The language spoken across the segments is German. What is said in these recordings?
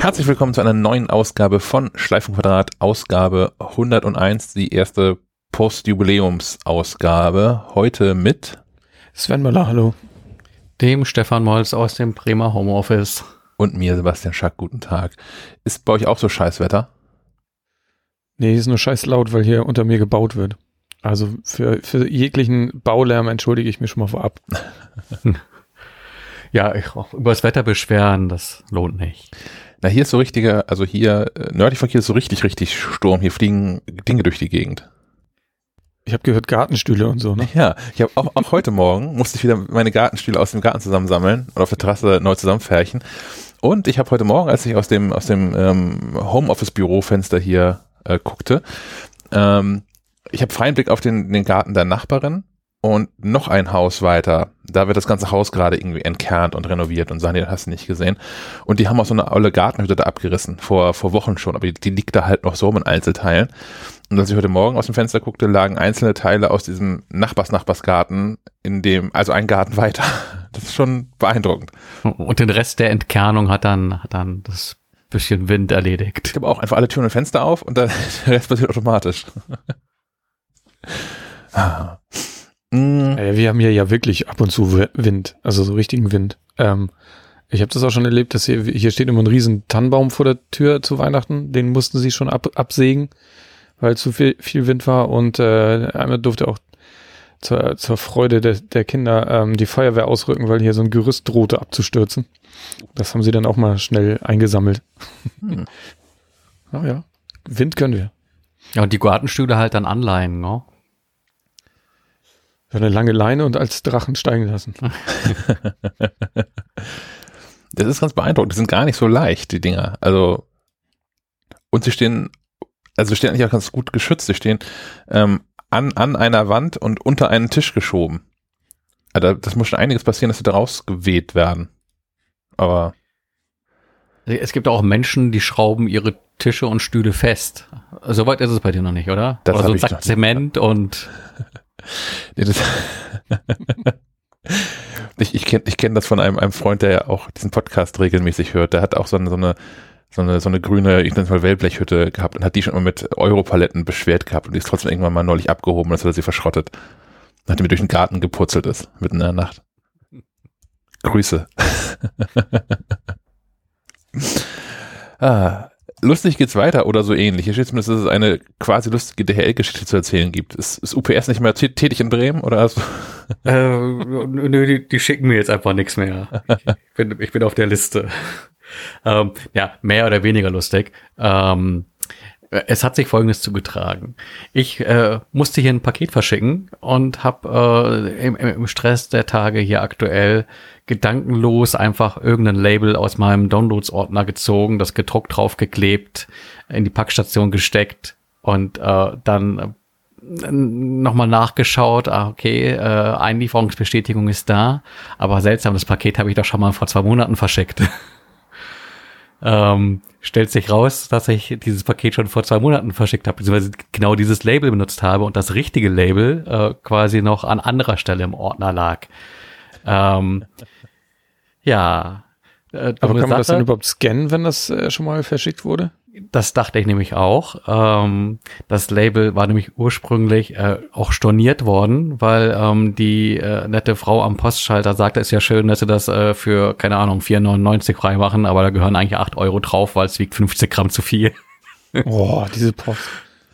Herzlich willkommen zu einer neuen Ausgabe von Schleifenquadrat, Ausgabe 101, die erste Postjubiläumsausgabe. Heute mit Sven Möller, hallo. Dem Stefan Molz aus dem Bremer Homeoffice. Und mir, Sebastian Schack, guten Tag. Ist bei euch auch so Scheißwetter? Nee, ist nur scheiß laut, weil hier unter mir gebaut wird. Also für, für jeglichen Baulärm entschuldige ich mich schon mal vorab. ja, ich auch über das Wetter beschweren, das lohnt nicht. Na, hier ist so richtiger, also hier äh, nördlich von hier ist so richtig, richtig Sturm. Hier fliegen Dinge durch die Gegend. Ich habe gehört Gartenstühle und so, ne? Ja, ich habe auch, auch heute Morgen musste ich wieder meine Gartenstühle aus dem Garten zusammensammeln und auf der Terrasse neu zusammenfärchen. Und ich habe heute Morgen, als ich aus dem aus dem ähm, Homeoffice-Bürofenster hier äh, guckte, ähm, ich habe freien Blick auf den, den Garten der Nachbarin und noch ein Haus weiter, da wird das ganze Haus gerade irgendwie entkernt und renoviert und sagen, die hast du nicht gesehen. Und die haben auch so eine alte Gartenhütte da abgerissen, vor, vor Wochen schon, aber die, die liegt da halt noch so in Einzelteilen. Und als ich heute Morgen aus dem Fenster guckte, lagen einzelne Teile aus diesem Nachbars-Nachbarsgarten in dem, also ein Garten weiter. Das ist schon beeindruckend. Und den Rest der Entkernung hat dann, hat dann das bisschen Wind erledigt. Ich habe auch einfach alle Türen und Fenster auf und dann der Rest passiert automatisch. Mhm. wir haben hier ja wirklich ab und zu Wind, also so richtigen Wind. Ähm, ich habe das auch schon erlebt, dass hier, hier steht immer ein riesen Tannenbaum vor der Tür zu Weihnachten. Den mussten sie schon ab, absägen, weil zu viel, viel Wind war. Und äh, einmal durfte auch zur, zur Freude de, der Kinder ähm, die Feuerwehr ausrücken, weil hier so ein Gerüst drohte abzustürzen. Das haben sie dann auch mal schnell eingesammelt. Hm. Ach ja, Wind können wir. Ja, und die Gartenstühle halt dann anleihen, ne? Eine lange Leine und als Drachen steigen lassen. das ist ganz beeindruckend. Die sind gar nicht so leicht, die Dinger. Also, und sie stehen, also stehen eigentlich auch ganz gut geschützt. Sie stehen ähm, an, an einer Wand und unter einen Tisch geschoben. Also, das muss schon einiges passieren, dass sie da rausgeweht werden. Aber. Es gibt auch Menschen, die schrauben ihre Tische und Stühle fest. Soweit ist es bei dir noch nicht, oder? Das oder so Zement und Nee, das ich ich kenne ich kenn das von einem, einem Freund, der ja auch diesen Podcast regelmäßig hört. Der hat auch so eine, so eine, so eine, so eine grüne, ich nenne es mal Wellblechhütte gehabt und hat die schon mal mit Europaletten beschwert gehabt und die ist trotzdem irgendwann mal neulich abgehoben, als er sie verschrottet. Nachdem er durch den Garten gepurzelt ist, mitten in der Nacht. Grüße. ah, lustig geht's weiter oder so ähnlich. Hier steht zumindest, dass es eine quasi lustige DHL-Geschichte zu erzählen gibt. Ist, ist UPS nicht mehr tätig in Bremen oder so? Äh, nö, die, die, schicken mir jetzt einfach nichts mehr. Ich bin, ich bin auf der Liste. Ähm, ja, mehr oder weniger lustig. Ähm, es hat sich Folgendes zugetragen. Ich äh, musste hier ein Paket verschicken und habe äh, im, im Stress der Tage hier aktuell gedankenlos einfach irgendein Label aus meinem Downloads-Ordner gezogen, das gedruckt draufgeklebt, in die Packstation gesteckt und äh, dann äh, nochmal nachgeschaut, ah, okay, äh, Einlieferungsbestätigung ist da, aber seltsam, das Paket habe ich doch schon mal vor zwei Monaten verschickt. ähm, stellt sich raus, dass ich dieses Paket schon vor zwei Monaten verschickt habe, beziehungsweise genau dieses Label benutzt habe und das richtige Label äh, quasi noch an anderer Stelle im Ordner lag. Ähm, ja. Äh, Aber kann man Sache. das dann überhaupt scannen, wenn das äh, schon mal verschickt wurde? Das dachte ich nämlich auch. Ähm, das Label war nämlich ursprünglich äh, auch storniert worden, weil ähm, die äh, nette Frau am Postschalter sagte, es ist ja schön, dass sie das äh, für, keine Ahnung, 4,99 frei machen, aber da gehören eigentlich 8 Euro drauf, weil es wiegt 50 Gramm zu viel. Oh, diese Post.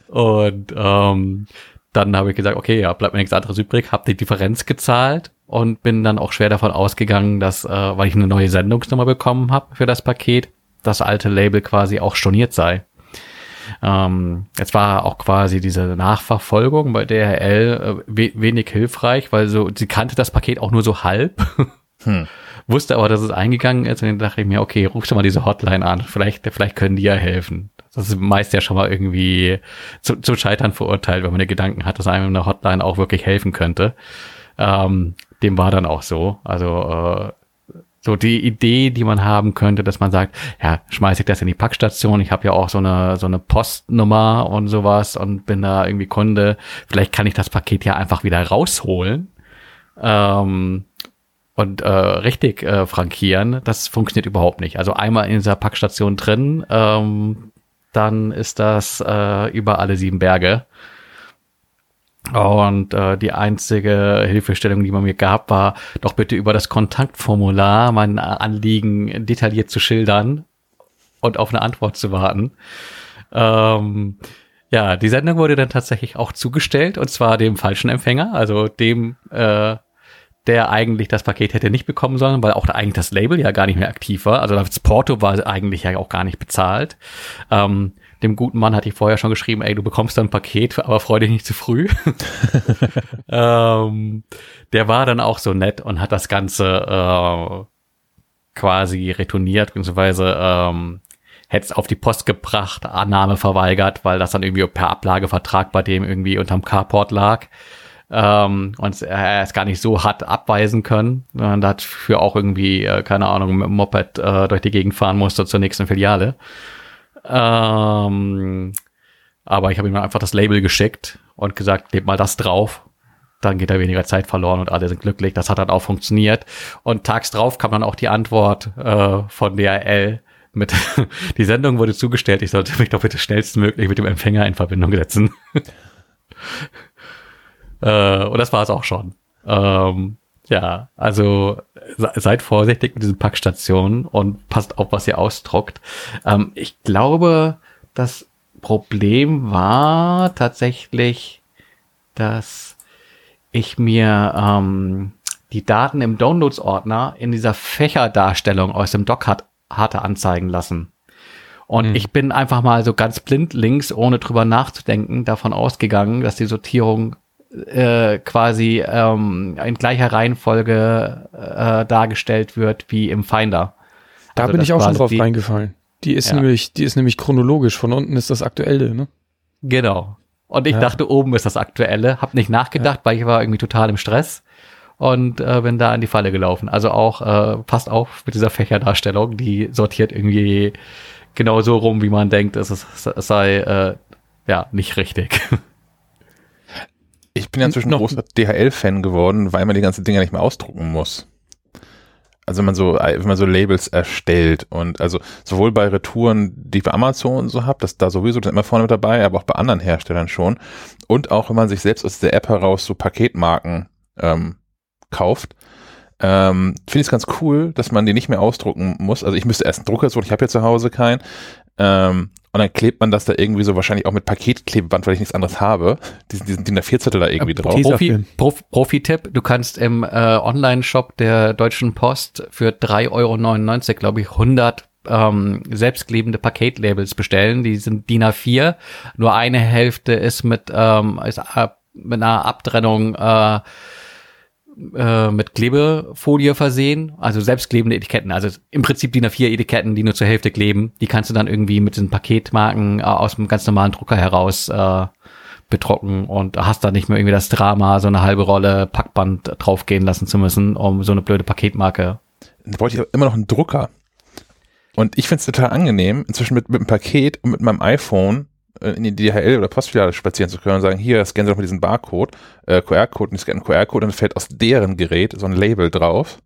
Und ähm, dann habe ich gesagt, okay, ja, bleibt mir nichts anderes übrig, habe die Differenz gezahlt und bin dann auch schwer davon ausgegangen, dass, äh, weil ich eine neue Sendungsnummer bekommen habe für das Paket, das alte Label quasi auch storniert sei. Ähm, jetzt war auch quasi diese Nachverfolgung bei DHL äh, we wenig hilfreich, weil so sie kannte das Paket auch nur so halb. Hm. Wusste aber, dass es eingegangen ist und dann dachte ich mir, okay, rufst du mal diese Hotline an. Vielleicht, vielleicht können die ja helfen. Das ist meist ja schon mal irgendwie zu, zu Scheitern verurteilt, wenn man den Gedanken hat, dass einem eine Hotline auch wirklich helfen könnte. Ähm, dem war dann auch so. Also äh, so die Idee, die man haben könnte, dass man sagt, ja, schmeiße ich das in die Packstation, ich habe ja auch so eine so eine Postnummer und sowas und bin da irgendwie Kunde, vielleicht kann ich das Paket ja einfach wieder rausholen. Ähm, und äh, richtig äh, frankieren, das funktioniert überhaupt nicht. Also einmal in dieser Packstation drin, ähm, dann ist das äh, über alle sieben Berge. Und äh, die einzige Hilfestellung, die man mir gab, war doch bitte über das Kontaktformular mein Anliegen detailliert zu schildern und auf eine Antwort zu warten. Ähm, ja, die Sendung wurde dann tatsächlich auch zugestellt und zwar dem falschen Empfänger, also dem, äh, der eigentlich das Paket hätte nicht bekommen sollen, weil auch eigentlich das Label ja gar nicht mehr aktiv war. Also das Porto war eigentlich ja auch gar nicht bezahlt. Ähm, dem guten Mann hatte ich vorher schon geschrieben, ey, du bekommst dann ein Paket, aber freu dich nicht zu früh. ähm, der war dann auch so nett und hat das Ganze äh, quasi retourniert, beziehungsweise ähm, hätte es auf die Post gebracht, Annahme verweigert, weil das dann irgendwie per Ablagevertrag bei dem irgendwie unterm Carport lag. Ähm, und er es gar nicht so hat abweisen können. Und dafür auch irgendwie, äh, keine Ahnung, mit dem Moped äh, durch die Gegend fahren musste zur nächsten Filiale. Ähm, aber ich habe ihm einfach das Label geschickt und gesagt, nehmt mal das drauf. Dann geht da weniger Zeit verloren und alle sind glücklich. Das hat dann auch funktioniert. Und tags drauf kam dann auch die Antwort äh, von DRL mit, die Sendung wurde zugestellt, ich sollte mich doch bitte schnellstmöglich mit dem Empfänger in Verbindung setzen. äh, und das war es auch schon. Ähm, ja, also seid vorsichtig mit diesen Packstationen und passt auf, was ihr ausdruckt. Ähm, ich glaube, das Problem war tatsächlich, dass ich mir ähm, die Daten im Downloads-Ordner in dieser Fächerdarstellung aus dem Doc hat, hatte anzeigen lassen. Und mhm. ich bin einfach mal so ganz blind links, ohne drüber nachzudenken, davon ausgegangen, dass die Sortierung äh, quasi ähm, in gleicher Reihenfolge äh, dargestellt wird wie im Finder. Da also bin ich auch schon drauf die, reingefallen. Die ist ja. nämlich, die ist nämlich chronologisch. Von unten ist das aktuelle, ne? Genau. Und ich ja. dachte, oben ist das aktuelle. Hab nicht nachgedacht, ja. weil ich war irgendwie total im Stress und äh, bin da in die Falle gelaufen. Also auch äh, passt auf mit dieser Fächerdarstellung, die sortiert irgendwie genau so rum, wie man denkt, es, ist, es sei äh, ja nicht richtig. Ich bin ja inzwischen großer DHL-Fan geworden, weil man die ganzen Dinger nicht mehr ausdrucken muss. Also wenn man so, wenn man so Labels erstellt und also sowohl bei Retouren, die ich bei Amazon so habe, das da sowieso immer vorne mit dabei, aber auch bei anderen Herstellern schon. Und auch wenn man sich selbst aus der App heraus so Paketmarken ähm, kauft, ähm, finde ich es ganz cool, dass man die nicht mehr ausdrucken muss. Also ich müsste erst einen Drucker suchen, ich habe ja zu Hause keinen. Ähm, und dann klebt man das da irgendwie so wahrscheinlich auch mit Paketklebeband, weil ich nichts anderes habe. Diesen, diesen DIN A4-Zettel da irgendwie drauf. Profi, Prof, Profi-Tipp, du kannst im äh, Online-Shop der Deutschen Post für 3,99 Euro, glaube ich, 100 ähm, selbstklebende Paketlabels bestellen. Die sind DIN A4. Nur eine Hälfte ist mit, ähm, ist, äh, mit einer Abtrennung äh, äh, mit Klebefolie versehen, also selbstklebende Etiketten, also im Prinzip DIN A4 Etiketten, die nur zur Hälfte kleben, die kannst du dann irgendwie mit diesen Paketmarken äh, aus dem ganz normalen Drucker heraus äh, bedrucken und hast dann nicht mehr irgendwie das Drama, so eine halbe Rolle Packband draufgehen lassen zu müssen, um so eine blöde Paketmarke. Da wollte ich immer noch einen Drucker. Und ich finde es total angenehm, inzwischen mit, mit einem Paket und mit meinem iPhone in die DHL oder Postfiliale spazieren zu können und sagen, hier, scannen Sie doch mal diesen Barcode, äh, QR-Code, und ich scanne QR-Code und dann fällt aus deren Gerät so ein Label drauf,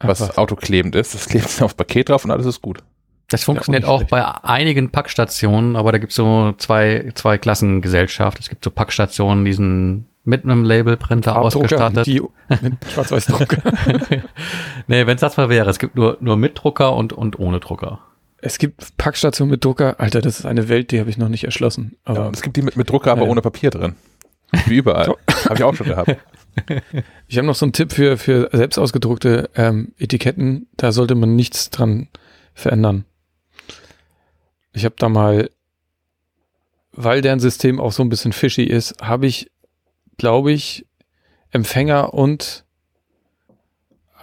was, was? autoklebend ist. Das klebt aufs Paket drauf und alles ist gut. Das funktioniert ja, auch, auch bei einigen Packstationen, aber da gibt es so zwei, zwei Klassengesellschaft. Es gibt so Packstationen, die sind mit einem Labelprinter ausgestattet. Die mit Schwarz-Weiß-Drucker. nee, wenn es das mal wäre. Es gibt nur, nur mit Drucker und, und ohne Drucker. Es gibt Packstationen mit Drucker. Alter, das ist eine Welt, die habe ich noch nicht erschlossen. Aber ja, es gibt die mit, mit Drucker, aber ja. ohne Papier drin. Wie überall. habe ich auch schon gehabt. Ich habe noch so einen Tipp für, für selbst ausgedruckte ähm, Etiketten. Da sollte man nichts dran verändern. Ich habe da mal, weil deren System auch so ein bisschen fishy ist, habe ich, glaube ich, Empfänger und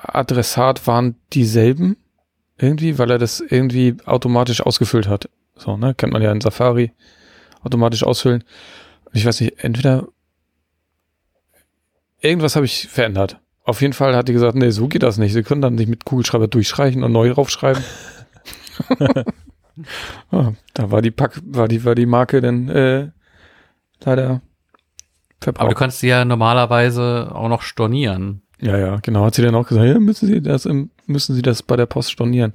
Adressat waren dieselben irgendwie, weil er das irgendwie automatisch ausgefüllt hat. So, ne? Kennt man ja in Safari. Automatisch ausfüllen. Ich weiß nicht, entweder irgendwas habe ich verändert. Auf jeden Fall hat die gesagt, nee, so geht das nicht. Sie können dann nicht mit Kugelschreiber durchstreichen und neu raufschreiben. ah, da war die Pack, war die, war die Marke dann äh, leider verbraucht. Aber du kannst sie ja normalerweise auch noch stornieren. Ja, ja, genau. Hat sie dann auch gesagt, ja, müssen Sie das müssen Sie das bei der Post stornieren?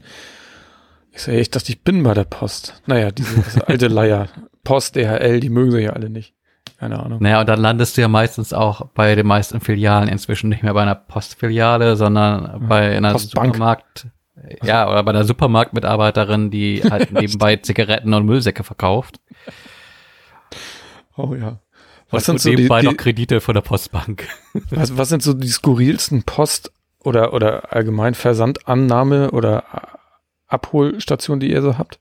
Ich sage, ich dachte, ich bin bei der Post. Naja, diese alte Leier. Post, DHL, die mögen sie ja alle nicht. Keine Ahnung. Naja, und dann landest du ja meistens auch bei den meisten Filialen inzwischen nicht mehr bei einer Postfiliale, sondern bei einer Postbank. Supermarkt, ja, oder bei einer Supermarktmitarbeiterin, die halt nebenbei Zigaretten und Müllsäcke verkauft. Oh ja. Was sind so die, nebenbei noch die Kredite von der Postbank. was, was sind so die skurrilsten Post- oder, oder allgemein Versandannahme oder Abholstationen, die ihr so habt?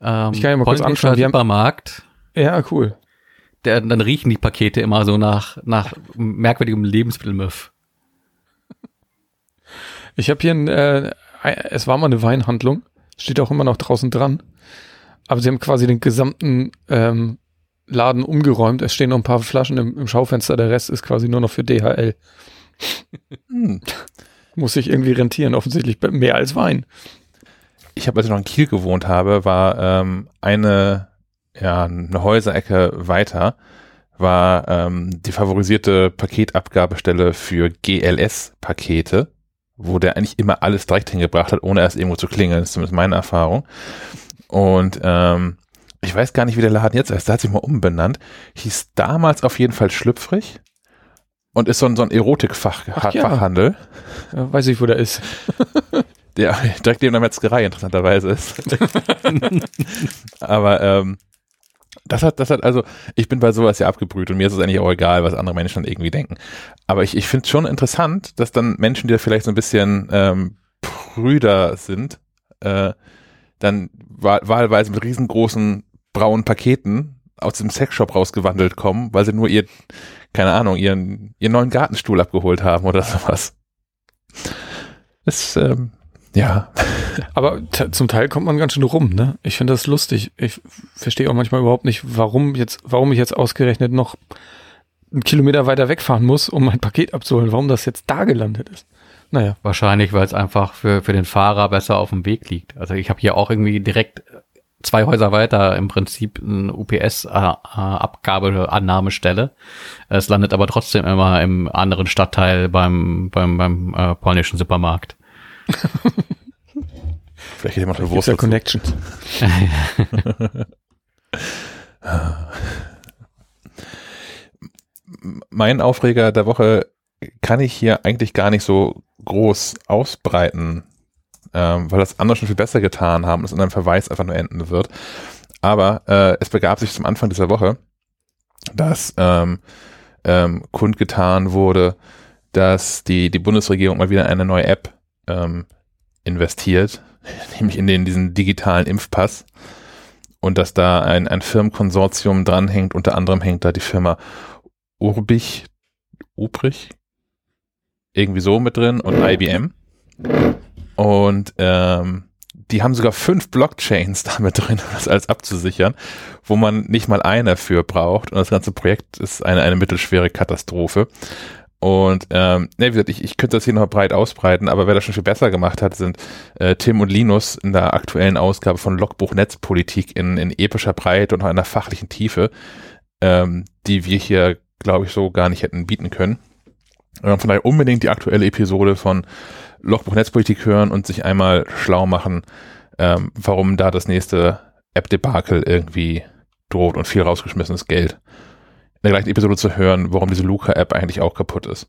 Ähm, Ich kann ja mal kurz anschauen, wir haben- Supermarkt, Ja, cool. der, dann riechen die Pakete immer so nach, nach merkwürdigem Lebensmittelmüff. Ich habe hier ein, äh, es war mal eine Weinhandlung, steht auch immer noch draußen dran. Aber sie haben quasi den gesamten ähm, Laden umgeräumt. Es stehen noch ein paar Flaschen im, im Schaufenster, der Rest ist quasi nur noch für DHL. Hm. Muss sich irgendwie rentieren, offensichtlich mehr als Wein. Ich habe, als ich noch in Kiel gewohnt habe, war ähm, eine, ja, eine Häuserecke weiter, war ähm, die favorisierte Paketabgabestelle für GLS-Pakete, wo der eigentlich immer alles direkt hingebracht hat, ohne erst irgendwo zu klingeln. Das ist zumindest meine Erfahrung. Und ähm, ich weiß gar nicht, wie der Laden jetzt heißt. Der hat sich mal umbenannt. Hieß damals auf jeden Fall schlüpfrig und ist so ein, so ein. Erotik-Fachhandel, Ja, weiß ich, wo der ist. der direkt neben der Metzgerei interessanterweise ist. Aber ähm, das hat, das hat, also, ich bin bei sowas ja abgebrüht und mir ist es eigentlich auch egal, was andere Menschen dann irgendwie denken. Aber ich, ich finde es schon interessant, dass dann Menschen, die da vielleicht so ein bisschen ähm, prüder sind, äh, dann wahl wahlweise mit riesengroßen braunen Paketen aus dem Sexshop rausgewandelt kommen, weil sie nur ihr, keine Ahnung, ihren, ihren neuen Gartenstuhl abgeholt haben oder sowas. Das, ähm, ja, Aber zum Teil kommt man ganz schön rum, ne? Ich finde das lustig. Ich verstehe auch manchmal überhaupt nicht, warum jetzt, warum ich jetzt ausgerechnet noch einen Kilometer weiter wegfahren muss, um mein Paket abzuholen, warum das jetzt da gelandet ist. Naja. Wahrscheinlich, weil es einfach für, für den Fahrer besser auf dem Weg liegt. Also ich habe hier auch irgendwie direkt zwei Häuser weiter im Prinzip eine UPS-Abgabeannahmestelle. Es landet aber trotzdem immer im anderen Stadtteil beim, beim, beim äh, polnischen Supermarkt. vielleicht geht jemand ja dazu. Connections. mein Aufreger der Woche kann ich hier eigentlich gar nicht so groß ausbreiten, ähm, weil das andere schon viel besser getan haben, das in einem Verweis einfach nur enden wird. Aber äh, es begab sich zum Anfang dieser Woche, dass ähm, ähm, kundgetan wurde, dass die, die Bundesregierung mal wieder in eine neue App ähm, investiert, nämlich in den diesen digitalen Impfpass und dass da ein, ein Firmenkonsortium dranhängt, unter anderem hängt da die Firma Urbich, Ubrich, irgendwie so mit drin und IBM. Und ähm, die haben sogar fünf Blockchains damit drin, um das alles abzusichern, wo man nicht mal eine für braucht. Und das ganze Projekt ist eine, eine mittelschwere Katastrophe. Und ähm, ne, wie gesagt, ich, ich könnte das hier noch breit ausbreiten, aber wer das schon viel besser gemacht hat, sind äh, Tim und Linus in der aktuellen Ausgabe von Logbuch Netzpolitik in, in epischer Breite und auch einer fachlichen Tiefe, ähm, die wir hier, glaube ich, so gar nicht hätten bieten können. Ähm, von daher unbedingt die aktuelle Episode von Logbuch Netzpolitik hören und sich einmal schlau machen, ähm, warum da das nächste App-Debakel irgendwie droht und viel rausgeschmissenes Geld. In der gleichen Episode zu hören, warum diese Luca-App eigentlich auch kaputt ist.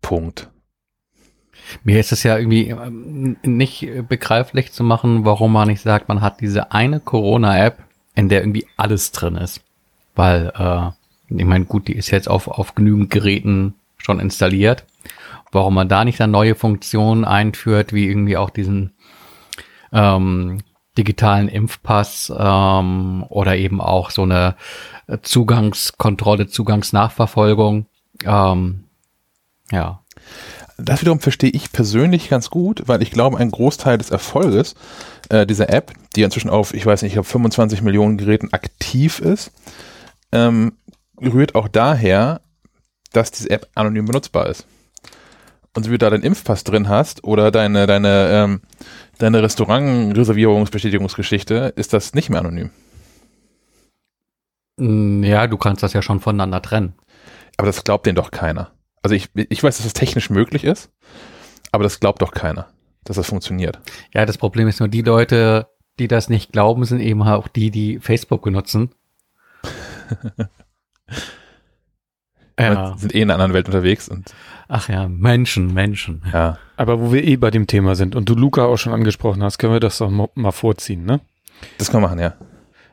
Punkt. Mir ist es ja irgendwie ähm, nicht begreiflich zu machen, warum man nicht sagt, man hat diese eine Corona-App, in der irgendwie alles drin ist. Weil, äh, ich meine, gut, die ist jetzt auf, auf genügend Geräten schon installiert. Warum man da nicht dann neue Funktionen einführt, wie irgendwie auch diesen ähm, digitalen Impfpass ähm, oder eben auch so eine Zugangskontrolle, Zugangsnachverfolgung. Ähm, ja, Das wiederum verstehe ich persönlich ganz gut, weil ich glaube, ein Großteil des Erfolges äh, dieser App, die inzwischen auf, ich weiß nicht, ich glaube 25 Millionen Geräten aktiv ist, ähm, rührt auch daher, dass diese App anonym benutzbar ist. Und du da deinen Impfpass drin hast oder deine, deine, ähm, deine Restaurant-Reservierungsbestätigungsgeschichte, ist das nicht mehr anonym. Mm, Ja, du kannst das ja schon voneinander trennen. Aber das glaubt denen doch keiner. Also ich, ich weiß, dass das technisch möglich ist, aber das glaubt doch keiner, dass das funktioniert. Ja, das Problem ist nur, die Leute, die das nicht glauben, sind eben auch die, die Facebook benutzen. ja. Sind eh in einer anderen Welt unterwegs und. Ach ja, Menschen, Menschen. Ja. Aber wo wir eh bei dem Thema sind und du Luca auch schon angesprochen hast, können wir das doch mal vorziehen, ne? Das können wir machen, ja.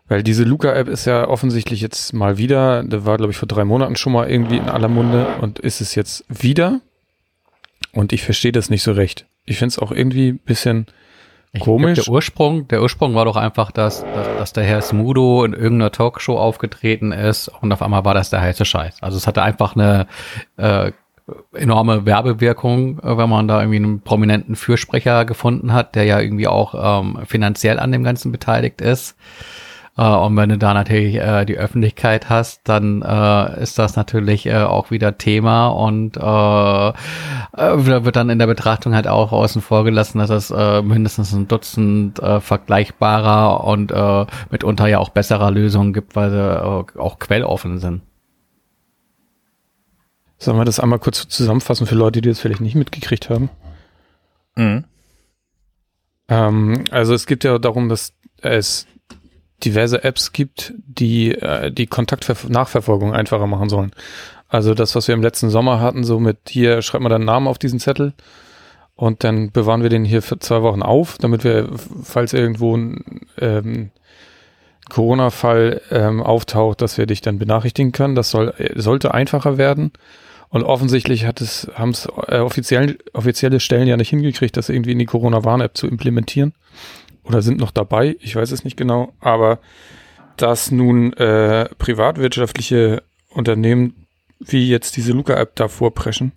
Weil diese Luca-App ist ja offensichtlich jetzt mal wieder, da war glaube ich vor drei Monaten schon mal irgendwie in aller Munde und ist es jetzt wieder. Und ich verstehe das nicht so recht. Ich finde es auch irgendwie ein bisschen ich komisch. Glaub, der Ursprung, der Ursprung war doch einfach, dass, dass, dass der Herr Smudo in irgendeiner Talkshow aufgetreten ist und auf einmal war das der heiße Scheiß. Also es hatte einfach eine äh, enorme Werbewirkung, äh, wenn man da irgendwie einen prominenten Fürsprecher gefunden hat, der ja irgendwie auch ähm, finanziell an dem Ganzen beteiligt ist. Äh, und wenn du da natürlich äh, die Öffentlichkeit hast, dann äh, ist das natürlich äh, auch wieder Thema und äh, wird dann in der Betrachtung halt auch außen vor gelassen, dass es mindestens ein Dutzend vergleichbarer und mitunter ja auch besserer Lösungen gibt, weil sie auch quelloffen sind. Sollen wir das einmal kurz zusammenfassen für Leute, die das vielleicht nicht mitgekriegt haben? Mhm. Ähm, also es geht ja darum, dass es diverse Apps gibt, die äh, die Kontaktnachverfolgung einfacher machen sollen. Also das, was wir im letzten Sommer hatten, so mit hier schreibt man deinen Namen auf diesen Zettel und dann bewahren wir den hier für zwei Wochen auf, damit wir, falls irgendwo ein ähm, Corona-Fall ähm, auftaucht, dass wir dich dann benachrichtigen können. Das soll, sollte einfacher werden. Und offensichtlich hat es, haben es äh, offiziell, offizielle Stellen ja nicht hingekriegt, das irgendwie in die Corona-Warn-App zu implementieren. Oder sind noch dabei, ich weiß es nicht genau. Aber dass nun äh, privatwirtschaftliche Unternehmen wie jetzt diese Luca-App da vorpreschen,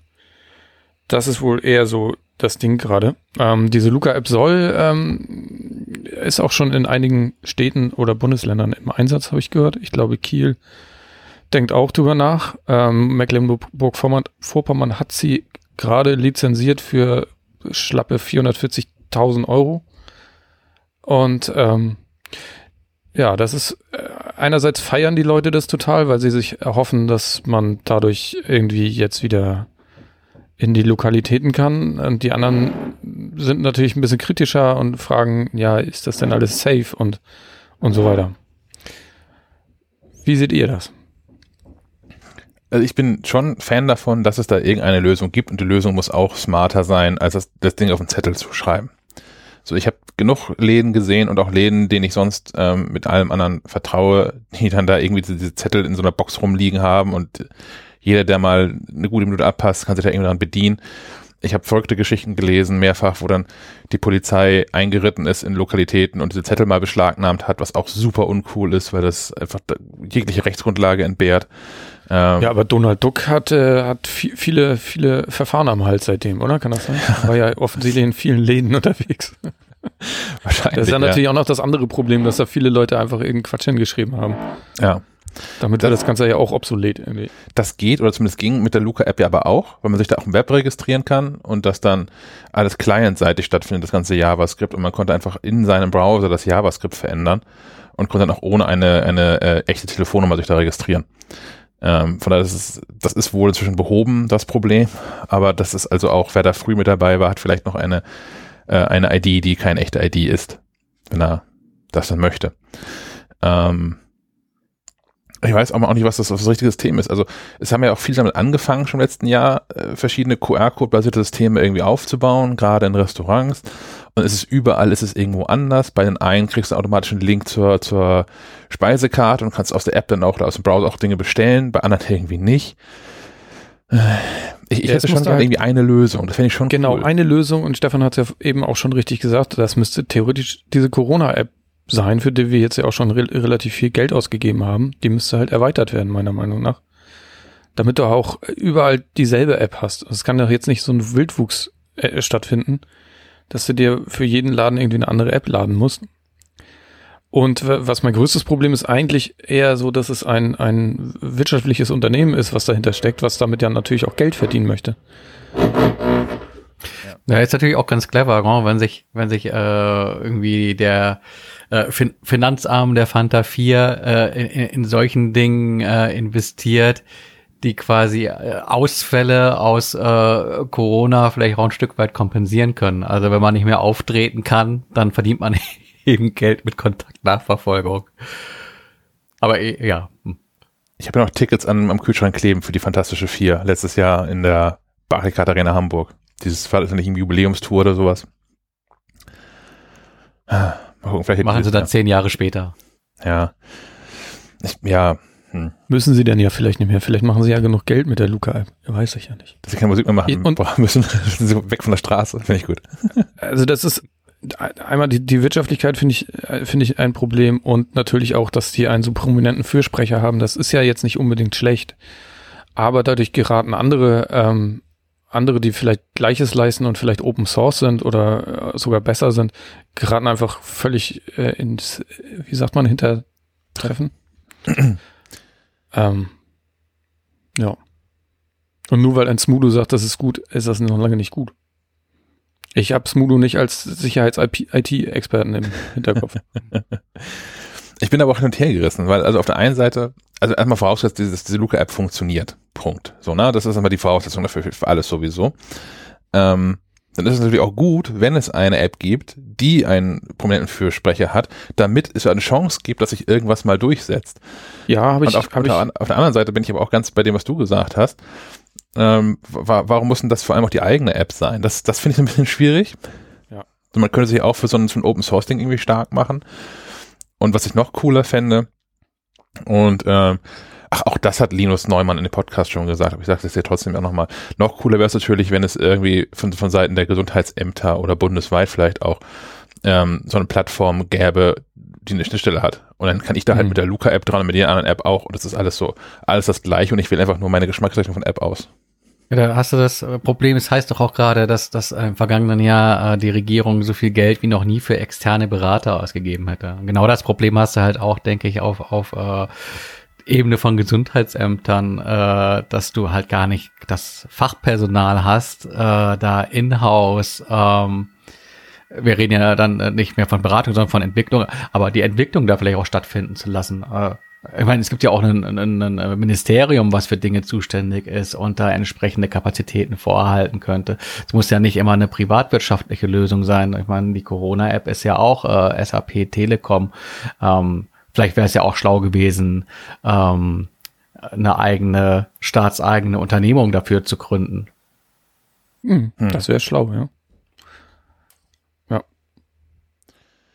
das ist wohl eher so das Ding gerade. Ähm, diese Luca-App soll, ähm, ist auch schon in einigen Städten oder Bundesländern im Einsatz, habe ich gehört. Ich glaube, Kiel denkt auch drüber nach. Ähm, Mecklenburg-Vorpommern hat sie gerade lizenziert für schlappe 440.000 Euro. Und ähm, ja, das ist äh, einerseits feiern die Leute das total, weil sie sich erhoffen, dass man dadurch irgendwie jetzt wieder in die Lokalitäten kann. Und die anderen sind natürlich ein bisschen kritischer und fragen, ja, ist das denn alles safe und, und so weiter. Wie seht ihr das? Also ich bin schon Fan davon, dass es da irgendeine Lösung gibt und die Lösung muss auch smarter sein, als das, das Ding auf den Zettel zu schreiben. So, ich habe genug Läden gesehen und auch Läden, denen ich sonst ähm, mit allem anderen vertraue, die dann da irgendwie diese Zettel in so einer Box rumliegen haben und jeder, der mal eine gute Minute abpasst, kann sich da irgendwie dran bedienen. Ich habe verrückte Geschichten gelesen, mehrfach, wo dann die Polizei eingeritten ist in Lokalitäten und diese Zettel mal beschlagnahmt hat, was auch super uncool ist, weil das einfach jegliche Rechtsgrundlage entbehrt. Ähm, ja, aber Donald Duck hat, äh, hat viele, viele Verfahren am Hals seitdem, oder? Kann das sein? Ja. War ja offensichtlich in vielen Läden unterwegs. Wahrscheinlich. Das ist ja, ja natürlich auch noch das andere Problem, dass da viele Leute einfach irgendeinen Quatsch hingeschrieben haben. Ja. Damit wird das, das Ganze ja auch obsolet irgendwie. Das geht, oder zumindest ging mit der Luca-App ja aber auch, weil man sich da auch im Web registrieren kann und das dann alles clientseitig stattfindet, das ganze JavaScript und man konnte einfach in seinem Browser das JavaScript verändern und konnte dann auch ohne eine, eine äh, echte Telefonnummer sich da registrieren. Ähm, von daher ist es, das ist wohl inzwischen behoben, das Problem. Aber das ist also auch, wer da früh mit dabei war, hat vielleicht noch eine, äh, eine ID, die keine echte ID ist, wenn er das dann möchte. Ähm, ich weiß auch nicht, was das, was das richtige System ist. Also es haben ja auch viele damit angefangen, schon im letzten Jahr, äh, verschiedene QR-Code-basierte Systeme irgendwie aufzubauen, gerade in Restaurants. Und es ist überall, ist es irgendwo anders. Bei den einen kriegst du automatisch einen Link zur, zur Speisekarte und kannst aus der App dann auch oder aus dem Browser auch Dinge bestellen, bei anderen irgendwie nicht. Ich, ich ja, hätte schon halt irgendwie eine Lösung. Das fände ich schon Genau, cool. eine Lösung. Und Stefan hat es ja eben auch schon richtig gesagt, das müsste theoretisch diese Corona-App sein, für die wir jetzt ja auch schon re relativ viel Geld ausgegeben haben. Die müsste halt erweitert werden, meiner Meinung nach. Damit du auch überall dieselbe App hast. Es kann doch jetzt nicht so ein Wildwuchs äh, stattfinden, dass du dir für jeden Laden irgendwie eine andere App laden musst. Und was mein größtes Problem ist eigentlich eher so, dass es ein, ein wirtschaftliches Unternehmen ist, was dahinter steckt, was damit ja natürlich auch Geld verdienen möchte. Ja, ist natürlich auch ganz clever, wenn sich, wenn sich äh, irgendwie der äh, fin Finanzarm der Fanta 4 äh, in, in solchen Dingen äh, investiert, die quasi äh, Ausfälle aus äh, Corona vielleicht auch ein Stück weit kompensieren können. Also wenn man nicht mehr auftreten kann, dann verdient man eben Geld mit Kontaktnachverfolgung. Aber äh, ja. Hm. Ich habe ja noch Tickets an, am Kühlschrank kleben für die Fantastische Vier letztes Jahr in der Barricade Arena Hamburg. Dieses war das nicht irgendwie Jubiläumstour oder sowas. Machen sie dann ja. zehn Jahre später. Ja. Ich, ja. Hm. Müssen sie denn ja vielleicht nicht mehr. Vielleicht machen sie ja genug Geld mit der Luca-App. Weiß ich ja nicht. Dass sie keine Musik mehr machen und müssen, müssen sie weg von der Straße. Finde ich gut. Also das ist einmal die, die Wirtschaftlichkeit finde ich, finde ich ein Problem und natürlich auch, dass die einen so prominenten Fürsprecher haben. Das ist ja jetzt nicht unbedingt schlecht. Aber dadurch geraten andere, ähm, andere, die vielleicht Gleiches leisten und vielleicht Open Source sind oder äh, sogar besser sind, geraten einfach völlig äh, ins, wie sagt man, Hintertreffen. ähm, ja. Und nur weil ein Smudo sagt, das ist gut, ist das noch lange nicht gut. Ich habe Smudo nicht als Sicherheits-IT-Experten im Hinterkopf. ich bin aber auch hin und her gerissen, weil also auf der einen Seite, also erstmal vorausgesetzt, dass diese Luca-App funktioniert. Punkt. So, ne? Das ist immer die Voraussetzung dafür für alles sowieso. Ähm, dann ist es natürlich auch gut, wenn es eine App gibt, die einen prominenten Fürsprecher hat, damit es eine Chance gibt, dass sich irgendwas mal durchsetzt. Ja, habe ich, auf, hab ich. Auf der anderen Seite bin ich aber auch ganz bei dem, was du gesagt hast. Ähm, wa warum muss denn das vor allem auch die eigene App sein? Das, das finde ich ein bisschen schwierig. Ja. Man könnte sich auch für so ein, so ein Open Source Ding irgendwie stark machen. Und was ich noch cooler fände, und ähm, ach, auch das hat Linus Neumann in dem Podcast schon gesagt, aber ich sage das hier trotzdem auch nochmal. Noch cooler wäre es natürlich, wenn es irgendwie von, von Seiten der Gesundheitsämter oder bundesweit vielleicht auch ähm, so eine Plattform gäbe, die eine Schnittstelle hat. Und dann kann ich da halt mhm. mit der Luca-App dran und mit jeder anderen App auch. Und das ist alles so, alles das gleiche und ich wähle einfach nur meine Geschmacksrichtung von App aus. Da hast du das äh, Problem, es heißt doch auch gerade, dass, dass im vergangenen Jahr äh, die Regierung so viel Geld wie noch nie für externe Berater ausgegeben hätte. Genau das Problem hast du halt auch, denke ich, auf, auf äh, Ebene von Gesundheitsämtern, äh, dass du halt gar nicht das Fachpersonal hast, äh, da in-house ähm, wir reden ja dann äh, nicht mehr von Beratung, sondern von Entwicklung, aber die Entwicklung da vielleicht auch stattfinden zu lassen. Äh, ich meine, es gibt ja auch ein, ein, ein Ministerium, was für Dinge zuständig ist und da entsprechende Kapazitäten vorhalten könnte. Es muss ja nicht immer eine privatwirtschaftliche Lösung sein. Ich meine, die Corona-App ist ja auch äh, SAP Telekom. Ähm, vielleicht wäre es ja auch schlau gewesen, ähm, eine eigene, staatseigene Unternehmung dafür zu gründen. Hm, das wäre schlau, ja.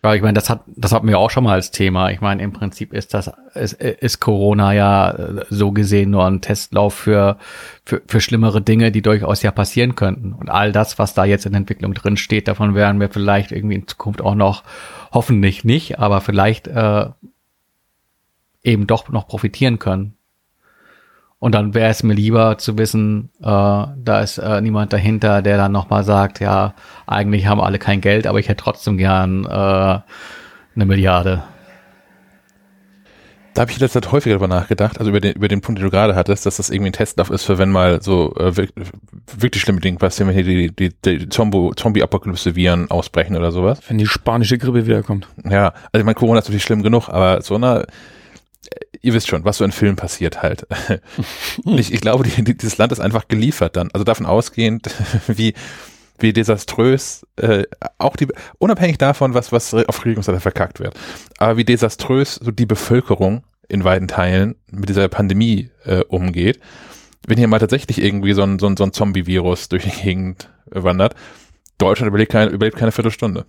Ja, ich meine, das hat, das hatten wir auch schon mal als Thema. Ich meine, im Prinzip ist das, ist, ist Corona ja äh, so gesehen nur ein Testlauf für, für, für schlimmere Dinge, die durchaus ja passieren könnten. Und all das, was da jetzt in Entwicklung drin steht, davon werden wir vielleicht irgendwie in Zukunft auch noch, hoffentlich nicht, aber vielleicht äh, eben doch noch profitieren können. Und dann wäre es mir lieber zu wissen, äh, da ist äh, niemand dahinter, der dann nochmal sagt, ja, eigentlich haben alle kein Geld, aber ich hätte trotzdem gern äh, eine Milliarde. Da habe ich in letzter Zeit häufiger darüber nachgedacht, also über den, über den Punkt, den du gerade hattest, dass das irgendwie ein Testlauf ist, für wenn mal so äh, wirklich schlimme Dinge passieren, wenn hier die, die, die Zombie-Apokalypse-Viren ausbrechen oder sowas. Wenn die spanische Grippe wiederkommt. Ja, also ich meine, Corona ist natürlich schlimm genug, aber so eine ihr wisst schon, was so in Filmen passiert halt. ich, ich glaube, die, die, dieses Land ist einfach geliefert dann. Also davon ausgehend, wie, wie desaströs, äh, auch die, unabhängig davon, was, was auf Regierungsseite verkackt wird, aber wie desaströs so die Bevölkerung in weiten Teilen mit dieser Pandemie äh, umgeht. Wenn hier mal tatsächlich irgendwie so ein, so ein, so ein Zombie-Virus durch die Gegend wandert, Deutschland überlebt keine, überlebt keine Viertelstunde.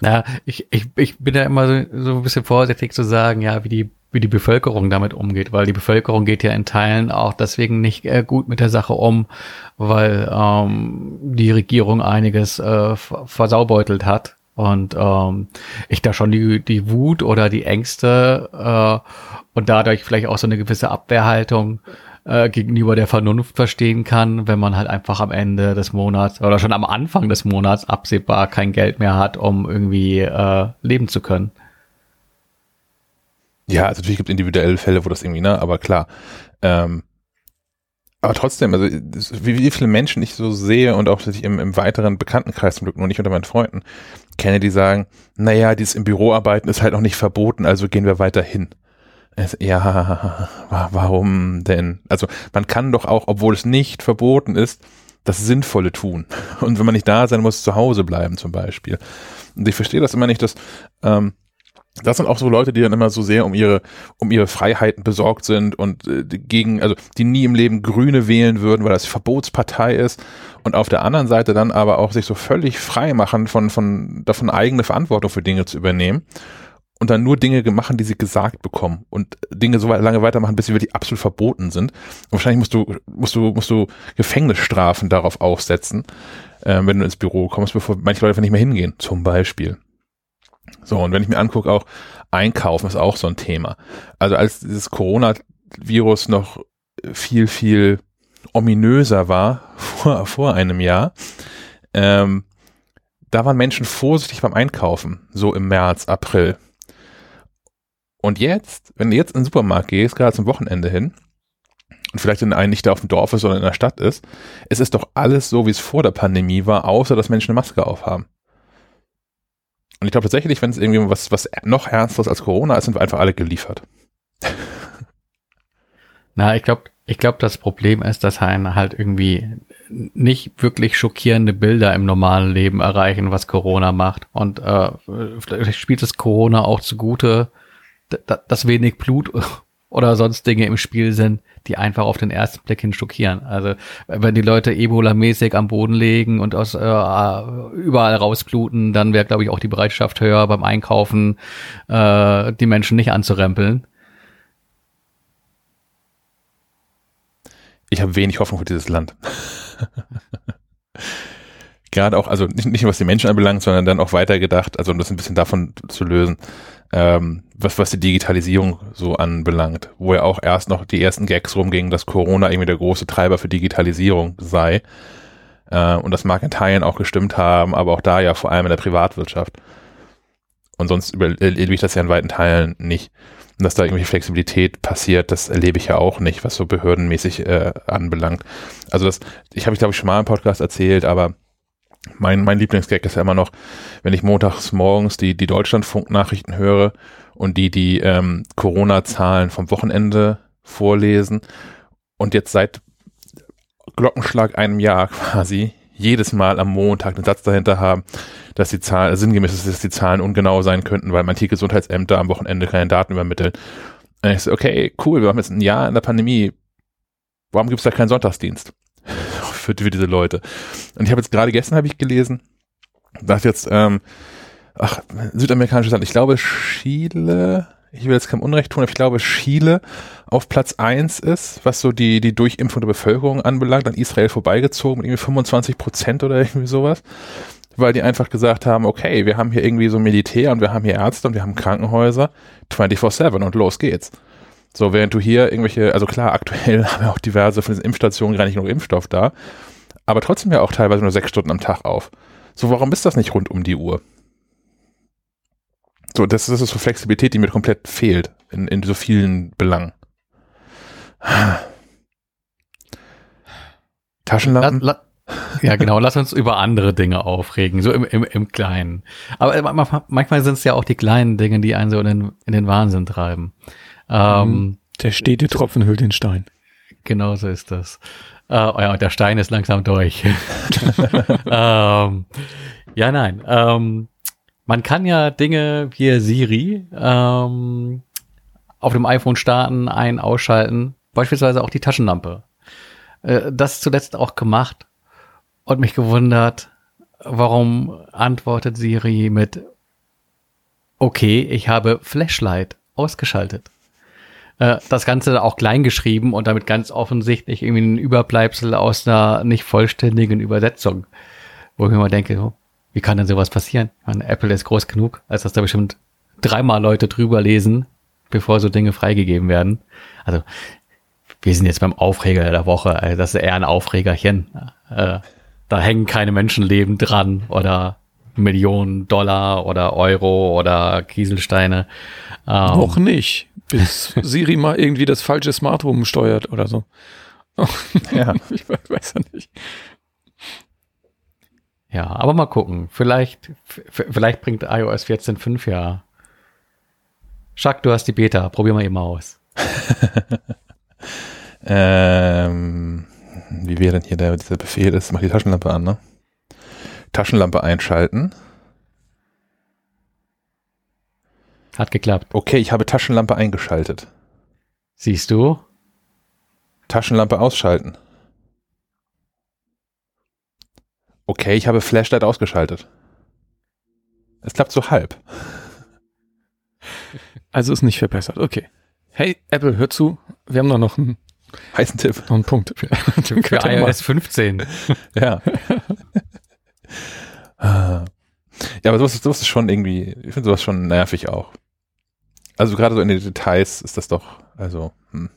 Na, ich, ich, ich bin da immer so, so ein bisschen vorsichtig zu sagen, ja, wie die wie die Bevölkerung damit umgeht, weil die Bevölkerung geht ja in Teilen auch deswegen nicht äh, gut mit der Sache um, weil ähm, die Regierung einiges äh, versaubeutelt hat und ähm, ich da schon die, die Wut oder die Ängste äh, und dadurch vielleicht auch so eine gewisse Abwehrhaltung äh, gegenüber der Vernunft verstehen kann, wenn man halt einfach am Ende des Monats oder schon am Anfang des Monats absehbar kein Geld mehr hat, um irgendwie äh, leben zu können. Ja, also natürlich gibt es individuelle Fälle, wo das irgendwie, ne, aber klar. Ähm, aber trotzdem, also wie, wie viele Menschen ich so sehe und auch im, im weiteren Bekanntenkreis zum Glück nur nicht unter meinen Freunden kenne, die sagen, naja, dieses im Büro arbeiten ist halt noch nicht verboten, also gehen wir weiter hin. Ja, warum denn? Also man kann doch auch, obwohl es nicht verboten ist, das Sinnvolle tun. Und wenn man nicht da sein muss, zu Hause bleiben zum Beispiel. Und ich verstehe das immer nicht, dass ähm, das sind auch so Leute, die dann immer so sehr um ihre, um ihre Freiheiten besorgt sind und äh, gegen, also die nie im Leben Grüne wählen würden, weil das Verbotspartei ist und auf der anderen Seite dann aber auch sich so völlig frei machen von, von, davon eigene Verantwortung für Dinge zu übernehmen und dann nur Dinge machen, die sie gesagt bekommen und Dinge so lange weitermachen, bis sie wirklich absolut verboten sind. Und wahrscheinlich musst du, musst du, musst du Gefängnisstrafen darauf aufsetzen, äh, wenn du ins Büro kommst, bevor manche Leute nicht mehr hingehen, zum Beispiel. So, und wenn ich mir angucke, auch Einkaufen ist auch so ein Thema. Also als dieses Coronavirus noch viel, viel ominöser war vor, vor einem Jahr, ähm, da waren Menschen vorsichtig beim Einkaufen, so im März, April. Und jetzt, wenn du jetzt in den Supermarkt gehst, gerade zum Wochenende hin, und vielleicht in einem nicht auf dem Dorf ist, sondern in der Stadt ist, es ist doch alles so, wie es vor der Pandemie war, außer dass Menschen eine Maske aufhaben. Und ich glaube tatsächlich, wenn es irgendwie was, was noch ernsteres als Corona ist, sind wir einfach alle geliefert. Na, ich glaube, ich glaube, das Problem ist, dass einen halt irgendwie nicht wirklich schockierende Bilder im normalen Leben erreichen, was Corona macht. Und äh, vielleicht spielt es Corona auch zugute, dass wenig Blut oder sonst Dinge im Spiel sind, die einfach auf den ersten Blick hin schockieren. Also wenn die Leute Ebola-mäßig am Boden legen und aus äh, überall rausbluten, dann wäre, glaube ich, auch die Bereitschaft höher beim Einkaufen, äh, die Menschen nicht anzurempeln. Ich habe wenig Hoffnung für dieses Land. Gerade auch, also nicht, nicht was die Menschen anbelangt, sondern dann auch weitergedacht, also um das ein bisschen davon zu lösen ähm, was, was die Digitalisierung so anbelangt, wo ja auch erst noch die ersten Gags rumgingen, dass Corona irgendwie der große Treiber für Digitalisierung sei. Äh, und das mag in Teilen auch gestimmt haben, aber auch da ja vor allem in der Privatwirtschaft. Und sonst erlebe ich das ja in weiten Teilen nicht. Und dass da irgendwie Flexibilität passiert, das erlebe ich ja auch nicht, was so behördenmäßig äh, anbelangt. Also das, ich habe ich glaube ich schon mal im Podcast erzählt, aber mein, mein Lieblingsgag ist ja immer noch, wenn ich montags morgens die, die Deutschlandfunk-Nachrichten höre und die die ähm, Corona-Zahlen vom Wochenende vorlesen und jetzt seit Glockenschlag einem Jahr quasi jedes Mal am Montag einen Satz dahinter haben, dass die Zahlen, sinngemäß ist, dass die Zahlen ungenau sein könnten, weil manche Gesundheitsämter am Wochenende keine Daten übermitteln. Und ich so, okay, cool, wir haben jetzt ein Jahr in der Pandemie. Warum gibt es da keinen Sonntagsdienst? für, für diese Leute. Und ich habe jetzt gerade gestern habe ich gelesen, dass jetzt, ähm, ach, südamerikanisches Land, ich glaube Chile, ich will jetzt kein Unrecht tun, aber ich glaube Chile auf Platz eins ist, was so die, die Durchimpfung der Bevölkerung anbelangt, an Israel vorbeigezogen mit irgendwie 25 Prozent oder irgendwie sowas. Weil die einfach gesagt haben, okay, wir haben hier irgendwie so Militär und wir haben hier Ärzte und wir haben Krankenhäuser 24-7 und los geht's. So, während du hier irgendwelche, also klar, aktuell haben wir auch diverse von diesen Impfstationen gar nicht genug Impfstoff da, aber trotzdem ja auch teilweise nur sechs Stunden am Tag auf. So, warum ist das nicht rund um die Uhr? So, das, das ist so Flexibilität, die mir komplett fehlt in, in so vielen Belangen. Taschenlampen? La, la, ja, genau. Lass uns über andere Dinge aufregen, so im, im, im Kleinen. Aber manchmal sind es ja auch die kleinen Dinge, die einen so in den, in den Wahnsinn treiben. Ähm, mhm. der stete Tropfen hüllt den Stein. Genau so ist das. Äh, ja, der Stein ist langsam durch. ähm, ja, nein. Ähm, man kann ja Dinge wie Siri ähm, auf dem iPhone starten, ein, ausschalten, beispielsweise auch die Taschenlampe. Äh, das zuletzt auch gemacht und mich gewundert, warum antwortet Siri mit Okay, ich habe Flashlight ausgeschaltet. Äh, das Ganze auch klein geschrieben und damit ganz offensichtlich irgendwie ein Überbleibsel aus einer nicht vollständigen Übersetzung. Wo ich mir mal denke, wie kann denn sowas passieren? Ich meine, Apple ist groß genug, als dass da bestimmt dreimal Leute drüber lesen, bevor so Dinge freigegeben werden. Also, wir sind jetzt beim Aufreger der Woche. Also das ist eher ein Aufregerchen. Äh, da hängen keine Menschenleben dran oder Millionen Dollar oder Euro oder Kieselsteine. Ähm, Noch nicht bis Siri mal irgendwie das falsche Smart Home steuert oder so. ja. ich weiß ja nicht. Ja, aber mal gucken. Vielleicht, vielleicht bringt iOS 14.5 ja Schack, du hast die Beta. Probier mal eben aus. ähm, wie wäre denn hier der, dieser Befehl ist? Mach die Taschenlampe an, ne? Taschenlampe einschalten. Hat geklappt. Okay, ich habe Taschenlampe eingeschaltet. Siehst du? Taschenlampe ausschalten. Okay, ich habe Flashlight ausgeschaltet. Es klappt so halb. Also ist nicht verbessert. Okay. Hey, Apple, hör zu. Wir haben da noch einen heißen Tipp. Noch einen Punkt. Für, für iOS 15. ja. ja, aber sowas, sowas ist schon irgendwie, ich finde sowas schon nervig auch. Also gerade so in den Details ist das doch, also, hm.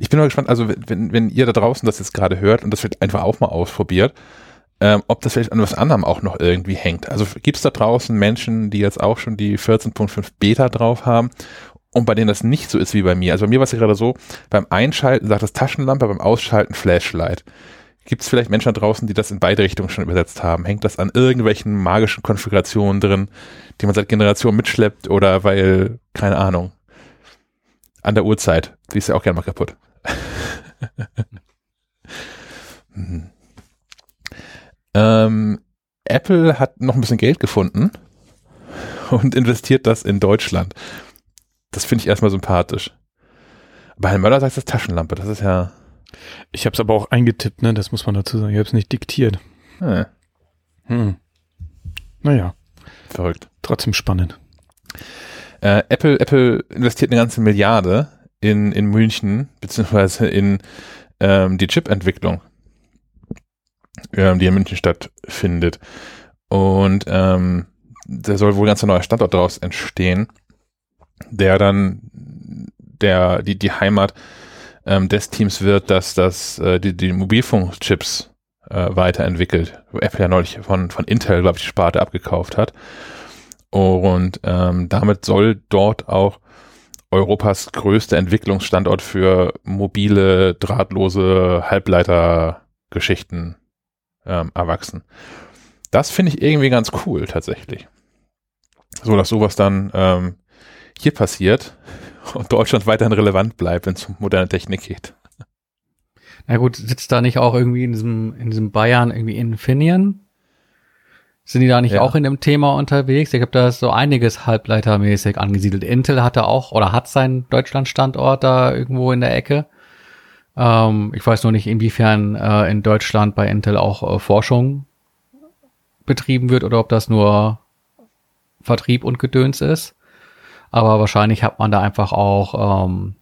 Ich bin mal gespannt, also wenn, wenn ihr da draußen das jetzt gerade hört und das vielleicht einfach auch mal ausprobiert, ähm, ob das vielleicht an was anderem auch noch irgendwie hängt. Also gibt es da draußen Menschen, die jetzt auch schon die 14.5 Beta drauf haben und bei denen das nicht so ist wie bei mir. Also bei mir war es ja gerade so, beim Einschalten sagt das Taschenlampe, beim Ausschalten Flashlight. Gibt es vielleicht Menschen da draußen, die das in beide Richtungen schon übersetzt haben? Hängt das an irgendwelchen magischen Konfigurationen drin, die man seit Generationen mitschleppt oder weil, keine Ahnung, an der Uhrzeit. Die ist ja auch gerne mal kaputt. hm. ähm, Apple hat noch ein bisschen Geld gefunden und investiert das in Deutschland. Das finde ich erstmal sympathisch. Bei Herrn Möller sagt es Taschenlampe, das ist ja. Ich habe es aber auch eingetippt, ne? Das muss man dazu sagen. Ich habe es nicht diktiert. Hm. Hm. Naja. Verrückt. Trotzdem spannend. Äh, Apple, Apple investiert eine ganze Milliarde in, in München, beziehungsweise in ähm, die Chip-Entwicklung, ähm, die in München stattfindet. Und ähm, da soll wohl ganz ein neuer Standort daraus entstehen, der dann der, die, die Heimat ähm, des Teams wird, dass das äh, die, die Mobilfunkchips äh, weiterentwickelt. Apple ja neulich von, von Intel, glaube ich, die Sparte abgekauft hat. Und ähm, damit soll dort auch Europas größter Entwicklungsstandort für mobile, drahtlose Halbleitergeschichten ähm, erwachsen. Das finde ich irgendwie ganz cool tatsächlich. So dass sowas dann ähm, hier passiert und Deutschland weiterhin relevant bleibt, wenn es um moderne Technik geht. Na gut, sitzt da nicht auch irgendwie in diesem, in diesem Bayern irgendwie Infineon? Sind die da nicht ja. auch in dem Thema unterwegs? Ich glaube, da so einiges halbleitermäßig angesiedelt. Intel hatte auch oder hat seinen Deutschland-Standort da irgendwo in der Ecke. Ähm, ich weiß nur nicht, inwiefern äh, in Deutschland bei Intel auch äh, Forschung betrieben wird oder ob das nur Vertrieb und Gedöns ist. Aber wahrscheinlich hat man da einfach auch ähm,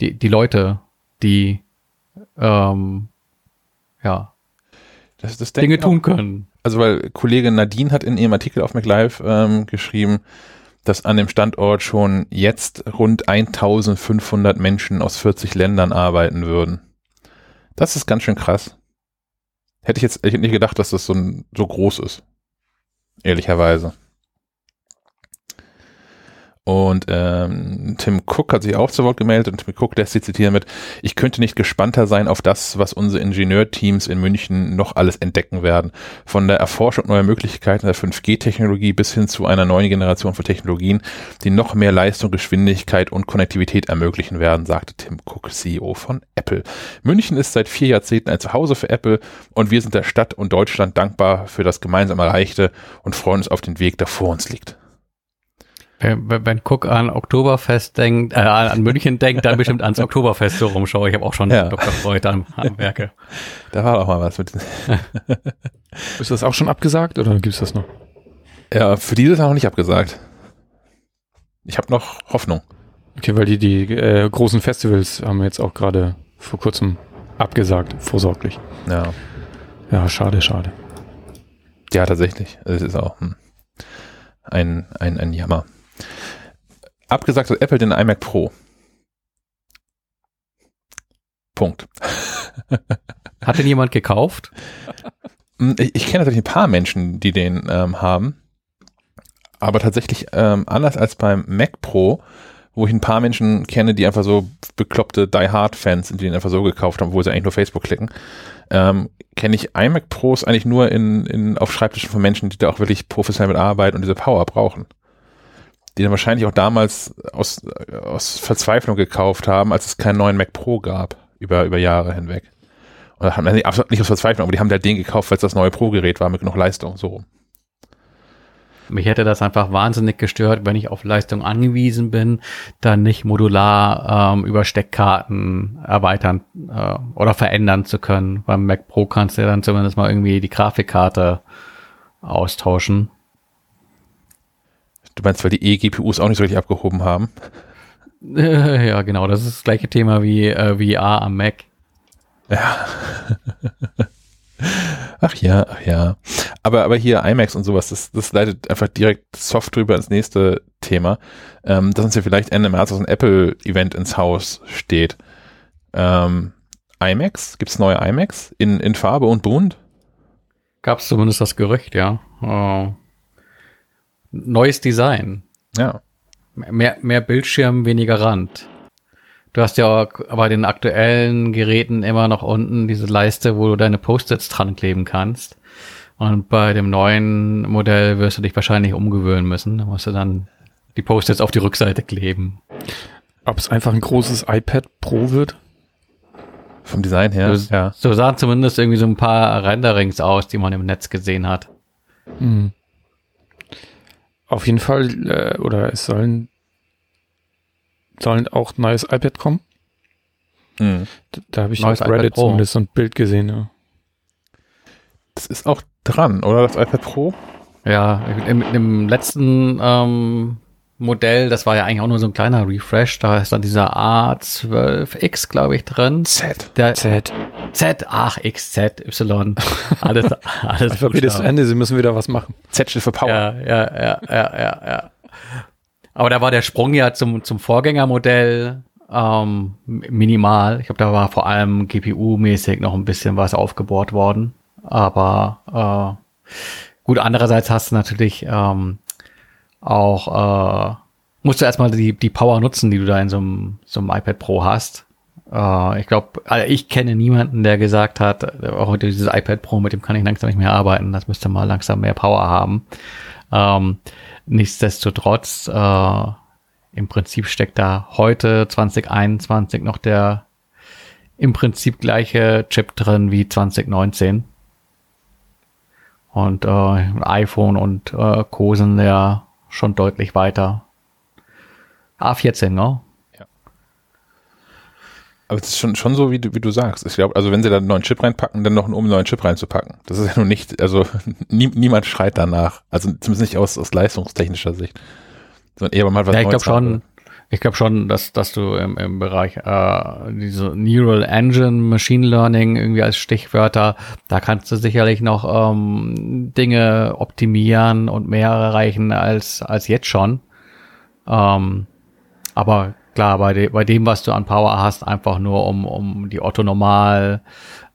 die, die Leute, die ähm, ja das, das Dinge tun können also weil Kollegin Nadine hat in ihrem Artikel auf MacLive ähm, geschrieben, dass an dem Standort schon jetzt rund 1500 Menschen aus 40 Ländern arbeiten würden. Das ist ganz schön krass. Hätte ich jetzt ich hätte nicht gedacht, dass das so, ein, so groß ist. Ehrlicherweise. Und ähm, Tim Cook hat sich auch zu Wort gemeldet und Tim Cook lässt sie zitieren mit, ich könnte nicht gespannter sein auf das, was unsere Ingenieurteams in München noch alles entdecken werden. Von der Erforschung neuer Möglichkeiten der 5G-Technologie bis hin zu einer neuen Generation von Technologien, die noch mehr Leistung, Geschwindigkeit und Konnektivität ermöglichen werden, sagte Tim Cook, CEO von Apple. München ist seit vier Jahrzehnten ein Zuhause für Apple und wir sind der Stadt und Deutschland dankbar für das gemeinsam Erreichte und freuen uns auf den Weg, der vor uns liegt. Wenn, wenn Cook an Oktoberfest denkt, äh, an München denkt, dann bestimmt ans Oktoberfest so rumschaue. Ich habe auch schon ja. Dr. Freud am, am Werke. Da war doch mal was mit. Ist das auch schon abgesagt oder gibt es das noch? Ja, für dieses Jahr noch nicht abgesagt. Ich habe noch Hoffnung. Okay, weil die, die äh, großen Festivals haben jetzt auch gerade vor kurzem abgesagt, vorsorglich. Ja. Ja, schade, schade. Ja, tatsächlich. Es ist auch hm, ein, ein, ein Jammer. Abgesagt hat Apple den iMac Pro. Punkt. Hat den jemand gekauft? Hm, ich, ich kenne natürlich ein paar Menschen, die den ähm, haben. Aber tatsächlich ähm, anders als beim Mac Pro, wo ich ein paar Menschen kenne, die einfach so bekloppte Die Hard Fans sind, die den einfach so gekauft haben, obwohl sie eigentlich nur Facebook klicken, ähm, kenne ich iMac Pros eigentlich nur in, in, auf Schreibtischen von Menschen, die da auch wirklich professionell mit arbeiten und diese Power brauchen die dann wahrscheinlich auch damals aus, aus Verzweiflung gekauft haben, als es keinen neuen Mac Pro gab, über, über Jahre hinweg. Oder haben, nicht aus Verzweiflung, aber die haben halt den gekauft, weil es das neue Pro-Gerät war mit genug Leistung, so. Mich hätte das einfach wahnsinnig gestört, wenn ich auf Leistung angewiesen bin, dann nicht modular ähm, über Steckkarten erweitern äh, oder verändern zu können. Beim Mac Pro kannst du ja dann zumindest mal irgendwie die Grafikkarte austauschen. Du meinst, weil die E-GPUs auch nicht so richtig abgehoben haben? ja, genau. Das ist das gleiche Thema wie äh, VR am Mac. Ja. ach ja, ach ja. Aber, aber hier IMAX und sowas, das, das leitet einfach direkt soft drüber ins nächste Thema, ähm, dass uns ja vielleicht Ende März so ein Apple-Event ins Haus steht. Ähm, IMAX? Gibt es neue IMAX in, in Farbe und bunt? Gab es zumindest das Gerücht, ja. Uh, neues Design. Ja. Mehr, mehr Bildschirm, weniger Rand. Du hast ja auch bei den aktuellen Geräten immer noch unten diese Leiste, wo du deine Post-its dran kleben kannst. Und bei dem neuen Modell wirst du dich wahrscheinlich umgewöhnen müssen. Da musst du dann die Post-its auf die Rückseite kleben. Ob es einfach ein großes iPad Pro wird? Vom Design her, so, ja. So sahen zumindest irgendwie so ein paar Renderings aus, die man im Netz gesehen hat. Hm. Auf jeden Fall, äh, oder es sollen, sollen auch neues iPad kommen. Hm. Da, da habe ich neues auf Reddit zumindest so ein Bild gesehen. Ja. Das ist auch dran, oder? Das iPad Pro? Ja, im, im letzten ähm, Modell, das war ja eigentlich auch nur so ein kleiner Refresh, da ist dann dieser A12X, glaube ich, drin. Z. Der, Z. Z, ach, X, Z, Y. Alles, alles. Alphabet ist Ende, sie müssen wieder was machen. Z steht für Power. Ja, ja, ja, ja, ja, ja. Aber da war der Sprung ja zum, zum Vorgängermodell ähm, minimal. Ich glaube, da war vor allem GPU-mäßig noch ein bisschen was aufgebohrt worden. Aber äh, gut, andererseits hast du natürlich ähm, auch, äh, musst du erstmal die, die Power nutzen, die du da in so einem, so einem iPad Pro hast. Äh, ich glaube, also ich kenne niemanden, der gesagt hat, heute dieses iPad Pro, mit dem kann ich langsam nicht mehr arbeiten, das müsste mal langsam mehr Power haben. Ähm, nichtsdestotrotz, äh, im Prinzip steckt da heute 2021 noch der im Prinzip gleiche Chip drin wie 2019. Und äh, iPhone und äh, Co. sind ja schon deutlich weiter. A14, ne? Ja. Aber es ist schon, schon so, wie du, wie du sagst. Ich glaube, also wenn sie da einen neuen Chip reinpacken, dann noch einen, um einen neuen Chip reinzupacken. Das ist ja nun nicht, also nie, niemand schreit danach. Also zumindest nicht aus, aus leistungstechnischer Sicht. Sondern eher mal was ja, ich glaube schon, ich glaube schon, dass, dass du im, im Bereich äh, diese Neural Engine, Machine Learning irgendwie als Stichwörter, da kannst du sicherlich noch ähm, Dinge optimieren und mehr erreichen als, als jetzt schon. Ähm, aber klar, bei, de bei dem, was du an Power hast, einfach nur um, um die Otto Normal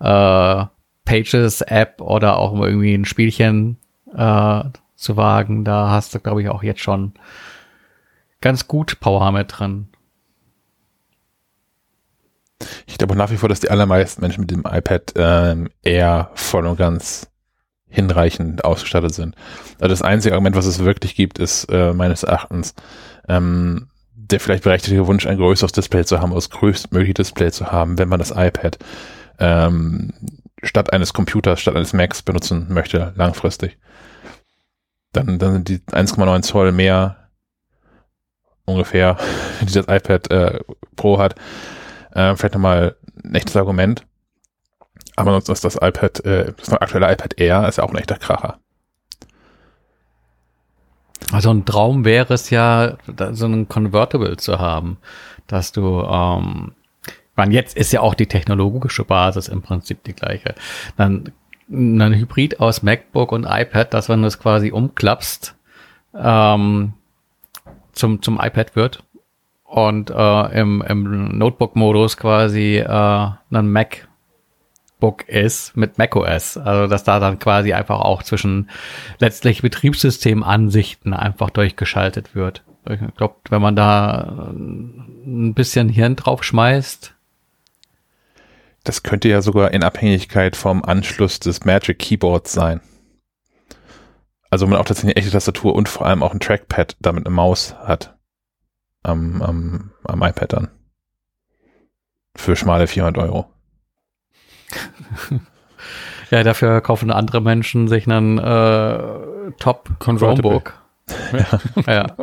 äh, Pages App oder auch irgendwie ein Spielchen äh, zu wagen, da hast du, glaube ich, auch jetzt schon ganz gut Power mit drin. Ich glaube nach wie vor, dass die allermeisten Menschen mit dem iPad ähm, eher voll und ganz hinreichend ausgestattet sind. Also das einzige Argument, was es wirklich gibt, ist äh, meines Erachtens ähm, der vielleicht berechtigte Wunsch, ein größeres Display zu haben, das größtmögliche Display zu haben, wenn man das iPad ähm, statt eines Computers, statt eines Macs benutzen möchte, langfristig. Dann, dann sind die 1,9 Zoll mehr ungefähr, die das iPad äh, Pro hat, äh, vielleicht nochmal ein echtes Argument. Aber sonst ist das iPad, äh, das aktuelle iPad Air ist ja auch ein echter Kracher. Also ein Traum wäre es ja, so einen Convertible zu haben, dass du, ähm, meine, jetzt ist ja auch die technologische Basis im Prinzip die gleiche. Dann ein Hybrid aus MacBook und iPad, dass wenn du es quasi umklappst, ähm, zum, zum iPad wird und äh, im, im Notebook-Modus quasi äh, ein MacBook ist mit macOS. Also dass da dann quasi einfach auch zwischen letztlich Betriebssystemansichten einfach durchgeschaltet wird. Ich glaube, wenn man da ein bisschen Hirn drauf schmeißt. Das könnte ja sogar in Abhängigkeit vom Anschluss des Magic Keyboards sein. Also man auch tatsächlich eine echte Tastatur und vor allem auch ein Trackpad damit eine Maus hat. Am, am, am iPad dann. Für schmale 400 Euro. ja, dafür kaufen andere Menschen sich einen äh, Top Chromebook. ja. ja.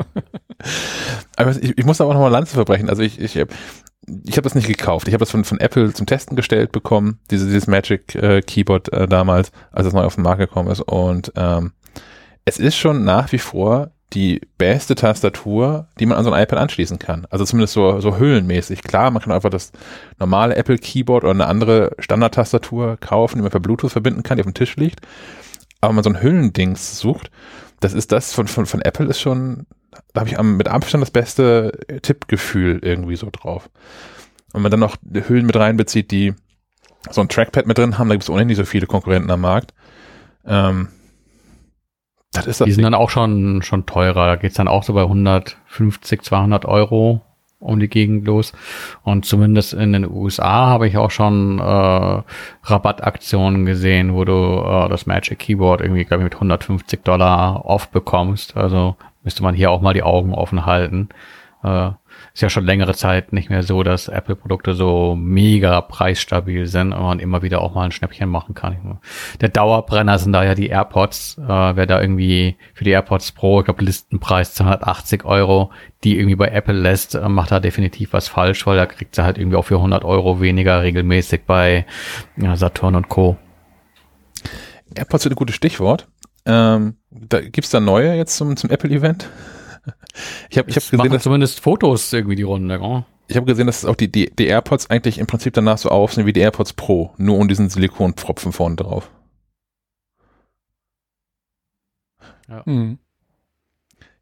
Aber ich, ich muss aber noch mal Lanze verbrechen. Also ich, ich, ich habe das nicht gekauft. Ich habe das von, von Apple zum Testen gestellt bekommen, diese, dieses Magic äh, Keyboard äh, damals, als es neu auf den Markt gekommen ist. Und ähm, es ist schon nach wie vor die beste Tastatur, die man an so ein iPad anschließen kann. Also zumindest so, so hüllenmäßig. Klar, man kann einfach das normale Apple Keyboard oder eine andere Standard-Tastatur kaufen, die man per Bluetooth verbinden kann, die auf dem Tisch liegt. Aber wenn man so ein Hüllendings sucht, das ist das von, von, von Apple ist schon, da habe ich am, mit Abstand das beste Tippgefühl irgendwie so drauf. Und wenn man dann noch Hüllen mit reinbezieht, die so ein Trackpad mit drin haben, da gibt es ohnehin nicht so viele Konkurrenten am Markt. Ähm, das ist das die sind dann auch schon, schon teurer. Da geht's dann auch so bei 150, 200 Euro um die Gegend los. Und zumindest in den USA habe ich auch schon äh, Rabattaktionen gesehen, wo du äh, das Magic Keyboard irgendwie, glaube ich, mit 150 Dollar off bekommst. Also müsste man hier auch mal die Augen offen halten. Äh, ist ja schon längere Zeit nicht mehr so, dass Apple-Produkte so mega preisstabil sind und man immer wieder auch mal ein Schnäppchen machen kann. Der Dauerbrenner sind da ja die AirPods. Äh, wer da irgendwie für die AirPods Pro, ich glaube Listenpreis 280 Euro, die irgendwie bei Apple lässt, äh, macht da definitiv was falsch, weil da kriegt sie halt irgendwie auch für 100 Euro weniger regelmäßig bei ja, Saturn und Co. AirPods sind ein gutes Stichwort. Ähm, da gibt's da neue jetzt zum, zum Apple-Event? Ich habe ich hab gesehen, dass zumindest Fotos irgendwie die Runde. Oh. Ich habe gesehen, dass auch die, die, die AirPods eigentlich im Prinzip danach so aussehen wie die AirPods Pro, nur um diesen Silikonpfropfen vorne drauf. Ja. Hm.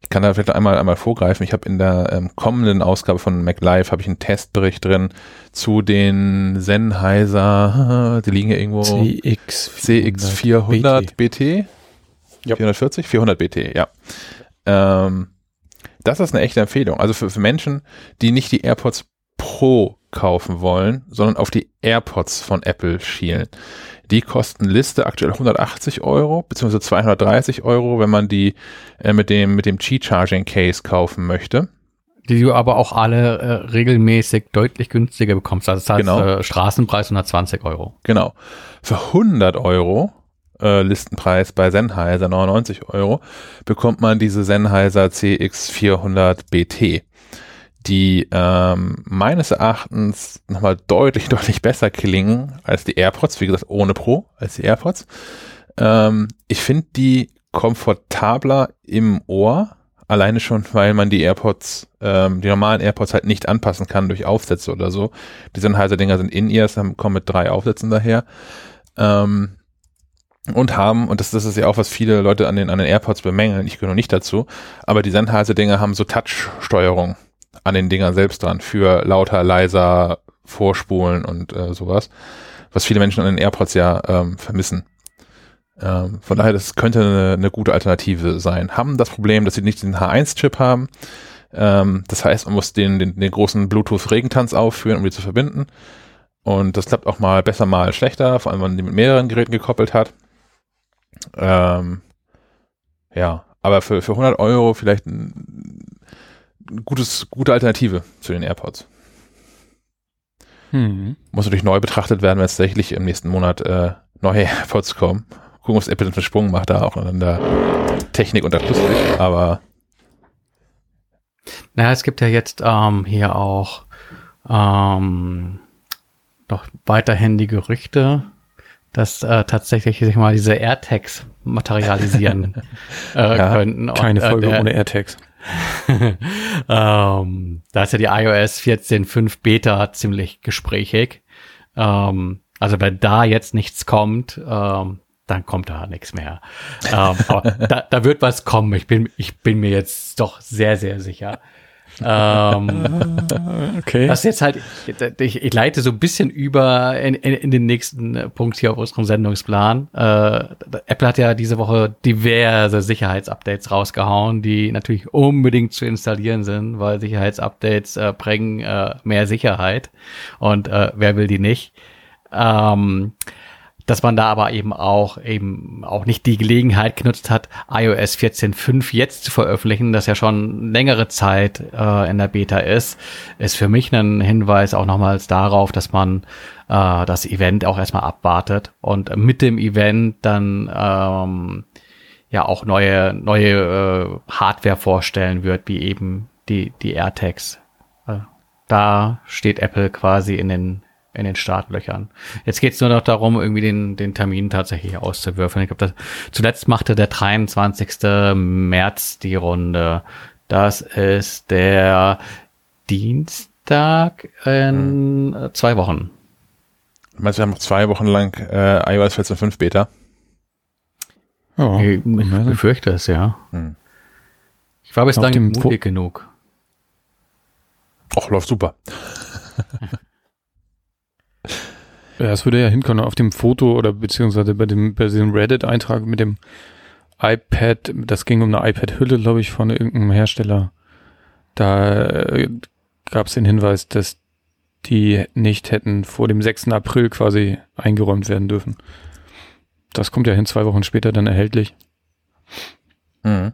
Ich kann da vielleicht einmal einmal vorgreifen. Ich habe in der ähm, kommenden Ausgabe von MacLive habe ich einen Testbericht drin zu den Sennheiser, die liegen ja irgendwo CX CX400 BT. BT? Ja. 440? 400 BT, ja. Ähm, das ist eine echte Empfehlung. Also für, für Menschen, die nicht die AirPods Pro kaufen wollen, sondern auf die AirPods von Apple schielen. Die kosten Liste aktuell 180 Euro, beziehungsweise 230 Euro, wenn man die äh, mit dem, mit dem Qi-Charging Case kaufen möchte. Die du aber auch alle äh, regelmäßig deutlich günstiger bekommst. Also das heißt genau. äh, Straßenpreis 120 Euro. Genau. Für 100 Euro äh, Listenpreis bei Sennheiser 99 Euro, bekommt man diese Sennheiser CX400 BT, die ähm, meines Erachtens nochmal deutlich, deutlich besser klingen als die AirPods, wie gesagt, ohne Pro, als die AirPods. Ähm, ich finde die komfortabler im Ohr, alleine schon, weil man die AirPods, ähm, die normalen AirPods halt nicht anpassen kann durch Aufsätze oder so. Die Sennheiser-Dinger sind In-Ears, kommen mit drei Aufsätzen daher. Ähm, und haben, und das, das ist ja auch, was viele Leute an den, an den AirPods bemängeln, ich gehöre noch nicht dazu, aber die Sennheiser-Dinger haben so Touch-Steuerung an den Dingern selbst dran für lauter, leiser, Vorspulen und äh, sowas, was viele Menschen an den AirPods ja ähm, vermissen. Ähm, von daher, das könnte eine, eine gute Alternative sein. Haben das Problem, dass sie nicht den H1-Chip haben. Ähm, das heißt, man muss den, den, den großen Bluetooth-Regentanz aufführen, um die zu verbinden. Und das klappt auch mal besser, mal schlechter, vor allem wenn man die mit mehreren Geräten gekoppelt hat. Ähm, ja, aber für, für 100 Euro vielleicht ein, gutes, gute Alternative zu den AirPods. Hm. Muss natürlich neu betrachtet werden, wenn es tatsächlich im nächsten Monat äh, neue AirPods kommen. Gucken, was Apple einen Sprung macht da auch in der Technik unterstützt. Aber naja, es gibt ja jetzt ähm, hier auch ähm, noch weiterhin die Gerüchte, dass äh, tatsächlich sich mal diese AirTags materialisieren äh, ja, könnten. Keine und, Folge äh, ohne AirTags. ähm, da ist ja die iOS 14.5 Beta ziemlich gesprächig. Ähm, also wenn da jetzt nichts kommt, ähm, dann kommt da nichts mehr. ähm, aber da, da wird was kommen. Ich bin, ich bin mir jetzt doch sehr, sehr sicher ähm, okay. Das jetzt halt, ich, ich, leite so ein bisschen über in, in, in den nächsten Punkt hier auf unserem Sendungsplan. Äh, Apple hat ja diese Woche diverse Sicherheitsupdates rausgehauen, die natürlich unbedingt zu installieren sind, weil Sicherheitsupdates äh, bringen äh, mehr Sicherheit und äh, wer will die nicht. Ähm, dass man da aber eben auch eben auch nicht die Gelegenheit genutzt hat, iOS 14.5 jetzt zu veröffentlichen, das ja schon längere Zeit äh, in der Beta ist, ist für mich ein Hinweis auch nochmals darauf, dass man äh, das Event auch erstmal abwartet und mit dem Event dann ähm, ja auch neue neue äh, Hardware vorstellen wird, wie eben die die AirTags. Äh, da steht Apple quasi in den in den Startlöchern. Jetzt geht es nur noch darum, irgendwie den, den Termin tatsächlich auszuwürfeln. Ich glaube, zuletzt machte der 23. März die Runde. Das ist der Dienstag in hm. zwei Wochen. Du meinst, wir haben noch zwei Wochen lang äh, iOS 14.5 Beta? Ja, ich, ich befürchte es, ja. Hm. Ich war bis dann mutig genug. Ach, läuft super. Ja, es würde ja hinkommen auf dem Foto oder beziehungsweise bei dem, bei diesem Reddit-Eintrag mit dem iPad, das ging um eine iPad-Hülle, glaube ich, von irgendeinem Hersteller. Da äh, gab es den Hinweis, dass die nicht hätten vor dem 6. April quasi eingeräumt werden dürfen. Das kommt ja hin, zwei Wochen später dann erhältlich. Mhm.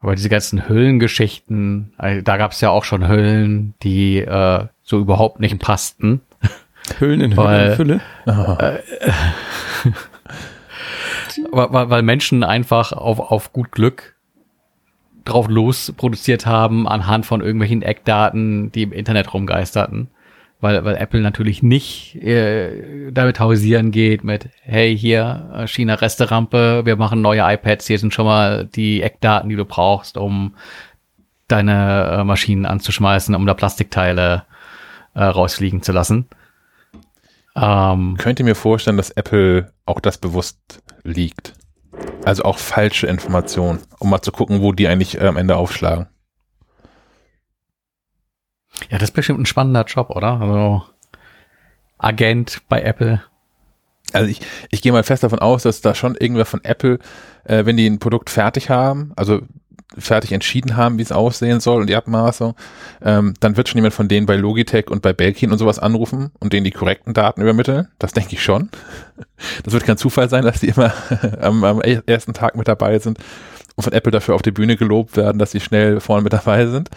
Aber diese ganzen Hüllengeschichten, also da gab es ja auch schon Hüllen, die äh, so überhaupt nicht passten. Hüllen in weil, Fülle. Äh, weil, weil Menschen einfach auf, auf gut Glück drauf los produziert haben anhand von irgendwelchen Eckdaten, die im Internet rumgeisterten. Weil, weil Apple natürlich nicht äh, damit hausieren geht mit, hey, hier, China-Resterampe, wir machen neue iPads, hier sind schon mal die Eckdaten, die du brauchst, um deine äh, Maschinen anzuschmeißen, um da Plastikteile äh, rausfliegen zu lassen. Ähm, Könnt ihr mir vorstellen, dass Apple auch das bewusst liegt? Also auch falsche Informationen, um mal zu gucken, wo die eigentlich äh, am Ende aufschlagen. Ja, das ist bestimmt ein spannender Job, oder? Also Agent bei Apple. Also ich, ich gehe mal fest davon aus, dass da schon irgendwer von Apple, äh, wenn die ein Produkt fertig haben, also fertig entschieden haben, wie es aussehen soll und die Abmaßung, ähm, dann wird schon jemand von denen bei Logitech und bei Belkin und sowas anrufen und denen die korrekten Daten übermitteln. Das denke ich schon. Das wird kein Zufall sein, dass die immer am, am ersten Tag mit dabei sind und von Apple dafür auf die Bühne gelobt werden, dass sie schnell vorne mit dabei sind.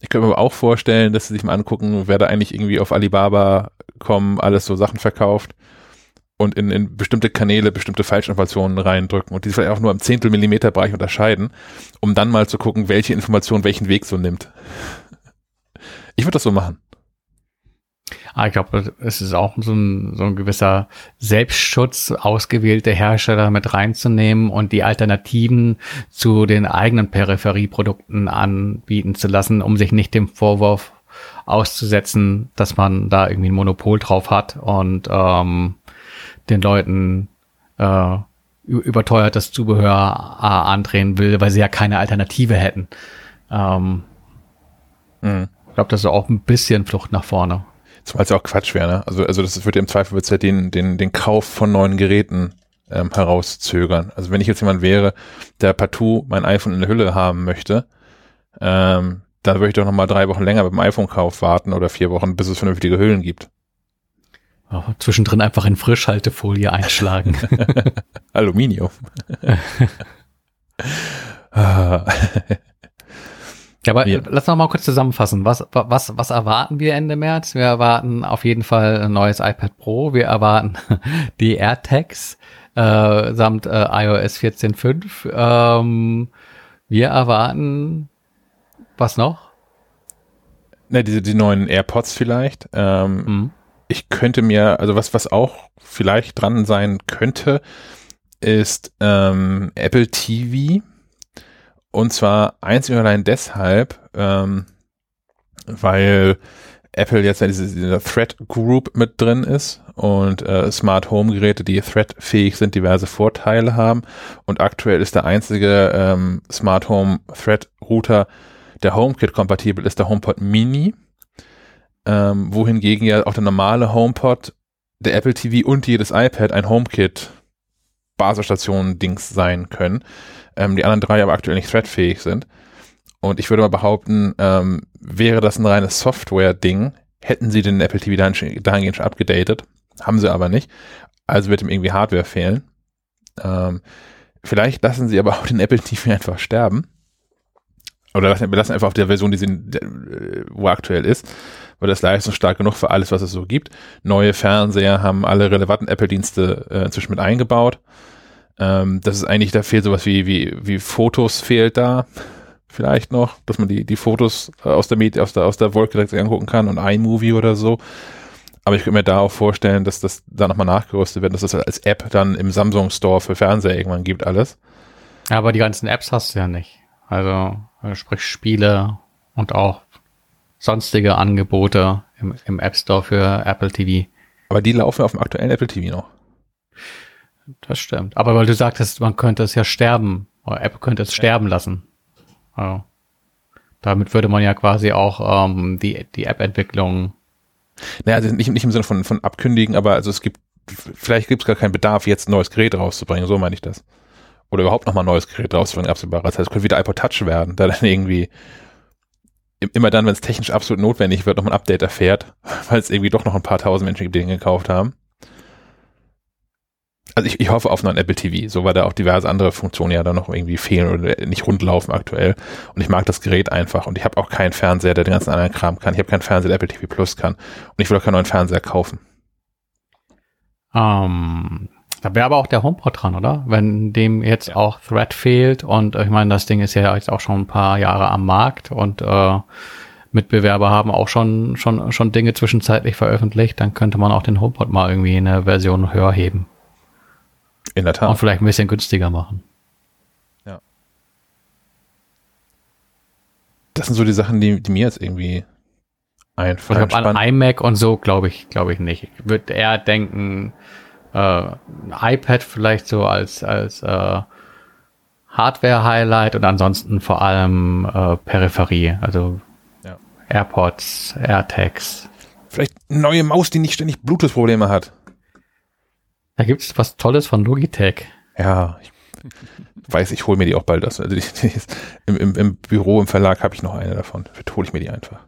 Ich könnte mir aber auch vorstellen, dass sie sich mal angucken, wer da eigentlich irgendwie auf Alibaba kommen, alles so Sachen verkauft und in, in bestimmte Kanäle bestimmte Falschinformationen reindrücken und die vielleicht auch nur im Zehntel Millimeter Bereich unterscheiden, um dann mal zu gucken, welche Information welchen Weg so nimmt. Ich würde das so machen. Ah, ich glaube, es ist auch so ein, so ein gewisser Selbstschutz, ausgewählte Hersteller mit reinzunehmen und die Alternativen zu den eigenen Peripherieprodukten anbieten zu lassen, um sich nicht dem Vorwurf auszusetzen, dass man da irgendwie ein Monopol drauf hat und ähm, den Leuten äh, überteuertes Zubehör äh, andrehen will, weil sie ja keine Alternative hätten. Ähm, mhm. Ich glaube, das ist auch ein bisschen Flucht nach vorne. Zumal es ja auch Quatsch wäre, ne? Also, also das wird im Zweifel wird's ja den, den, den Kauf von neuen Geräten ähm, herauszögern. Also wenn ich jetzt jemand wäre, der partout mein iPhone in der Hülle haben möchte, ähm, dann würde ich doch noch mal drei Wochen länger mit dem iPhone-Kauf warten oder vier Wochen, bis es vernünftige Hüllen gibt. Oh, zwischendrin einfach in Frischhaltefolie einschlagen. Aluminium. ja, aber ja. lass noch mal kurz zusammenfassen. Was, was, was erwarten wir Ende März? Wir erwarten auf jeden Fall ein neues iPad Pro. Wir erwarten die AirTags äh, samt äh, iOS 14.5. Ähm, wir erwarten was noch? Ne, diese die neuen AirPods vielleicht. Ähm, mhm ich könnte mir, also was, was auch vielleicht dran sein könnte, ist ähm, Apple TV. Und zwar einzig und allein deshalb, ähm, weil Apple jetzt ja diese, diese Thread Group mit drin ist und äh, Smart Home Geräte, die Thread-fähig sind, diverse Vorteile haben. Und aktuell ist der einzige ähm, Smart Home Thread Router, der HomeKit kompatibel ist, der HomePod Mini ähm, wohingegen ja auch der normale HomePod, der Apple TV und jedes iPad ein HomeKit Basisstation-Dings sein können. Ähm, die anderen drei aber aktuell nicht threadfähig sind. Und ich würde mal behaupten, ähm, wäre das ein reines Software-Ding, hätten sie den Apple TV dahingehend schon abgedatet. Haben sie aber nicht. Also wird ihm irgendwie Hardware fehlen. Ähm, vielleicht lassen sie aber auch den Apple TV einfach sterben. Oder lassen, lassen einfach auf der Version, die sie, wo aktuell ist, weil das leistungsstark genug für alles, was es so gibt. Neue Fernseher haben alle relevanten Apple-Dienste äh, inzwischen mit eingebaut. Ähm, das ist eigentlich, da fehlt sowas wie, wie, wie Fotos fehlt da vielleicht noch, dass man die, die Fotos äh, aus der, Medi aus der, aus der Wolke direkt angucken kann und iMovie oder so. Aber ich könnte mir da auch vorstellen, dass das da nochmal nachgerüstet wird, dass das als App dann im Samsung Store für Fernseher irgendwann gibt, alles. Aber die ganzen Apps hast du ja nicht. Also, äh, sprich Spiele und auch sonstige Angebote im, im App Store für Apple TV. Aber die laufen auf dem aktuellen Apple TV noch. Das stimmt. Aber weil du sagtest, man könnte es ja sterben, oder Apple könnte es ja. sterben lassen. Also, damit würde man ja quasi auch ähm, die, die App-Entwicklung. Naja, also nicht, nicht im Sinne von, von abkündigen, aber also es gibt, vielleicht gibt es gar keinen Bedarf, jetzt ein neues Gerät rauszubringen, so meine ich das. Oder überhaupt nochmal ein neues Gerät rauszubringen, absehbarer Zeit. Es könnte wieder iPod Touch werden, da dann irgendwie immer dann, wenn es technisch absolut notwendig wird, noch ein Update erfährt, weil es irgendwie doch noch ein paar tausend Menschen gibt, die den gekauft haben. Also ich, ich hoffe auf einen Apple TV, so weil da auch diverse andere Funktionen ja dann noch irgendwie fehlen oder nicht rundlaufen aktuell. Und ich mag das Gerät einfach und ich habe auch keinen Fernseher, der den ganzen anderen Kram kann. Ich habe keinen Fernseher, der Apple TV Plus kann. Und ich will auch keinen neuen Fernseher kaufen. Ähm, da wäre aber auch der HomePod dran, oder? Wenn dem jetzt ja. auch Thread fehlt und ich meine, das Ding ist ja jetzt auch schon ein paar Jahre am Markt und äh, Mitbewerber haben auch schon, schon, schon Dinge zwischenzeitlich veröffentlicht, dann könnte man auch den HomePod mal irgendwie in eine Version höher heben. In der Tat. Und vielleicht ein bisschen günstiger machen. Ja. Das sind so die Sachen, die, die mir jetzt irgendwie einfallen. Ich glaube, an iMac und so glaube ich, glaube ich nicht. Ich würde eher denken, äh, iPad vielleicht so als, als äh, Hardware-Highlight und ansonsten vor allem äh, Peripherie, also ja. AirPods, AirTags. Vielleicht eine neue Maus, die nicht ständig Bluetooth-Probleme hat. Da gibt es was Tolles von Logitech. Ja, ich weiß, ich hole mir die auch bald. Also die, die ist, im, im, im, Büro, im Verlag habe ich noch eine davon. Vielleicht hole ich mir die einfach.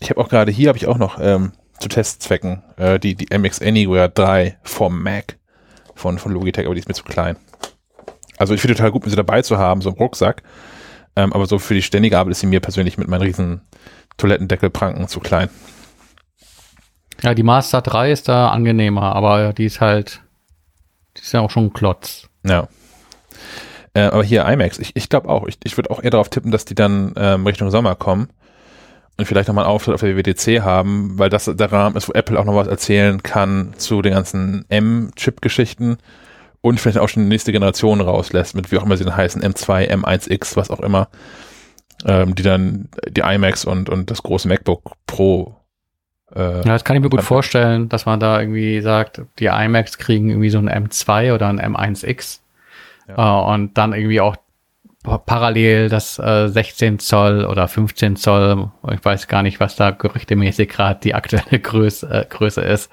Ich habe auch gerade hier habe ich auch noch ähm, zu Testzwecken äh, die, die MX Anywhere 3 vom Mac von, von Logitech, aber die ist mir zu klein. Also ich finde total gut, sie dabei zu haben, so im Rucksack. Ähm, aber so für die ständige Arbeit ist sie mir persönlich mit meinen riesen Toilettendeckelpranken zu klein. Ja, die Master 3 ist da angenehmer, aber die ist halt, die ist ja auch schon ein Klotz. Ja. Äh, aber hier IMAX, ich, ich glaube auch, ich, ich würde auch eher darauf tippen, dass die dann ähm, Richtung Sommer kommen und vielleicht nochmal einen Auftritt auf der WWDC haben, weil das der Rahmen ist, wo Apple auch noch was erzählen kann zu den ganzen M-Chip-Geschichten und vielleicht auch schon die nächste Generation rauslässt, mit wie auch immer sie dann heißen, M2, M1X, was auch immer, ähm, die dann die iMacs und, und das große MacBook Pro äh, ja, das kann ich mir gut vorstellen, dass man da irgendwie sagt, die iMacs kriegen irgendwie so ein M2 oder ein M1X ja. äh, und dann irgendwie auch parallel das äh, 16 Zoll oder 15 Zoll, ich weiß gar nicht, was da gerüchtemäßig gerade die aktuelle Größe, äh, Größe ist,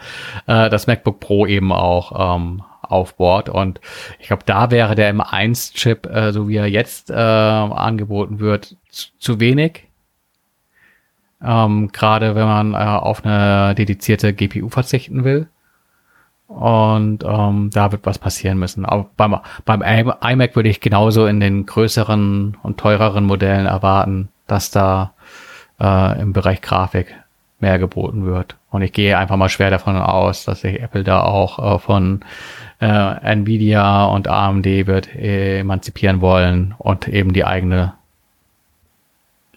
äh, das MacBook Pro eben auch ähm, auf Bord. Und ich glaube, da wäre der M1-Chip, äh, so wie er jetzt äh, angeboten wird, zu, zu wenig. Ähm, Gerade wenn man äh, auf eine dedizierte GPU verzichten will. Und ähm, da wird was passieren müssen. Aber beim, beim iMac würde ich genauso in den größeren und teureren Modellen erwarten, dass da äh, im Bereich Grafik mehr geboten wird. Und ich gehe einfach mal schwer davon aus, dass sich Apple da auch äh, von äh, Nvidia und AMD wird emanzipieren wollen und eben die eigene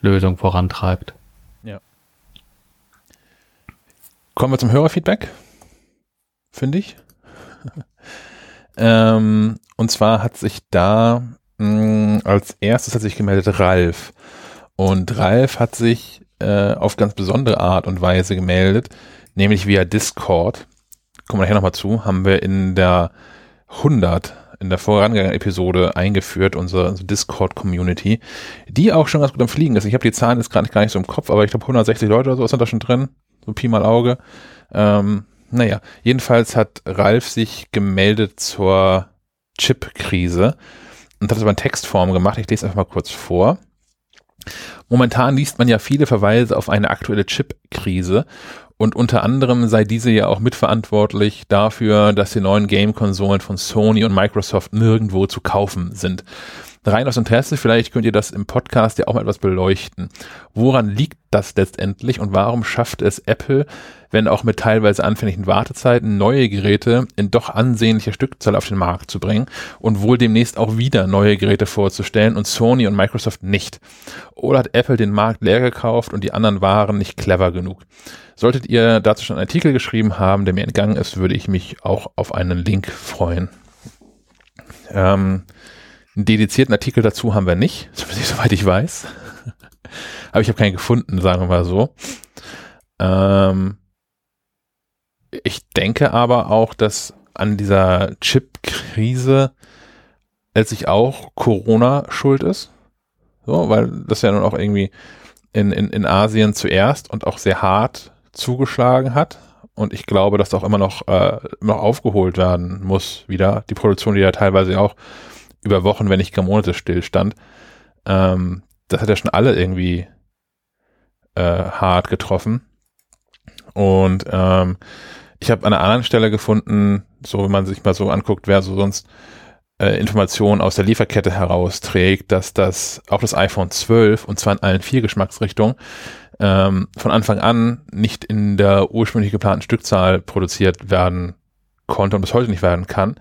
Lösung vorantreibt. Ja. Kommen wir zum Hörerfeedback finde ich. ähm, und zwar hat sich da mh, mm, als erstes hat sich gemeldet Ralf. Und Ralf hat sich äh, auf ganz besondere Art und Weise gemeldet, nämlich via Discord. Kommen wir nachher nochmal zu, haben wir in der 100 in der vorangegangenen Episode eingeführt, unsere, unsere Discord-Community, die auch schon ganz gut am Fliegen ist. Ich habe die Zahlen jetzt gerade gar nicht so im Kopf, aber ich glaube 160 Leute oder so sind da schon drin, so Pi mal Auge. Ähm, naja, jedenfalls hat Ralf sich gemeldet zur Chip-Krise und hat es aber in Textform gemacht. Ich lese einfach mal kurz vor. Momentan liest man ja viele Verweise auf eine aktuelle Chip-Krise Und unter anderem sei diese ja auch mitverantwortlich dafür, dass die neuen Game-Konsolen von Sony und Microsoft nirgendwo zu kaufen sind. Rein aus Interesse, vielleicht könnt ihr das im Podcast ja auch mal etwas beleuchten. Woran liegt das letztendlich und warum schafft es Apple, wenn auch mit teilweise anfänglichen Wartezeiten, neue Geräte in doch ansehnlicher Stückzahl auf den Markt zu bringen und wohl demnächst auch wieder neue Geräte vorzustellen und Sony und Microsoft nicht? Oder hat Apple den Markt leer gekauft und die anderen waren nicht clever genug? Solltet ihr dazu schon einen Artikel geschrieben haben, der mir entgangen ist, würde ich mich auch auf einen Link freuen. Ähm, einen dedizierten Artikel dazu haben wir nicht, soweit ich weiß. Aber ich habe keinen gefunden, sagen wir mal so. Ähm, ich denke aber auch, dass an dieser Chip-Krise letztlich auch Corona schuld ist. So, weil das ja nun auch irgendwie in, in, in Asien zuerst und auch sehr hart zugeschlagen hat. Und ich glaube, dass auch immer noch, äh, noch aufgeholt werden muss wieder. Die Produktion, die ja teilweise auch über Wochen, wenn nicht gar Monate stillstand. Ähm, das hat ja schon alle irgendwie äh, hart getroffen. Und ähm, ich habe an einer anderen Stelle gefunden, so wenn man sich mal so anguckt, wer so sonst äh, Informationen aus der Lieferkette herausträgt, dass das auch das iPhone 12 und zwar in allen vier Geschmacksrichtungen ähm, von Anfang an nicht in der ursprünglich geplanten Stückzahl produziert werden konnte und bis heute nicht werden kann,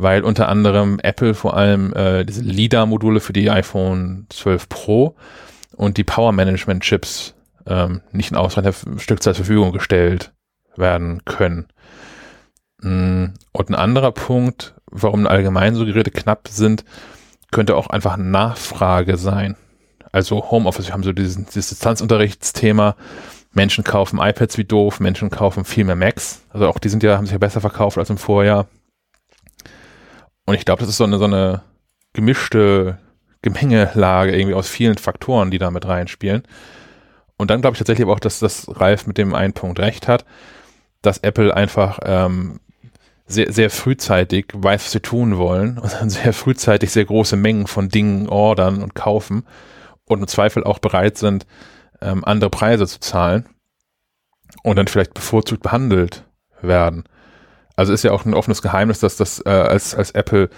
weil unter anderem Apple vor allem äh, diese LIDAR-Module für die iPhone 12 Pro und die Power Management Chips ähm, nicht in ausreichender Stückzahl zur Verfügung gestellt werden können. Mm, und ein anderer Punkt, warum allgemein so Geräte knapp sind, könnte auch einfach Nachfrage sein. Also Homeoffice, wir haben so dieses, dieses Distanzunterrichtsthema. Menschen kaufen iPads wie doof, Menschen kaufen viel mehr Macs. Also auch die sind ja, haben sich ja besser verkauft als im Vorjahr. Und ich glaube, das ist so eine, so eine gemischte Gemengelage irgendwie aus vielen Faktoren, die da mit reinspielen. Und dann glaube ich tatsächlich aber auch, dass das Ralf mit dem einen Punkt recht hat dass Apple einfach ähm, sehr, sehr frühzeitig weiß, was sie tun wollen und dann sehr frühzeitig sehr große Mengen von Dingen ordern und kaufen und im Zweifel auch bereit sind, ähm, andere Preise zu zahlen und dann vielleicht bevorzugt behandelt werden. Also ist ja auch ein offenes Geheimnis, dass das äh, als, als Apple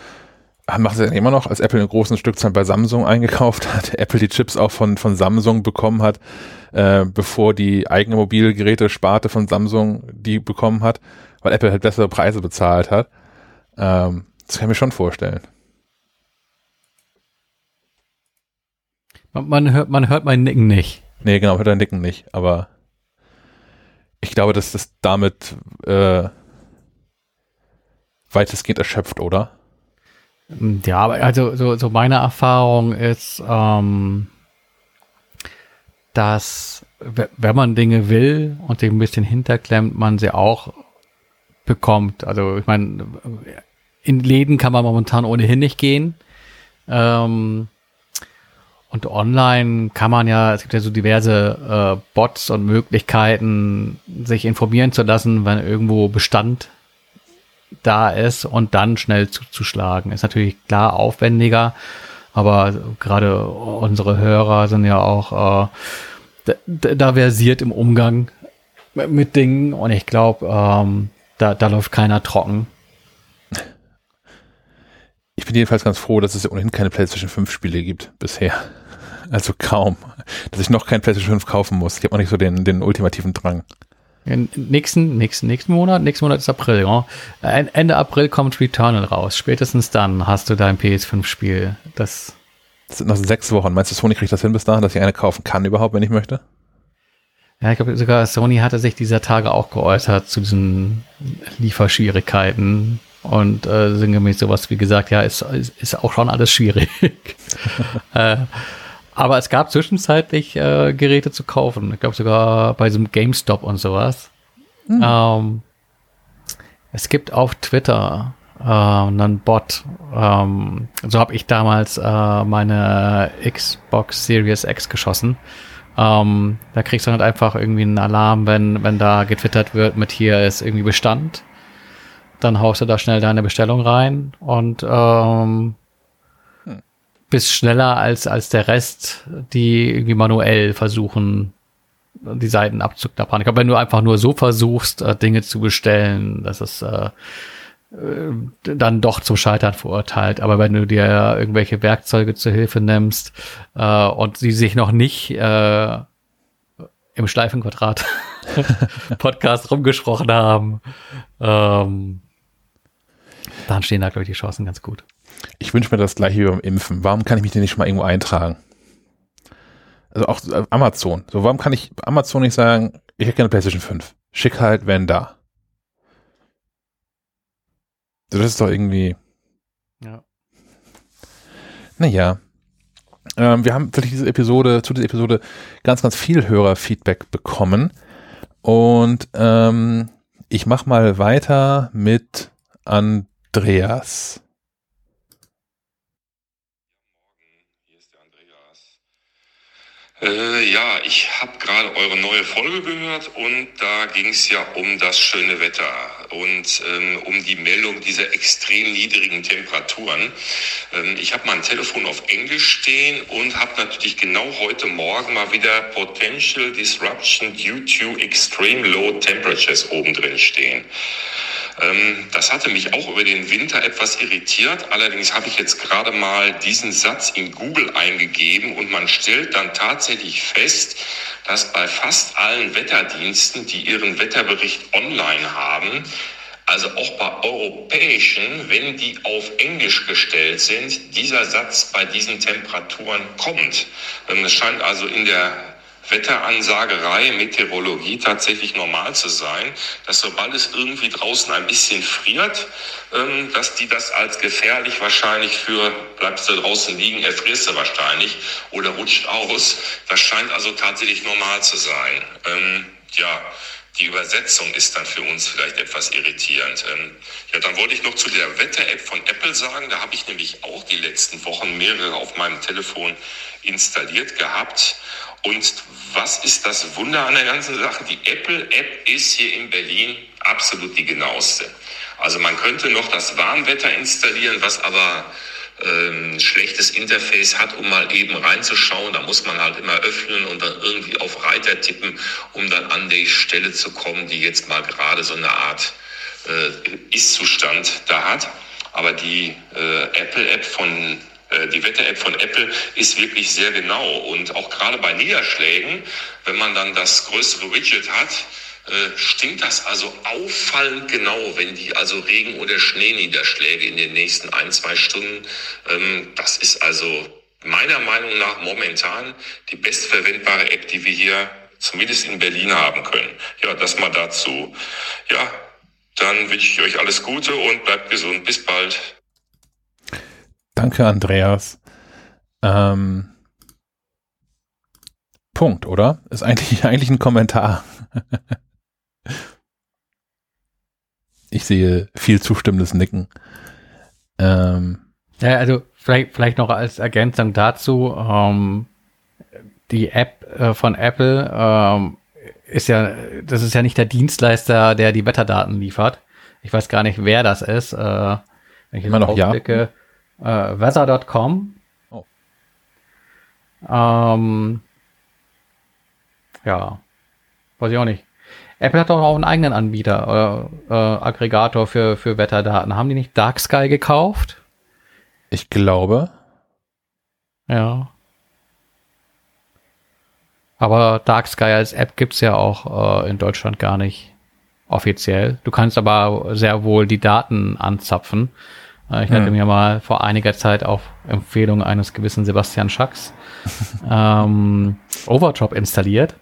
machen sie ja immer noch, als Apple eine großen Stückzahl bei Samsung eingekauft hat, Apple die Chips auch von, von Samsung bekommen hat, äh, bevor die eigene Mobilgeräte-Sparte von Samsung die bekommen hat, weil Apple halt bessere Preise bezahlt hat. Ähm, das kann ich mir schon vorstellen. Man, man hört, man hört mein Nicken nicht. Nee, genau, hört dein Nicken nicht, aber ich glaube, dass das damit äh, weitestgehend erschöpft, oder? Ja, also so, so meine Erfahrung ist, ähm, dass wenn man Dinge will und sich ein bisschen hinterklemmt, man sie auch bekommt. Also ich meine, in Läden kann man momentan ohnehin nicht gehen. Ähm, und online kann man ja, es gibt ja so diverse äh, Bots und Möglichkeiten, sich informieren zu lassen, wenn irgendwo Bestand da ist und dann schnell zuzuschlagen. Ist natürlich klar aufwendiger, aber gerade unsere Hörer sind ja auch äh, da, versiert im Umgang mit, mit Dingen und ich glaube, ähm, da, da läuft keiner trocken. Ich bin jedenfalls ganz froh, dass es ja ohnehin keine PlayStation 5 Spiele gibt bisher. Also kaum. Dass ich noch kein PlayStation 5 kaufen muss. Ich habe auch nicht so den, den ultimativen Drang. Nächsten, nächsten, nächsten Monat, nächsten Monat ist April, ja. Ende April kommt Returnal raus. Spätestens dann hast du dein PS5-Spiel. Das, das sind noch sechs Wochen. Meinst du, Sony kriegt das hin bis dahin, dass ich eine kaufen kann überhaupt, wenn ich möchte? Ja, ich glaube sogar Sony hatte sich dieser Tage auch geäußert zu diesen Lieferschwierigkeiten und äh, sinngemäß sowas wie gesagt, ja, ist, ist, ist auch schon alles schwierig. äh, aber es gab zwischenzeitlich äh, Geräte zu kaufen. Ich glaube sogar bei diesem GameStop und sowas. Mhm. Ähm, es gibt auf Twitter äh, einen Bot. Ähm, so habe ich damals äh, meine Xbox Series X geschossen. Ähm, da kriegst du halt einfach irgendwie einen Alarm, wenn, wenn da getwittert wird mit hier ist irgendwie Bestand. Dann haust du da schnell deine Bestellung rein und ähm, bist schneller als, als der Rest, die irgendwie manuell versuchen, die Seiten abzuklappern. Ich glaube, wenn du einfach nur so versuchst, äh, Dinge zu bestellen, das ist äh, äh, dann doch zum Scheitern verurteilt. Aber wenn du dir irgendwelche Werkzeuge zur Hilfe nimmst äh, und sie sich noch nicht äh, im Schleifenquadrat Podcast rumgesprochen haben, ähm, dann stehen da, glaube ich, die Chancen ganz gut. Ich wünsche mir das gleiche wie beim Impfen. Warum kann ich mich denn nicht schon mal irgendwo eintragen? Also auch äh, Amazon. So, warum kann ich Amazon nicht sagen, ich hätte gerne PlayStation 5? Schick halt, wenn da. Das ist doch irgendwie. Ja. Naja. Ähm, wir haben für diese Episode, zu dieser Episode ganz, ganz viel Hörerfeedback bekommen. Und ähm, ich mach mal weiter mit Andreas. Äh, ja, ich habe gerade eure neue Folge gehört und da ging es ja um das schöne Wetter und ähm, um die Meldung dieser extrem niedrigen Temperaturen. Ähm, ich habe mein Telefon auf Englisch stehen und habe natürlich genau heute Morgen mal wieder Potential Disruption due to extreme low temperatures oben drin stehen. Ähm, das hatte mich auch über den Winter etwas irritiert. Allerdings habe ich jetzt gerade mal diesen Satz in Google eingegeben und man stellt dann tatsächlich fest, dass bei fast allen Wetterdiensten, die ihren Wetterbericht online haben, also auch bei europäischen, wenn die auf Englisch gestellt sind, dieser Satz bei diesen Temperaturen kommt. Ähm, es scheint also in der Wetteransagerei, Meteorologie tatsächlich normal zu sein, dass sobald es irgendwie draußen ein bisschen friert, ähm, dass die das als gefährlich wahrscheinlich für, bleibst du draußen liegen, erfrierst du wahrscheinlich oder rutscht aus. Das scheint also tatsächlich normal zu sein. Ähm, ja, die Übersetzung ist dann für uns vielleicht etwas irritierend. Ähm, ja, dann wollte ich noch zu der Wetter-App von Apple sagen. Da habe ich nämlich auch die letzten Wochen mehrere auf meinem Telefon installiert gehabt. Und was ist das Wunder an der ganzen Sache? Die Apple-App ist hier in Berlin absolut die genaueste. Also man könnte noch das Warnwetter installieren, was aber ähm, schlechtes Interface hat, um mal eben reinzuschauen. Da muss man halt immer öffnen und dann irgendwie auf Reiter tippen, um dann an die Stelle zu kommen, die jetzt mal gerade so eine Art äh, Ist-Zustand da hat. Aber die äh, Apple-App von die Wetter-App von Apple ist wirklich sehr genau. Und auch gerade bei Niederschlägen, wenn man dann das größere Widget hat, äh, stimmt das also auffallend genau, wenn die also Regen- oder Schneeniederschläge in den nächsten ein, zwei Stunden. Ähm, das ist also meiner Meinung nach momentan die bestverwendbare App, die wir hier zumindest in Berlin haben können. Ja, das mal dazu. Ja, dann wünsche ich euch alles Gute und bleibt gesund. Bis bald. Danke, Andreas. Ähm, Punkt, oder? Ist eigentlich, eigentlich ein Kommentar. ich sehe viel zustimmendes Nicken. Ähm, ja, also vielleicht, vielleicht noch als Ergänzung dazu, ähm, die App äh, von Apple ähm, ist ja, das ist ja nicht der Dienstleister, der die Wetterdaten liefert. Ich weiß gar nicht, wer das ist. Äh, wenn ich Immer noch ja. Äh, weather.com. Oh. Ähm, ja, weiß ich auch nicht. Apple hat doch auch einen eigenen Anbieter, äh, äh, Aggregator für, für Wetterdaten. Haben die nicht Dark Sky gekauft? Ich glaube. Ja. Aber Dark Sky als App gibt's ja auch äh, in Deutschland gar nicht offiziell. Du kannst aber sehr wohl die Daten anzapfen. Äh, ich hatte hm. mir mal vor einiger Zeit auf Empfehlung eines gewissen Sebastian Schacks ähm, Overdrop installiert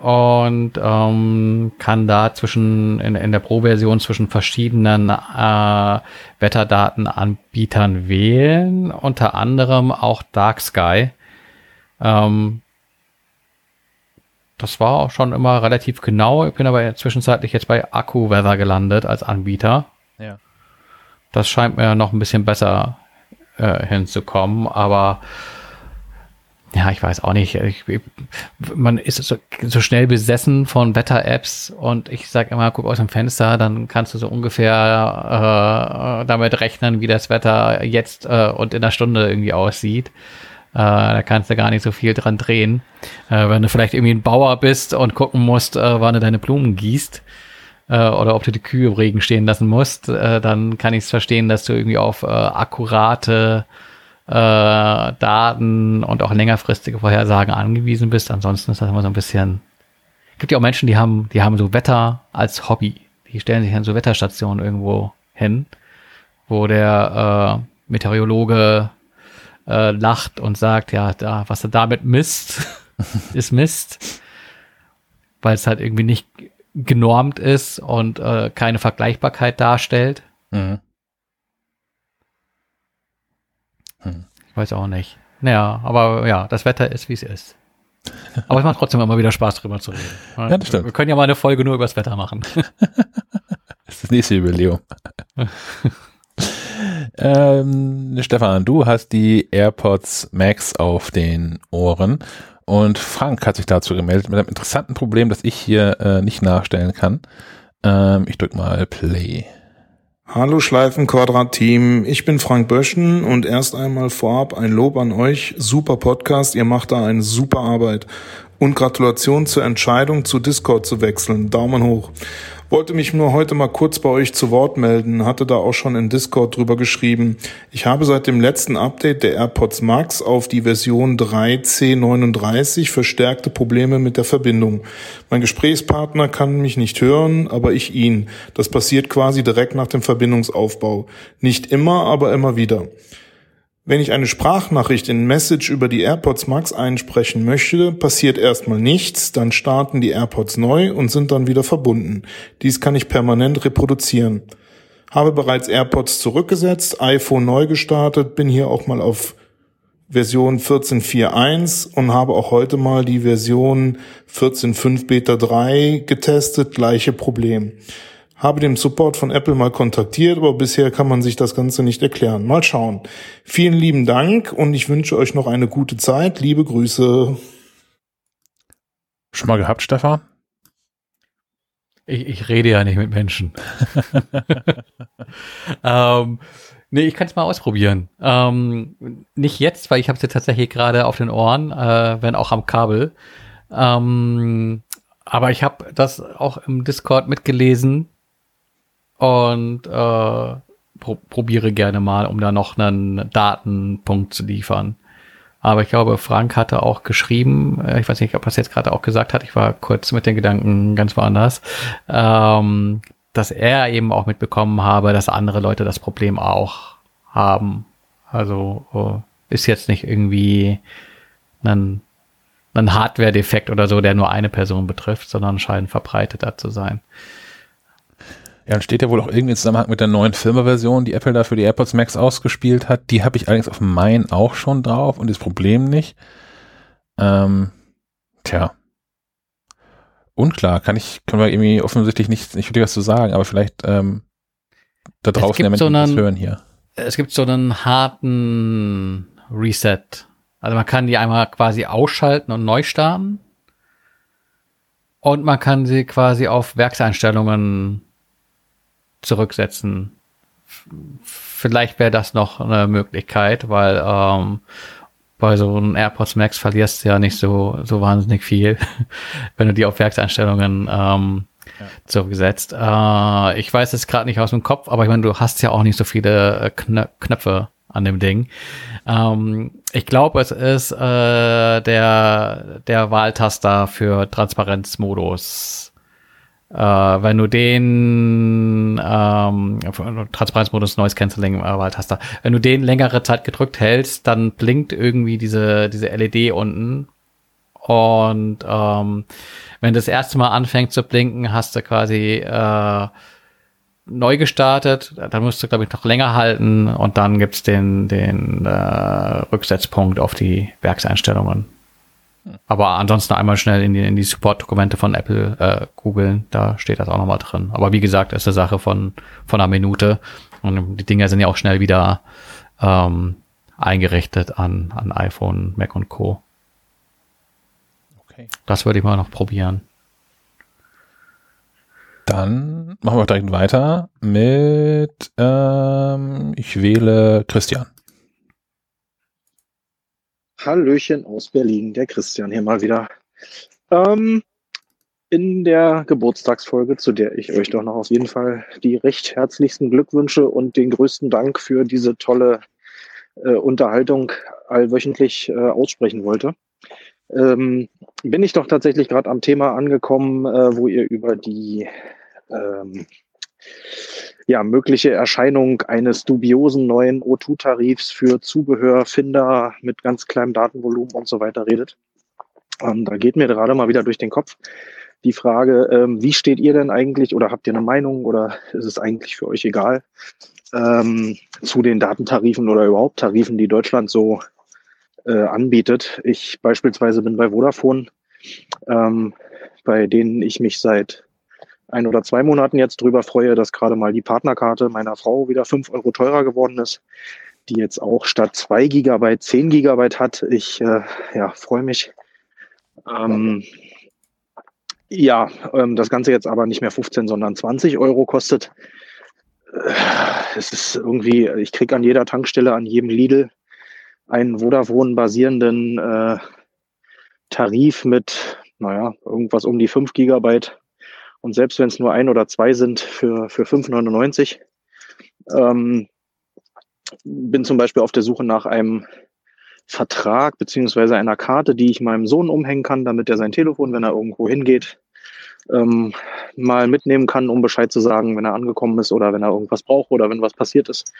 und ähm, kann da zwischen in, in der Pro-Version zwischen verschiedenen äh, Wetterdatenanbietern wählen, unter anderem auch Dark Sky. Ähm, das war auch schon immer relativ genau. Ich bin aber zwischenzeitlich jetzt bei AccuWeather gelandet als Anbieter. Ja. Das scheint mir noch ein bisschen besser äh, hinzukommen, aber ja, ich weiß auch nicht. Ich, man ist so, so, schnell besessen von Wetter-Apps und ich sage immer, guck aus dem Fenster, dann kannst du so ungefähr äh, damit rechnen, wie das Wetter jetzt äh, und in der Stunde irgendwie aussieht. Äh, da kannst du gar nicht so viel dran drehen. Äh, wenn du vielleicht irgendwie ein Bauer bist und gucken musst, äh, wann du deine Blumen gießt äh, oder ob du die Kühe im Regen stehen lassen musst, äh, dann kann ich es verstehen, dass du irgendwie auf äh, akkurate äh, Daten und auch längerfristige Vorhersagen angewiesen bist. Ansonsten ist das immer so ein bisschen. Gibt ja auch Menschen, die haben, die haben so Wetter als Hobby. Die stellen sich an so Wetterstationen irgendwo hin, wo der äh, Meteorologe äh, lacht und sagt, ja, da, was er damit misst, ist Mist, weil es halt irgendwie nicht genormt ist und äh, keine Vergleichbarkeit darstellt. Mhm. Hm. Ich weiß auch nicht. Naja, aber ja, das Wetter ist, wie es ist. Aber es macht trotzdem immer wieder Spaß, drüber zu reden. Ja, das stimmt. Wir können ja mal eine Folge nur über das Wetter machen. das ist das nächste Jubiläum. ähm, Stefan, du hast die AirPods Max auf den Ohren und Frank hat sich dazu gemeldet mit einem interessanten Problem, das ich hier äh, nicht nachstellen kann. Ähm, ich drück mal Play. Hallo Schleifenquadrat-Team, ich bin Frank Böschen und erst einmal vorab ein Lob an euch. Super Podcast, ihr macht da eine super Arbeit. Und Gratulation zur Entscheidung, zu Discord zu wechseln. Daumen hoch. Wollte mich nur heute mal kurz bei euch zu Wort melden, hatte da auch schon in Discord drüber geschrieben. Ich habe seit dem letzten Update der AirPods Max auf die Version 3C39 verstärkte Probleme mit der Verbindung. Mein Gesprächspartner kann mich nicht hören, aber ich ihn. Das passiert quasi direkt nach dem Verbindungsaufbau. Nicht immer, aber immer wieder. Wenn ich eine Sprachnachricht in Message über die AirPods Max einsprechen möchte, passiert erstmal nichts, dann starten die AirPods neu und sind dann wieder verbunden. Dies kann ich permanent reproduzieren. Habe bereits AirPods zurückgesetzt, iPhone neu gestartet, bin hier auch mal auf Version 14.4.1 und habe auch heute mal die Version 14.5 Beta 3 getestet, gleiche Problem. Habe den Support von Apple mal kontaktiert, aber bisher kann man sich das Ganze nicht erklären. Mal schauen. Vielen lieben Dank und ich wünsche euch noch eine gute Zeit. Liebe Grüße. Schon mal gehabt, Stefan? Ich, ich rede ja nicht mit Menschen. ähm, nee, ich kann es mal ausprobieren. Ähm, nicht jetzt, weil ich habe es jetzt tatsächlich gerade auf den Ohren, äh, wenn auch am Kabel. Ähm, aber ich habe das auch im Discord mitgelesen und äh, pro probiere gerne mal, um da noch einen Datenpunkt zu liefern. Aber ich glaube, Frank hatte auch geschrieben, äh, ich weiß nicht, ob er es jetzt gerade auch gesagt hat, ich war kurz mit den Gedanken ganz woanders, ähm, dass er eben auch mitbekommen habe, dass andere Leute das Problem auch haben. Also äh, ist jetzt nicht irgendwie ein, ein Hardware-Defekt oder so, der nur eine Person betrifft, sondern scheint verbreiteter zu sein. Ja, und steht ja wohl auch irgendwie im Zusammenhang mit der neuen Firmware-Version, die Apple da für die AirPods Max ausgespielt hat. Die habe ich allerdings auf meinen auch schon drauf und das Problem nicht. Ähm, tja. Unklar, kann ich, können wir irgendwie offensichtlich nicht, nicht wirklich was zu sagen, aber vielleicht ähm, da draußen der Menschen so einen, hören hier. Es gibt so einen harten Reset. Also man kann die einmal quasi ausschalten und neu starten. Und man kann sie quasi auf Werkseinstellungen zurücksetzen. Vielleicht wäre das noch eine Möglichkeit, weil ähm, bei so einem AirPods Max verlierst du ja nicht so, so wahnsinnig viel, wenn du die auf Werkseinstellungen ähm, ja. zurücksetzt. Äh, ich weiß es gerade nicht aus dem Kopf, aber ich meine, du hast ja auch nicht so viele äh, Knö Knöpfe an dem Ding. Ähm, ich glaube, es ist äh, der, der Wahltaster für Transparenzmodus äh, wenn du den ähm, Transparenzmodus Noise Cancelling äh, Wahltaster, wenn du den längere Zeit gedrückt hältst, dann blinkt irgendwie diese diese LED unten. Und ähm, wenn das erste Mal anfängt zu blinken, hast du quasi äh, neu gestartet, dann musst du, glaube ich, noch länger halten. Und dann gibt's den, den äh, Rücksetzpunkt auf die Werkseinstellungen. Aber ansonsten einmal schnell in die, in die Support-Dokumente von Apple äh, googeln, da steht das auch nochmal drin. Aber wie gesagt, ist eine Sache von, von einer Minute. Und die Dinger sind ja auch schnell wieder ähm, eingerichtet an, an iPhone, Mac und Co. Okay. Das würde ich mal noch probieren. Dann machen wir direkt weiter mit, ähm, ich wähle Christian. Hallöchen aus Berlin, der Christian hier mal wieder. Ähm, in der Geburtstagsfolge, zu der ich euch doch noch auf jeden Fall die recht herzlichsten Glückwünsche und den größten Dank für diese tolle äh, Unterhaltung allwöchentlich äh, aussprechen wollte, ähm, bin ich doch tatsächlich gerade am Thema angekommen, äh, wo ihr über die ähm, ja, mögliche Erscheinung eines dubiosen neuen O2-Tarifs für Zubehörfinder mit ganz kleinem Datenvolumen und so weiter redet. Ähm, da geht mir gerade mal wieder durch den Kopf die Frage, ähm, wie steht ihr denn eigentlich oder habt ihr eine Meinung oder ist es eigentlich für euch egal ähm, zu den Datentarifen oder überhaupt Tarifen, die Deutschland so äh, anbietet? Ich beispielsweise bin bei Vodafone, ähm, bei denen ich mich seit ein oder zwei Monaten jetzt drüber freue, dass gerade mal die Partnerkarte meiner Frau wieder fünf Euro teurer geworden ist, die jetzt auch statt zwei Gigabyte zehn Gigabyte hat. Ich äh, ja, freue mich. Ähm, ja, ähm, das Ganze jetzt aber nicht mehr 15, sondern 20 Euro kostet. Äh, es ist irgendwie, ich kriege an jeder Tankstelle, an jedem Lidl einen Vodafone-basierenden äh, Tarif mit, naja, irgendwas um die 5 Gigabyte und selbst wenn es nur ein oder zwei sind, für, für 5,99. Ähm, bin zum Beispiel auf der Suche nach einem Vertrag beziehungsweise einer Karte, die ich meinem Sohn umhängen kann, damit er sein Telefon, wenn er irgendwo hingeht, ähm, mal mitnehmen kann, um Bescheid zu sagen, wenn er angekommen ist oder wenn er irgendwas braucht oder wenn was passiert ist.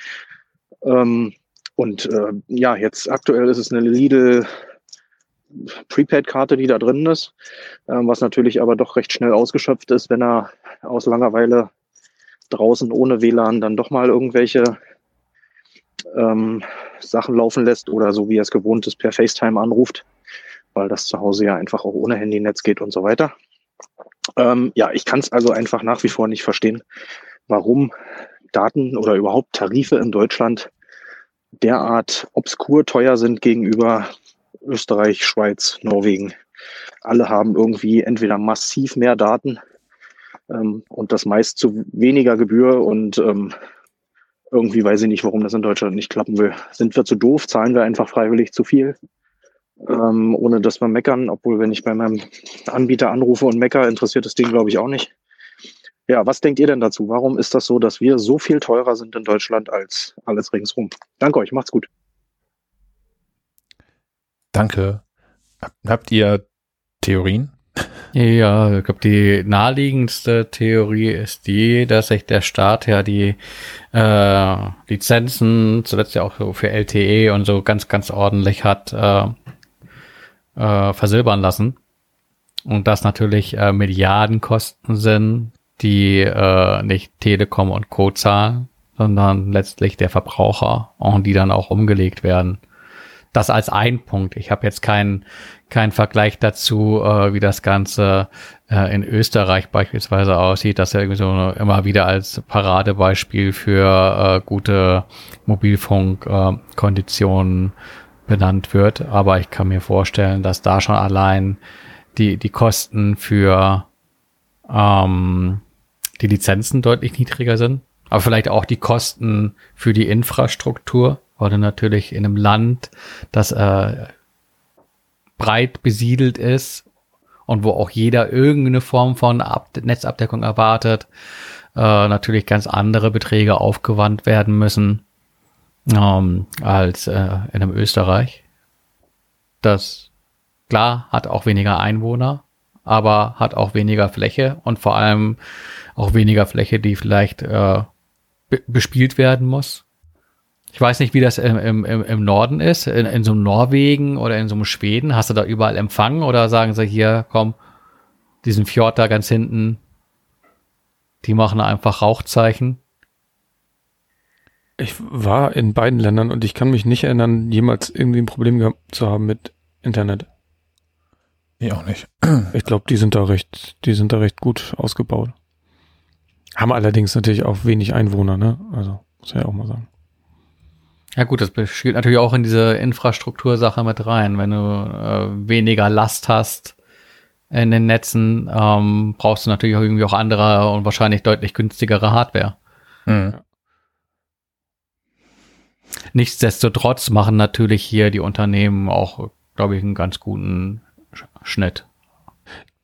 Ähm, und äh, ja, jetzt aktuell ist es eine Lidl Prepaid-Karte, die da drin ist, ähm, was natürlich aber doch recht schnell ausgeschöpft ist, wenn er aus Langeweile draußen ohne WLAN dann doch mal irgendwelche ähm, Sachen laufen lässt oder so wie er es gewohnt ist, per FaceTime anruft, weil das zu Hause ja einfach auch ohne Handynetz geht und so weiter. Ähm, ja, ich kann es also einfach nach wie vor nicht verstehen, warum Daten oder überhaupt Tarife in Deutschland derart obskur teuer sind gegenüber Österreich, Schweiz, Norwegen. Alle haben irgendwie entweder massiv mehr Daten ähm, und das meist zu weniger Gebühr und ähm, irgendwie weiß ich nicht, warum das in Deutschland nicht klappen will. Sind wir zu doof? Zahlen wir einfach freiwillig zu viel? Ähm, ohne dass wir meckern, obwohl wenn ich bei meinem Anbieter anrufe und mecker, interessiert das Ding glaube ich auch nicht. Ja, was denkt ihr denn dazu? Warum ist das so, dass wir so viel teurer sind in Deutschland als alles ringsrum? Danke euch, macht's gut. Danke. Habt ihr Theorien? Ja, ich glaube, die naheliegendste Theorie ist die, dass sich der Staat ja die äh, Lizenzen, zuletzt ja auch so für LTE und so ganz, ganz ordentlich hat äh, äh, versilbern lassen. Und das natürlich äh, Milliardenkosten sind, die äh, nicht Telekom und Co. zahlen, sondern letztlich der Verbraucher und die dann auch umgelegt werden das als ein Punkt. Ich habe jetzt keinen keinen Vergleich dazu, äh, wie das Ganze äh, in Österreich beispielsweise aussieht, dass er irgendwie so immer wieder als Paradebeispiel für äh, gute Mobilfunkkonditionen äh, benannt wird. Aber ich kann mir vorstellen, dass da schon allein die, die Kosten für ähm, die Lizenzen deutlich niedriger sind. Aber vielleicht auch die Kosten für die Infrastruktur weil du natürlich in einem Land, das äh, breit besiedelt ist und wo auch jeder irgendeine Form von Ab Netzabdeckung erwartet, äh, natürlich ganz andere Beträge aufgewandt werden müssen ähm, als äh, in einem Österreich. Das klar hat auch weniger Einwohner, aber hat auch weniger Fläche und vor allem auch weniger Fläche, die vielleicht äh, bespielt werden muss. Ich weiß nicht, wie das im, im, im Norden ist, in, in so einem Norwegen oder in so einem Schweden. Hast du da überall Empfang oder sagen sie hier, komm, diesen Fjord da ganz hinten, die machen einfach Rauchzeichen? Ich war in beiden Ländern und ich kann mich nicht erinnern, jemals irgendwie ein Problem gehabt zu haben mit Internet. Ich auch nicht. Ich glaube, die sind da recht, die sind da recht gut ausgebaut. Haben allerdings natürlich auch wenig Einwohner, ne? Also, muss ich ja auch mal sagen. Ja gut, das spielt natürlich auch in diese Infrastruktursache mit rein. Wenn du äh, weniger Last hast in den Netzen, ähm, brauchst du natürlich auch irgendwie auch andere und wahrscheinlich deutlich günstigere Hardware. Mhm. Nichtsdestotrotz machen natürlich hier die Unternehmen auch, glaube ich, einen ganz guten Schnitt.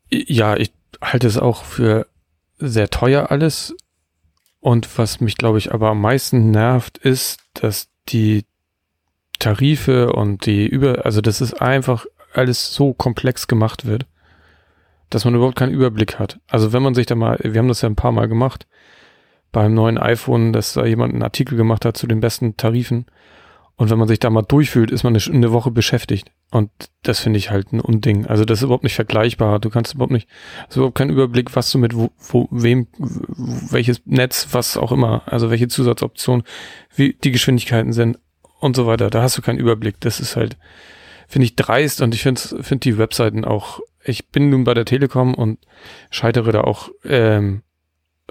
Ja, ich halte es auch für sehr teuer alles. Und was mich, glaube ich, aber am meisten nervt, ist, dass die Tarife und die über, also das ist einfach alles so komplex gemacht wird, dass man überhaupt keinen Überblick hat. Also wenn man sich da mal, wir haben das ja ein paar Mal gemacht, beim neuen iPhone, dass da jemand einen Artikel gemacht hat zu den besten Tarifen. Und wenn man sich da mal durchfühlt, ist man eine, eine Woche beschäftigt. Und das finde ich halt ein Unding. Also das ist überhaupt nicht vergleichbar. Du kannst überhaupt nicht, hast überhaupt keinen Überblick, was du mit wo, wo wem, welches Netz, was auch immer, also welche Zusatzoptionen, wie die Geschwindigkeiten sind und so weiter. Da hast du keinen Überblick. Das ist halt, finde ich dreist und ich finde find die Webseiten auch, ich bin nun bei der Telekom und scheitere da auch ähm,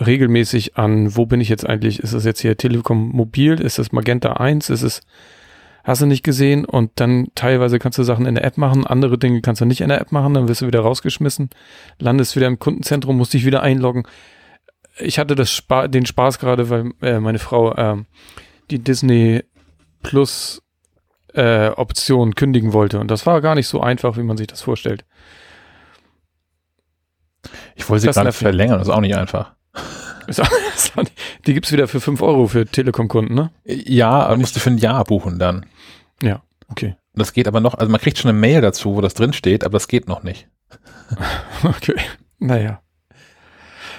regelmäßig an, wo bin ich jetzt eigentlich? Ist das jetzt hier Telekom Mobil? Ist das Magenta 1? Ist es, hast du nicht gesehen? Und dann teilweise kannst du Sachen in der App machen, andere Dinge kannst du nicht in der App machen, dann wirst du wieder rausgeschmissen, landest wieder im Kundenzentrum, musst dich wieder einloggen. Ich hatte das Spa den Spaß gerade, weil äh, meine Frau äh, die Disney Plus äh, Option kündigen wollte. Und das war gar nicht so einfach, wie man sich das vorstellt. Ich wollte sie gerade verlängern, das ist auch nicht einfach. Die gibt's wieder für 5 Euro für Telekom-Kunden, ne? Ja, aber musst du für ein Jahr buchen dann. Ja, okay. Das geht aber noch, also man kriegt schon eine Mail dazu, wo das drin steht, aber das geht noch nicht. okay. Naja.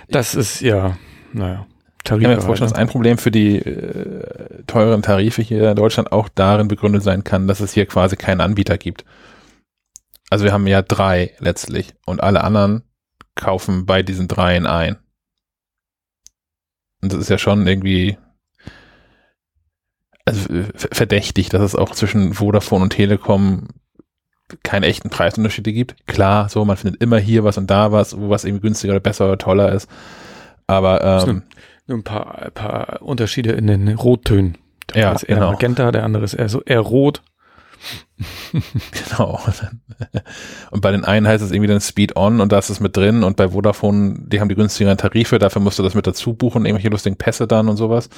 Das ist ja, naja. Tarife. Ich kann mir vorstellen, dass ein Problem für die äh, teuren Tarife hier in Deutschland auch darin begründet sein kann, dass es hier quasi keinen Anbieter gibt. Also wir haben ja drei letztlich und alle anderen kaufen bei diesen dreien ein. Und das ist ja schon irgendwie also verdächtig, dass es auch zwischen Vodafone und Telekom keine echten Preisunterschiede gibt. Klar, so, man findet immer hier was und da was, wo was irgendwie günstiger oder besser oder toller ist. Aber ähm, nur ein paar, ein paar Unterschiede in den Rottönen. Der ja, ist eher genau. Magenta, der andere ist eher so eher rot. genau. Und bei den einen heißt es irgendwie dann Speed On und da ist es mit drin und bei Vodafone, die haben die günstigeren Tarife, dafür musst du das mit dazu buchen, irgendwelche lustigen Pässe dann und sowas,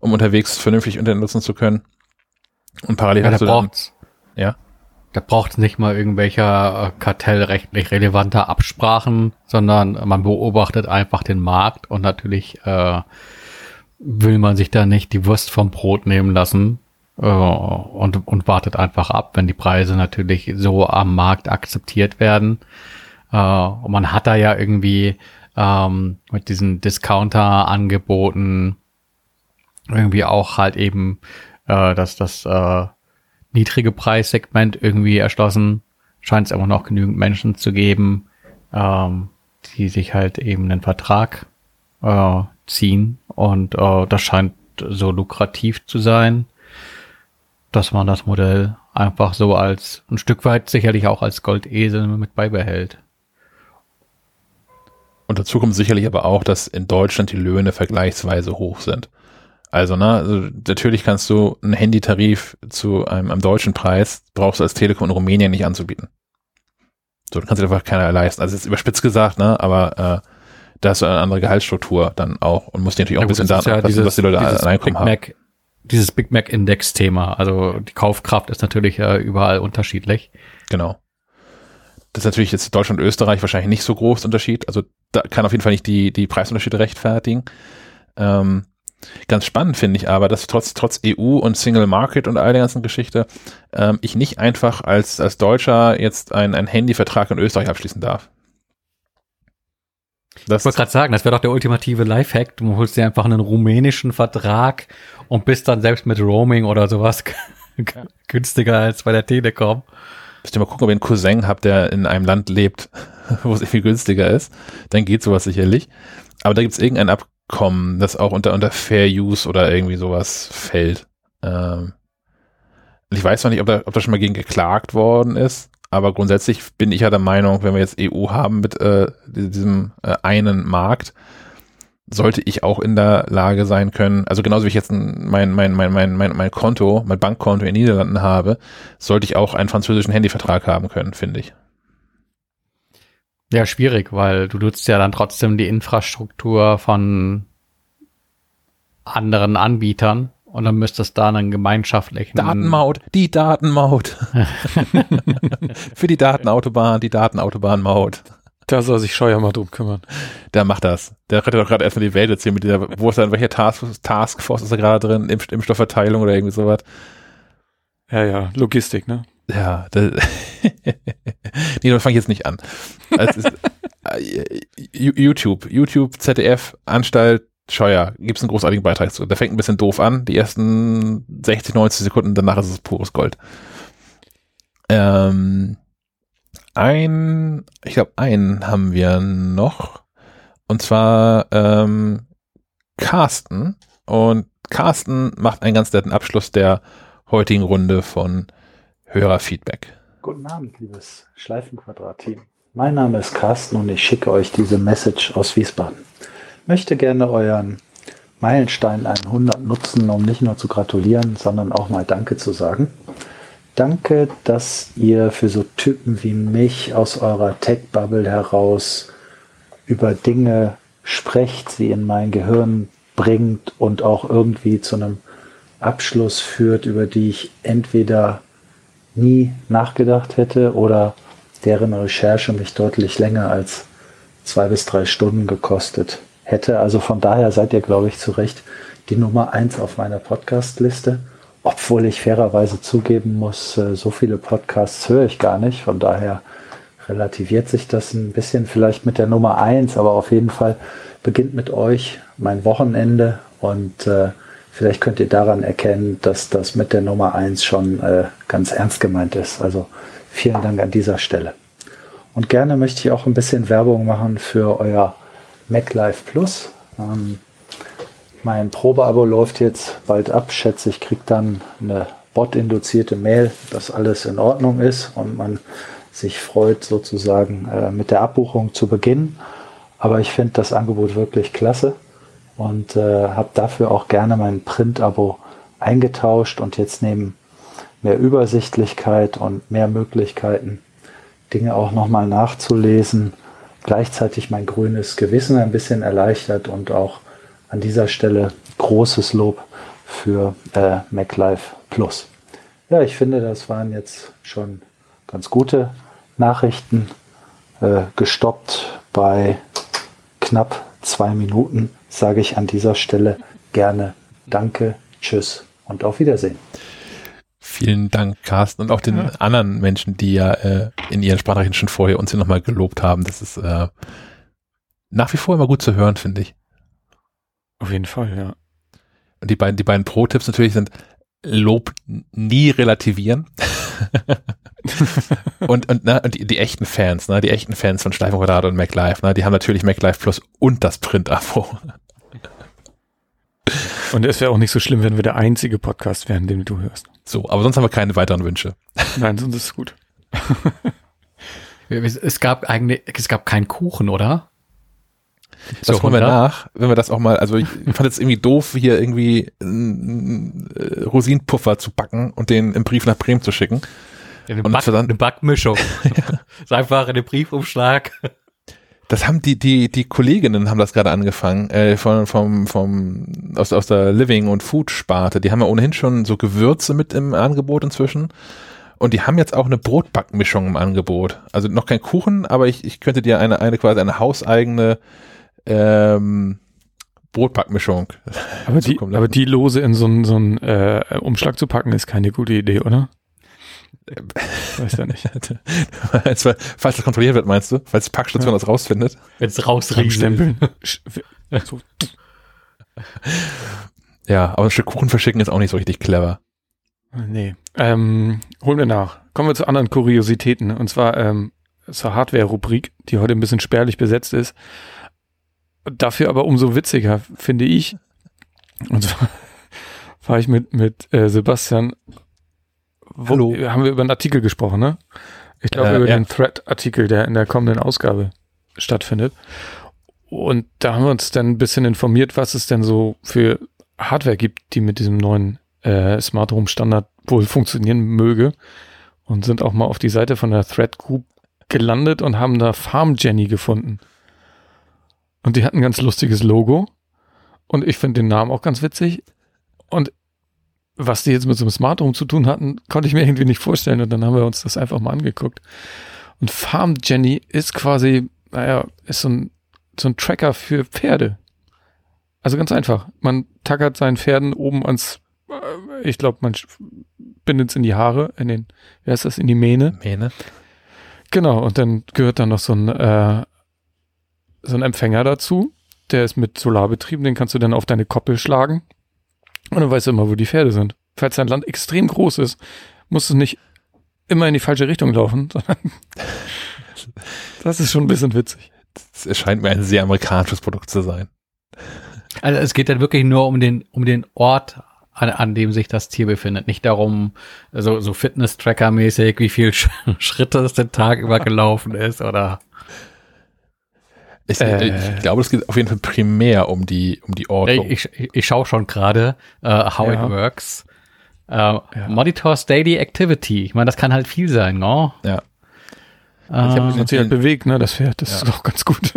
um unterwegs vernünftig Internet nutzen zu können. Und parallel ja, hast du dann, ja. Da braucht es nicht mal irgendwelcher äh, kartellrechtlich relevanter Absprachen, sondern man beobachtet einfach den Markt und natürlich äh, will man sich da nicht die Wurst vom Brot nehmen lassen und, und wartet einfach ab, wenn die Preise natürlich so am Markt akzeptiert werden. Äh, und man hat da ja irgendwie ähm, mit diesen Discounter-Angeboten irgendwie auch halt eben äh, dass das äh, niedrige Preissegment irgendwie erschlossen. Scheint es immer noch genügend Menschen zu geben, ähm, die sich halt eben einen Vertrag äh, ziehen. Und äh, das scheint so lukrativ zu sein, dass man das Modell einfach so als ein Stück weit sicherlich auch als Goldesel mit beibehält. Und dazu kommt sicherlich aber auch, dass in Deutschland die Löhne vergleichsweise hoch sind. Also, ne, also natürlich kannst du einen Handytarif zu einem, einem deutschen Preis, brauchst du als Telekom in Rumänien nicht anzubieten. So, du kannst dir einfach keiner leisten. Also ist überspitzt gesagt, ne, aber äh, da hast du eine andere Gehaltsstruktur dann auch und musst dir natürlich auch ja, ein bisschen Daten ja dieses, was die Leute an Einkommen haben. Mac, dieses Big Mac Index Thema. Also die Kaufkraft ist natürlich äh, überall unterschiedlich. Genau. Das ist natürlich jetzt Deutschland und Österreich wahrscheinlich nicht so groß Unterschied. Also da kann auf jeden Fall nicht die, die Preisunterschiede rechtfertigen. Ähm, Ganz spannend finde ich aber, dass trotz, trotz EU und Single Market und all der ganzen Geschichte ähm, ich nicht einfach als, als Deutscher jetzt einen, Handyvertrag in Österreich abschließen darf. Das ich wollte gerade sagen, das wäre doch der ultimative Lifehack. Du holst dir einfach einen rumänischen Vertrag und bist dann selbst mit Roaming oder sowas günstiger als bei der Telekom. Müsst ihr mal gucken, ob ihr einen Cousin habt, der in einem Land lebt, wo es viel günstiger ist. Dann geht sowas sicherlich. Aber da gibt es irgendein Ab kommen, das auch unter, unter Fair Use oder irgendwie sowas fällt. Ähm, ich weiß noch nicht, ob da, ob da schon mal gegen geklagt worden ist, aber grundsätzlich bin ich ja der Meinung, wenn wir jetzt EU haben mit äh, diesem äh, einen Markt, sollte ich auch in der Lage sein können, also genauso wie ich jetzt mein, mein, mein, mein, mein, mein Konto, mein Bankkonto in den Niederlanden habe, sollte ich auch einen französischen Handyvertrag haben können, finde ich. Ja, schwierig, weil du nutzt ja dann trotzdem die Infrastruktur von anderen Anbietern Und dann müsste es da einen gemeinschaftlichen Datenmaut, die Datenmaut. Für die Datenautobahn, die Datenautobahnmaut. Da soll sich Scheuer mal drum kümmern. Der macht das. Der rettet doch gerade erstmal die Welt jetzt hier mit dieser, wo ist er, welcher Task, Taskforce ist er gerade drin? Impf, Impfstoffverteilung oder irgendwie sowas? Ja, ja, Logistik, ne? Ja, das, nee, das fange ich jetzt nicht an. Also ist, äh, YouTube, YouTube, ZDF, Anstalt, Scheuer, gibt es einen großartigen Beitrag zu. Der fängt ein bisschen doof an, die ersten 60, 90 Sekunden, danach ist es pures Gold. Ähm, ein, ich glaube, einen haben wir noch. Und zwar ähm, Carsten. Und Carsten macht einen ganz netten Abschluss der heutigen Runde von Hörerfeedback. Guten Abend, liebes Schleifenquadrat-Team. Mein Name ist Carsten und ich schicke euch diese Message aus Wiesbaden. Möchte gerne euren Meilenstein 100 nutzen, um nicht nur zu gratulieren, sondern auch mal Danke zu sagen. Danke, dass ihr für so Typen wie mich aus eurer Tech-Bubble heraus über Dinge sprecht, sie in mein Gehirn bringt und auch irgendwie zu einem Abschluss führt, über die ich entweder nie nachgedacht hätte oder deren Recherche mich deutlich länger als zwei bis drei Stunden gekostet hätte. Also von daher seid ihr, glaube ich, zu Recht die Nummer eins auf meiner Podcast-Liste. Obwohl ich fairerweise zugeben muss, äh, so viele Podcasts höre ich gar nicht. Von daher relativiert sich das ein bisschen vielleicht mit der Nummer eins, aber auf jeden Fall beginnt mit euch mein Wochenende und äh, vielleicht könnt ihr daran erkennen, dass das mit der Nummer eins schon äh, ganz ernst gemeint ist. Also vielen Dank an dieser Stelle. Und gerne möchte ich auch ein bisschen Werbung machen für euer MacLife Plus. Ähm, mein Probeabo läuft jetzt bald ab, schätze ich, kriege dann eine bot-induzierte Mail, dass alles in Ordnung ist und man sich freut, sozusagen äh, mit der Abbuchung zu beginnen. Aber ich finde das Angebot wirklich klasse und äh, habe dafür auch gerne mein Print-Abo eingetauscht und jetzt neben mehr Übersichtlichkeit und mehr Möglichkeiten, Dinge auch nochmal nachzulesen, gleichzeitig mein grünes Gewissen ein bisschen erleichtert und auch an dieser Stelle großes Lob für äh, MacLife Plus. Ja, ich finde, das waren jetzt schon ganz gute Nachrichten, äh, gestoppt bei knapp zwei Minuten, sage ich an dieser Stelle gerne Danke, Tschüss und auf Wiedersehen. Vielen Dank, Carsten, und auch den ja. anderen Menschen, die ja äh, in ihren Sprachnachrichten schon vorher uns hier nochmal gelobt haben. Das ist äh, nach wie vor immer gut zu hören, finde ich. Auf jeden Fall, ja. Und die beiden, die beiden Pro-Tipps natürlich sind Lob nie relativieren. und und, ne, und die, die, echten Fans, ne, die echten Fans von Schleifenquadrat und MacLife, ne, die haben natürlich MacLife Plus und das Print-Abo. Und es wäre auch nicht so schlimm, wenn wir der einzige Podcast wären, den du hörst. So, aber sonst haben wir keine weiteren Wünsche. Nein, sonst ist es gut. es gab eigentlich, es gab keinen Kuchen, oder? Das so, holen wir nach, wenn wir das auch mal, also ich fand es irgendwie doof, hier irgendwie einen äh, Rosinenpuffer zu backen und den im Brief nach Bremen zu schicken. Ja, eine, Back, dann, eine Backmischung. ja. ist einfach in den Briefumschlag. Das haben die, die, die Kolleginnen haben das gerade angefangen, äh, von, vom, vom, aus, aus der Living- und Food-Sparte. Die haben ja ohnehin schon so Gewürze mit im Angebot inzwischen. Und die haben jetzt auch eine Brotbackmischung im Angebot. Also noch kein Kuchen, aber ich, ich könnte dir eine, eine quasi eine hauseigene ähm, Brotbackmischung. Aber die, aber die lose in so einen so einen, äh, Umschlag zu packen, ist keine gute Idee, oder? Weiß ja nicht. falls das kontrolliert wird, meinst du? Falls die Packstation ja. das rausfindet? Wenn es rausrieselt. so. Ja, aber ein Stück Kuchen verschicken ist auch nicht so richtig clever. Nee. Ähm, holen wir nach. Kommen wir zu anderen Kuriositäten. Und zwar ähm, zur Hardware-Rubrik, die heute ein bisschen spärlich besetzt ist. Dafür aber umso witziger, finde ich. Und zwar war ich mit, mit äh, Sebastian wo, Hallo. Haben wir über einen Artikel gesprochen, ne? Ich glaube äh, über ja. den Thread-Artikel, der in der kommenden Ausgabe stattfindet. Und da haben wir uns dann ein bisschen informiert, was es denn so für Hardware gibt, die mit diesem neuen äh, Smart Home Standard wohl funktionieren möge. Und sind auch mal auf die Seite von der Thread Group gelandet und haben da Farm Jenny gefunden. Und die hat ein ganz lustiges Logo. Und ich finde den Namen auch ganz witzig. Und was die jetzt mit so einem Smart Home zu tun hatten, konnte ich mir irgendwie nicht vorstellen. Und dann haben wir uns das einfach mal angeguckt. Und Farm Jenny ist quasi, naja, ist so ein, so ein Tracker für Pferde. Also ganz einfach. Man tackert seinen Pferden oben ans, äh, ich glaube, man bindet es in die Haare, in den, wie heißt das, in die Mähne. Mähne. Genau, und dann gehört dann noch so ein, äh, so ein Empfänger dazu. Der ist mit Solar betrieben, den kannst du dann auf deine Koppel schlagen. Und dann weißt du immer, wo die Pferde sind. Falls dein Land extrem groß ist, musst du nicht immer in die falsche Richtung laufen, sondern das ist schon ein bisschen witzig. Es erscheint mir ein sehr amerikanisches Produkt zu sein. Also es geht dann wirklich nur um den, um den Ort, an, an dem sich das Tier befindet. Nicht darum, so, so Fitness-Tracker-mäßig, wie viel Sch Schritte es den Tag über gelaufen ist oder. Ich, äh, ich, glaube, es geht auf jeden Fall primär um die, um die Ordnung. Ich, ich, ich schaue schon gerade, uh, how ja. it works. Uh, ja. Monitors Daily Activity. Ich meine, das kann halt viel sein, ne? Ja. ich habe mich natürlich halt bewegt, ne? Das Pferd, das ja. ist doch ganz gut.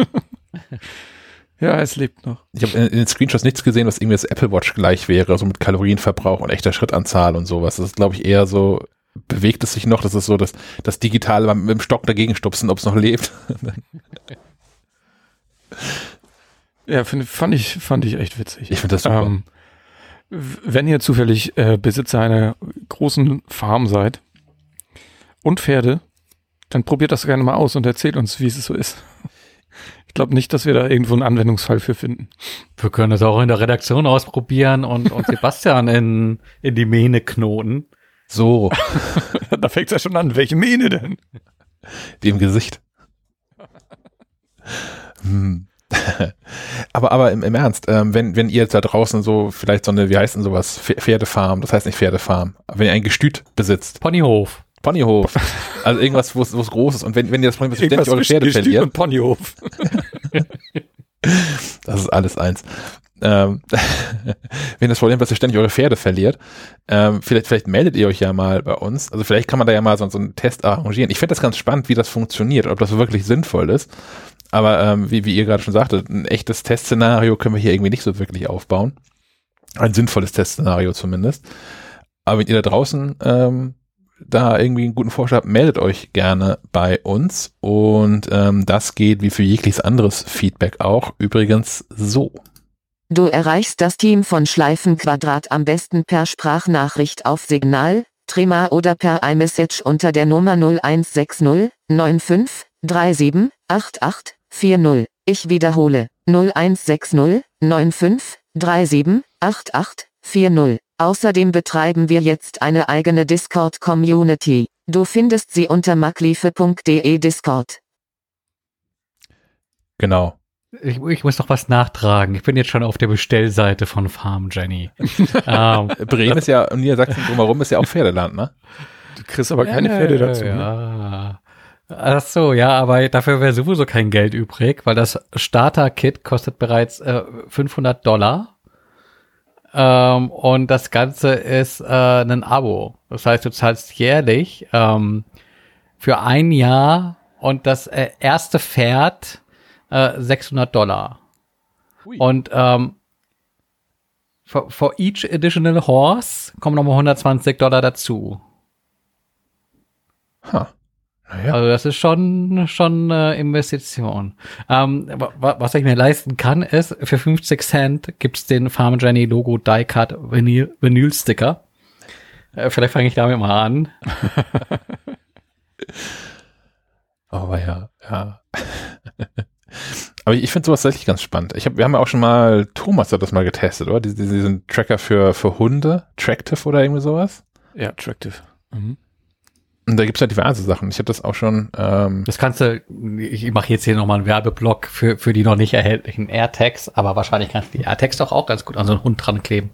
ja, es lebt noch. Ich habe in, in, den Screenshots nichts gesehen, was irgendwie das Apple Watch gleich wäre, so mit Kalorienverbrauch und echter Schrittanzahl und sowas. Das ist, glaube ich, eher so, bewegt es sich noch, das ist so das, das Digitale mit dem Stock dagegen stupsen, ob es noch lebt. Ja, find, fand ich, fand ich echt witzig. Ich finde das super. Ähm, wenn ihr zufällig äh, Besitzer einer großen Farm seid und Pferde, dann probiert das gerne mal aus und erzählt uns, wie es so ist. Ich glaube nicht, dass wir da irgendwo einen Anwendungsfall für finden. Wir können das auch in der Redaktion ausprobieren und, und Sebastian in, in die Mähne knoten. So. da fängt es ja schon an. Welche Mähne denn? Die im Gesicht. Hm. aber aber im, im Ernst, ähm, wenn, wenn ihr jetzt da draußen so vielleicht so eine, wie heißt denn sowas, Pferdefarm, das heißt nicht Pferdefarm, aber wenn ihr ein Gestüt besitzt. Ponyhof. Ponyhof. Also irgendwas, wo es groß ist. Und wenn, wenn ihr das Problem habt, ständig eure Pferde Gestüt verliert. Und Ponyhof. das ist alles eins. Ähm, wenn das Problem ist, dass ihr ständig eure Pferde verliert, ähm, vielleicht, vielleicht meldet ihr euch ja mal bei uns. Also vielleicht kann man da ja mal so, so einen Test arrangieren. Ich finde das ganz spannend, wie das funktioniert, ob das wirklich sinnvoll ist. Aber ähm, wie, wie ihr gerade schon sagtet, ein echtes Testszenario können wir hier irgendwie nicht so wirklich aufbauen. Ein sinnvolles Testszenario zumindest. Aber wenn ihr da draußen ähm, da irgendwie einen guten Vorschlag habt, meldet euch gerne bei uns. Und ähm, das geht wie für jegliches anderes Feedback auch übrigens so. Du erreichst das Team von Schleifenquadrat am besten per Sprachnachricht auf Signal, Trima oder per iMessage unter der Nummer 0160 95 37 88 40. Ich wiederhole 0160 95 37 88 40. Außerdem betreiben wir jetzt eine eigene Discord-Community. Du findest sie unter makliefe.de Discord. Genau. Ich, ich, muss noch was nachtragen. Ich bin jetzt schon auf der Bestellseite von Farm Jenny. ähm, Bremen ist ja, Niedersachsen drumherum ist ja auch Pferdeland, ne? Du kriegst aber keine ja, Pferde dazu. Ja. Ne? Ach so, ja, aber dafür wäre sowieso kein Geld übrig, weil das Starter-Kit kostet bereits äh, 500 Dollar. Ähm, und das Ganze ist äh, ein Abo. Das heißt, du zahlst jährlich ähm, für ein Jahr und das äh, erste Pferd äh, 600 Dollar. Ui. Und ähm, for, for each additional horse kommen nochmal 120 Dollar dazu. Huh. Naja. Also das ist schon schon äh, Investition. Ähm, was ich mir leisten kann, ist für 50 Cent gibt's den Farm Jenny Logo Die Cut Vinyl, Vinyl Sticker. Äh, vielleicht fange ich damit mal an. Aber ja, ja. Aber ich finde sowas tatsächlich ganz spannend. Ich hab, wir haben ja auch schon mal, Thomas hat das mal getestet, oder? Diesen, diesen Tracker für, für Hunde, Tractive oder irgendwie sowas? Ja, Tractive. Mhm. Und da gibt's ja diverse Sachen. Ich habe das auch schon. Ähm das kannst du, ich mache jetzt hier nochmal einen Werbeblock für, für die noch nicht erhältlichen AirTags, aber wahrscheinlich kannst du die AirTags doch auch ganz gut an so einen Hund dran kleben.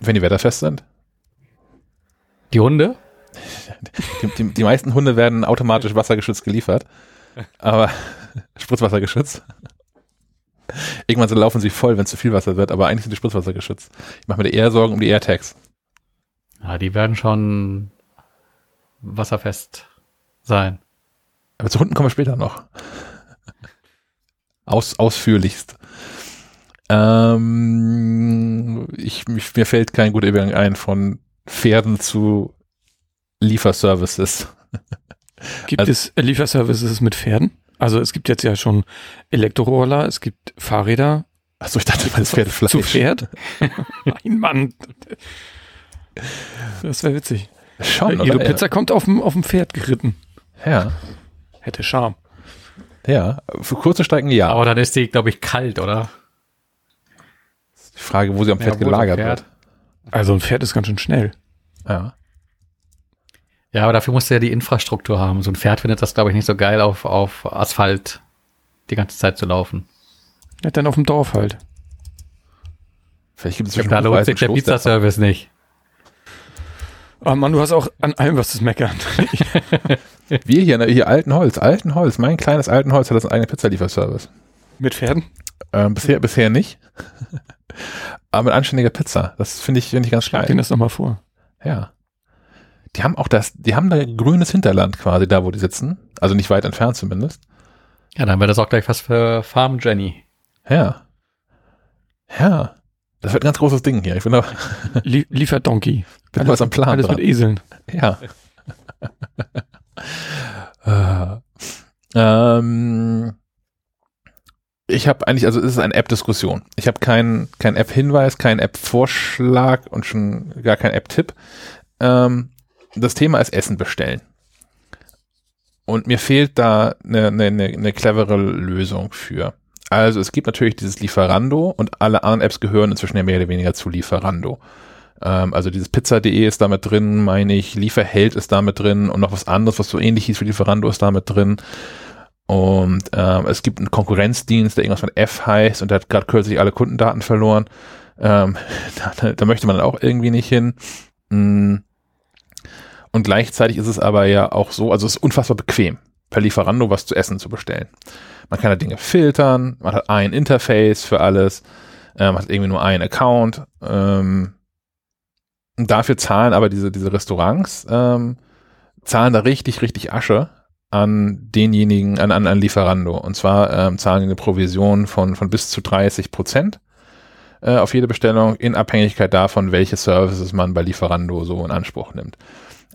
Wenn die wetterfest sind? Die Hunde? Die, die, die meisten Hunde werden automatisch wassergeschützt geliefert, aber Spritzwassergeschützt. Irgendwann so laufen sie voll, wenn zu viel Wasser wird, aber eigentlich sind die Spritzwassergeschützt. Ich mache mir eher Sorgen um die AirTags. Ja, die werden schon wasserfest sein. Aber zu Hunden kommen wir später noch. Aus, ausführlichst. Ähm, ich, mich, mir fällt kein guter Übergang ein von Pferden zu Lieferservices. Gibt Also- es Lieferservices mit Pferden? Also es gibt jetzt ja schon Elektroroller, es gibt Fahrräder Achso, ich dachte, das Pferdefleisch. zu Pferd. Ein Mann. Das wäre witzig. Schon, Ihre oder? Pizza kommt auf dem, auf dem Pferd geritten. Ja, Hätte Charme. ja. Für kurze Strecken ja. Aber dann ist die, glaube ich, kalt, oder? Die Frage, wo sie am Ja, Pferd wo gelagert Pferd- wird. Also ein Pferd ist ganz schön schnell. Ja. Ja, aber dafür musst du ja die Infrastruktur haben. So ein Pferd findet das, glaube ich, nicht so geil, auf, auf Asphalt die ganze Zeit zu laufen. Ja, dann auf dem Dorf halt. Vielleicht gibt es Da lohnt sich der. Pizzaservice nicht. Oh Mann, du hast auch an allem was zu meckern. Wir hier, ne, hier Altenholz, Altenholz, mein kleines Altenholz hat das einen eigenen Pizzalieferservice. Mit Pferden? Ähm, bisher, bisher nicht. Aber mit anständiger Pizza. Das finde ich, finde ich ganz Schlag geil. denen das nochmal vor. Ja. Die haben auch das, die haben da grünes Hinterland quasi da, wo die sitzen. Also nicht weit entfernt zumindest. Ja, dann wäre das auch gleich was für Farm Jenny. Ja. Ja. Das wird ein ganz großes Ding hier. Ich bin da, Lie liefert Donkey. bin was am Plan Alles dran. mit Eseln. Ja. Äh, ähm, ich habe eigentlich, also es ist eine App-Diskussion. Ich habe keinen kein App-Hinweis, keinen App-Vorschlag und schon gar keinen App-Tipp. Ähm, das Thema ist Essen bestellen. Und mir fehlt da eine, eine, eine clevere Lösung für. Also es gibt natürlich dieses Lieferando und alle anderen Apps gehören inzwischen ja mehr oder weniger zu Lieferando. Ähm, also dieses Pizza.de ist damit drin, meine ich, Lieferheld ist damit drin und noch was anderes, was so ähnlich hieß wie Lieferando ist damit drin. Und ähm, es gibt einen Konkurrenzdienst, der irgendwas mit F heißt und der hat gerade kürzlich alle Kundendaten verloren. Ähm, da, da möchte man dann auch irgendwie nicht hin. Mm. Und gleichzeitig ist es aber ja auch so, also es ist unfassbar bequem, per Lieferando was zu essen zu bestellen. Man kann da Dinge filtern, man hat ein Interface für alles, äh, man hat irgendwie nur einen Account. Ähm, und dafür zahlen aber diese, diese Restaurants, ähm, zahlen da richtig, richtig Asche an denjenigen, an, an, an Lieferando. Und zwar ähm, zahlen die eine Provision von, von bis zu 30 Prozent äh, auf jede Bestellung in Abhängigkeit davon, welche Services man bei Lieferando so in Anspruch nimmt.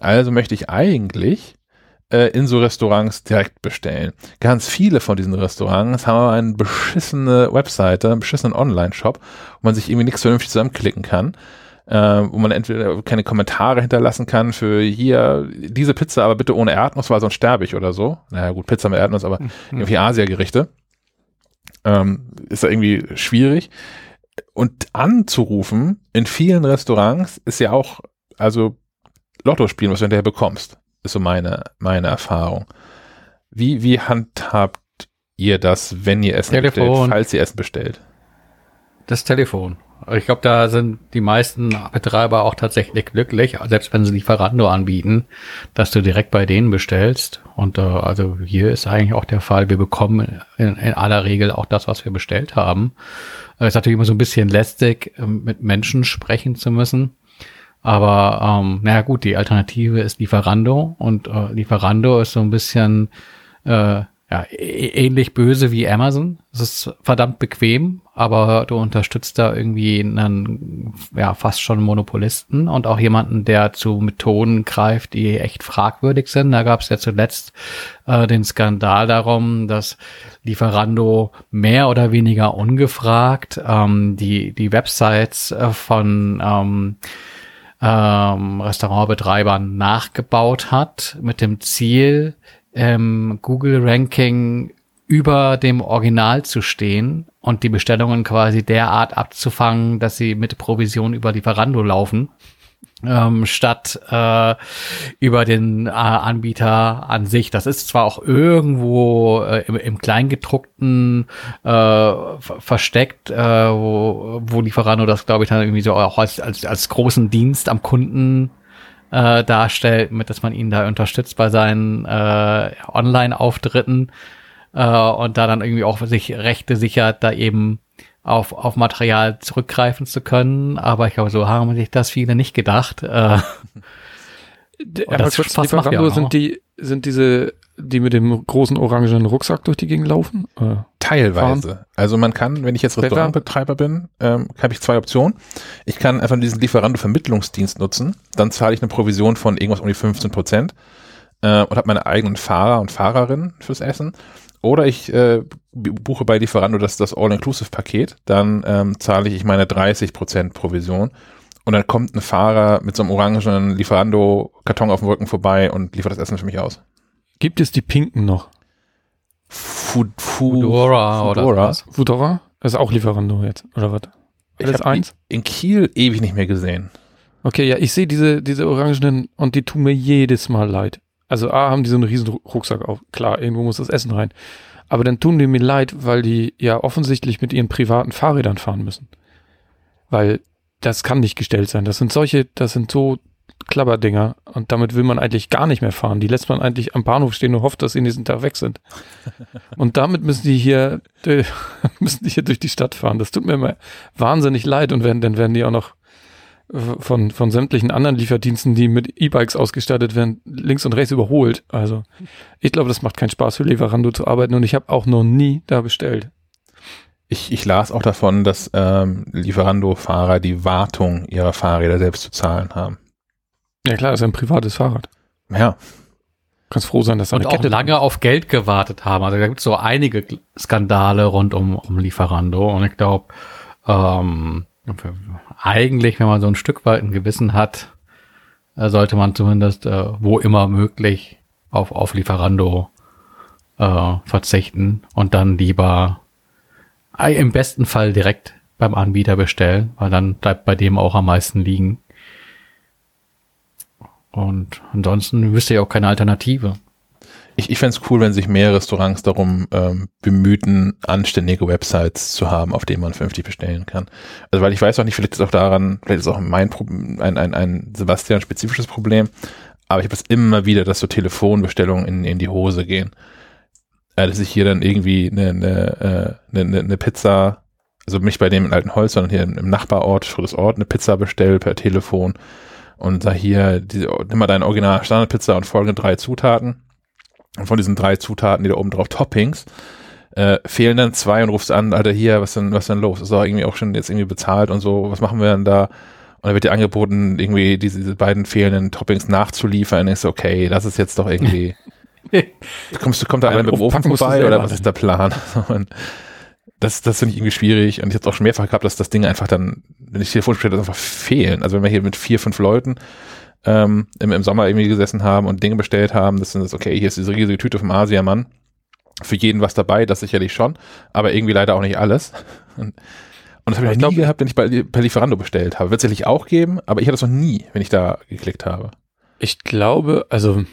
Also möchte ich eigentlich in so Restaurants direkt bestellen. Ganz viele von diesen Restaurants haben aber eine beschissene Webseite, einen beschissenen Online-Shop, wo man sich irgendwie nichts vernünftig zusammenklicken kann äh, wo man entweder keine Kommentare hinterlassen kann für hier diese Pizza, aber bitte ohne Erdnuss, weil sonst sterbe ich oder so. Naja gut, Pizza mit Erdnuss, aber irgendwie Asiagerichte. Ähm, ist da irgendwie schwierig. Und anzurufen in vielen Restaurants ist ja auch, also Lotto spielen, was du hinterher bekommst, ist so meine, meine Erfahrung. Wie, wie handhabt ihr das, wenn ihr Essen Telefon. bestellt, falls ihr Essen bestellt? Das Telefon. Ich glaube, da sind die meisten Betreiber auch tatsächlich glücklich, selbst wenn sie Lieferando anbieten, dass du direkt bei denen bestellst. Und äh, also hier ist eigentlich auch der Fall, wir bekommen in, in aller Regel auch das, was wir bestellt haben. Äh, ist natürlich immer so ein bisschen lästig, ähm, mit Menschen sprechen zu müssen. Aber ähm, naja gut, die Alternative ist Lieferando und äh, Lieferando ist so ein bisschen äh, ja, ähnlich böse wie Amazon. Es ist verdammt bequem, aber du unterstützt da irgendwie einen, ja, fast schon Monopolisten und auch jemanden, der zu Methoden greift, die echt fragwürdig sind. Da gab es ja zuletzt äh, den Skandal darum, dass Lieferando mehr oder weniger ungefragt ähm, die, die Websites äh, von ähm, ähm, Restaurantbetreibern nachgebaut hat, mit dem Ziel, ähm, Google-Ranking über dem Original zu stehen und die Bestellungen quasi derart abzufangen, dass sie mit Provision über Lieferando laufen, ähm, statt äh, über den äh, Anbieter an sich. Das ist zwar auch irgendwo äh, im, im Kleingedruckten äh, ver- versteckt, äh, wo, wo Lieferando das, glaube ich, dann irgendwie so auch als, als, als großen Dienst am Kunden äh, darstellt, mit dass man ihn da unterstützt bei seinen äh, Online-Auftritten äh, und da dann irgendwie auch sich Rechte sichert, da eben auf, auf Material zurückgreifen zu können. Aber ich glaube, so haben sich das viele nicht gedacht. Äh, Aber das kurz, fast macht ja sind die, sind diese die mit dem großen orangenen Rucksack durch die Gegend laufen? Äh, Teilweise. Also man kann, wenn ich jetzt Restaurantbetreiber bin, ähm, habe ich zwei Optionen. Ich kann einfach diesen Lieferando-Vermittlungsdienst nutzen. Dann zahle ich eine Provision von irgendwas um die 15 Prozent äh, und habe meine eigenen Fahrer und Fahrerinnen fürs Essen. Oder ich äh, buche bei Lieferando das, das All-Inclusive-Paket. Dann ähm, zahle ich meine 30 Prozent Provision. Und dann kommt ein Fahrer mit so einem orangenen Lieferando-Karton auf dem Rücken vorbei und liefert das Essen für mich aus. gibt es die Pinken noch? Food, Foodora oder Foodora. sowas. Foodora? Das ist auch Lieferando jetzt, oder was? Ich Alles eins? In Kiel ewig nicht mehr gesehen. Okay, ja, ich sehe diese, diese orangenen und die tun mir jedes Mal leid. Also A, haben die so einen riesen Ru- Rucksack auf. Klar, irgendwo muss das Essen rein. Aber dann tun die mir leid, weil die ja offensichtlich mit ihren privaten Fahrrädern fahren müssen. Weil das kann nicht gestellt sein. Das sind solche, das sind so Klabberdinger und damit will man eigentlich gar nicht mehr fahren. Die lässt man eigentlich am Bahnhof stehen und hofft, dass sie nächsten Tag weg sind. Und damit müssen die hier, müssen die hier durch die Stadt fahren. Das tut mir immer wahnsinnig leid und wenn, dann werden die auch noch von, von sämtlichen anderen Lieferdiensten, die mit E-Bikes ausgestattet werden, links und rechts überholt. Also ich glaube, das macht keinen Spaß für Lieferando zu arbeiten und ich habe auch noch nie da bestellt. Ich, ich las auch davon, dass ähm, Lieferando-Fahrer die Wartung ihrer Fahrräder selbst zu zahlen haben. Ja klar, das ist ein privates Fahrrad. Ja, Kannst froh sein, dass da Und eine auch Kette lange auf Geld gewartet haben. Also da gibt es so einige Skandale rund um, um Lieferando. Und ich glaube, ähm, eigentlich, wenn man so ein Stück weit ein Gewissen hat, äh, sollte man zumindest, äh, wo immer möglich, auf, auf Lieferando äh, verzichten und dann lieber äh, im besten Fall direkt beim Anbieter bestellen, weil dann bleibt bei dem auch am meisten liegen. Und ansonsten wüsste ich auch keine Alternative. Ich, ich fände es cool, wenn sich mehr Restaurants darum ähm, bemühten, anständige Websites zu haben, auf denen man vernünftig bestellen kann. Also weil ich weiß auch nicht, vielleicht ist auch daran, vielleicht ist auch mein Problem, ein, ein, ein Sebastian-spezifisches Problem, aber ich habe es immer wieder, dass so Telefonbestellungen in, in die Hose gehen. Äh, dass ich hier dann irgendwie eine, eine, äh, eine, eine Pizza, also nicht bei dem in Altenholz, sondern hier im Nachbarort, Schrittes Ort, eine Pizza bestelle per Telefon und da hier, diese, nimm mal deine original Standardpizza und folgende drei Zutaten. Und von diesen drei Zutaten, die da oben drauf Toppings, äh, fehlen dann zwei und rufst an, Alter, hier, was denn, was denn los? Ist doch irgendwie auch schon jetzt irgendwie bezahlt und so, was machen wir denn da? Und dann wird dir angeboten, irgendwie diese, diese beiden fehlenden Toppings nachzuliefern. Und denkst du, okay, das ist jetzt doch irgendwie. kommst du, kommt da einer mit dem Ofen vorbei oder was ist der Plan? Und das, das finde ich irgendwie schwierig. Und ich habe auch schon mehrfach gehabt, dass das Ding einfach dann, wenn ich Telefon stelle, einfach fehlen. Also wenn wir hier mit vier, fünf Leuten ähm, im, im Sommer irgendwie gesessen haben und Dinge bestellt haben, das sind das, okay, hier ist diese riesige Tüte vom Asiamann. Für jeden was dabei, das sicherlich schon, aber irgendwie leider auch nicht alles. Und, und das habe ich noch nie glaub- gehabt, wenn ich bei, bei Lieferando bestellt habe. Wird sicherlich auch geben, aber ich hatte das noch nie, wenn ich da geklickt habe. Ich glaube, also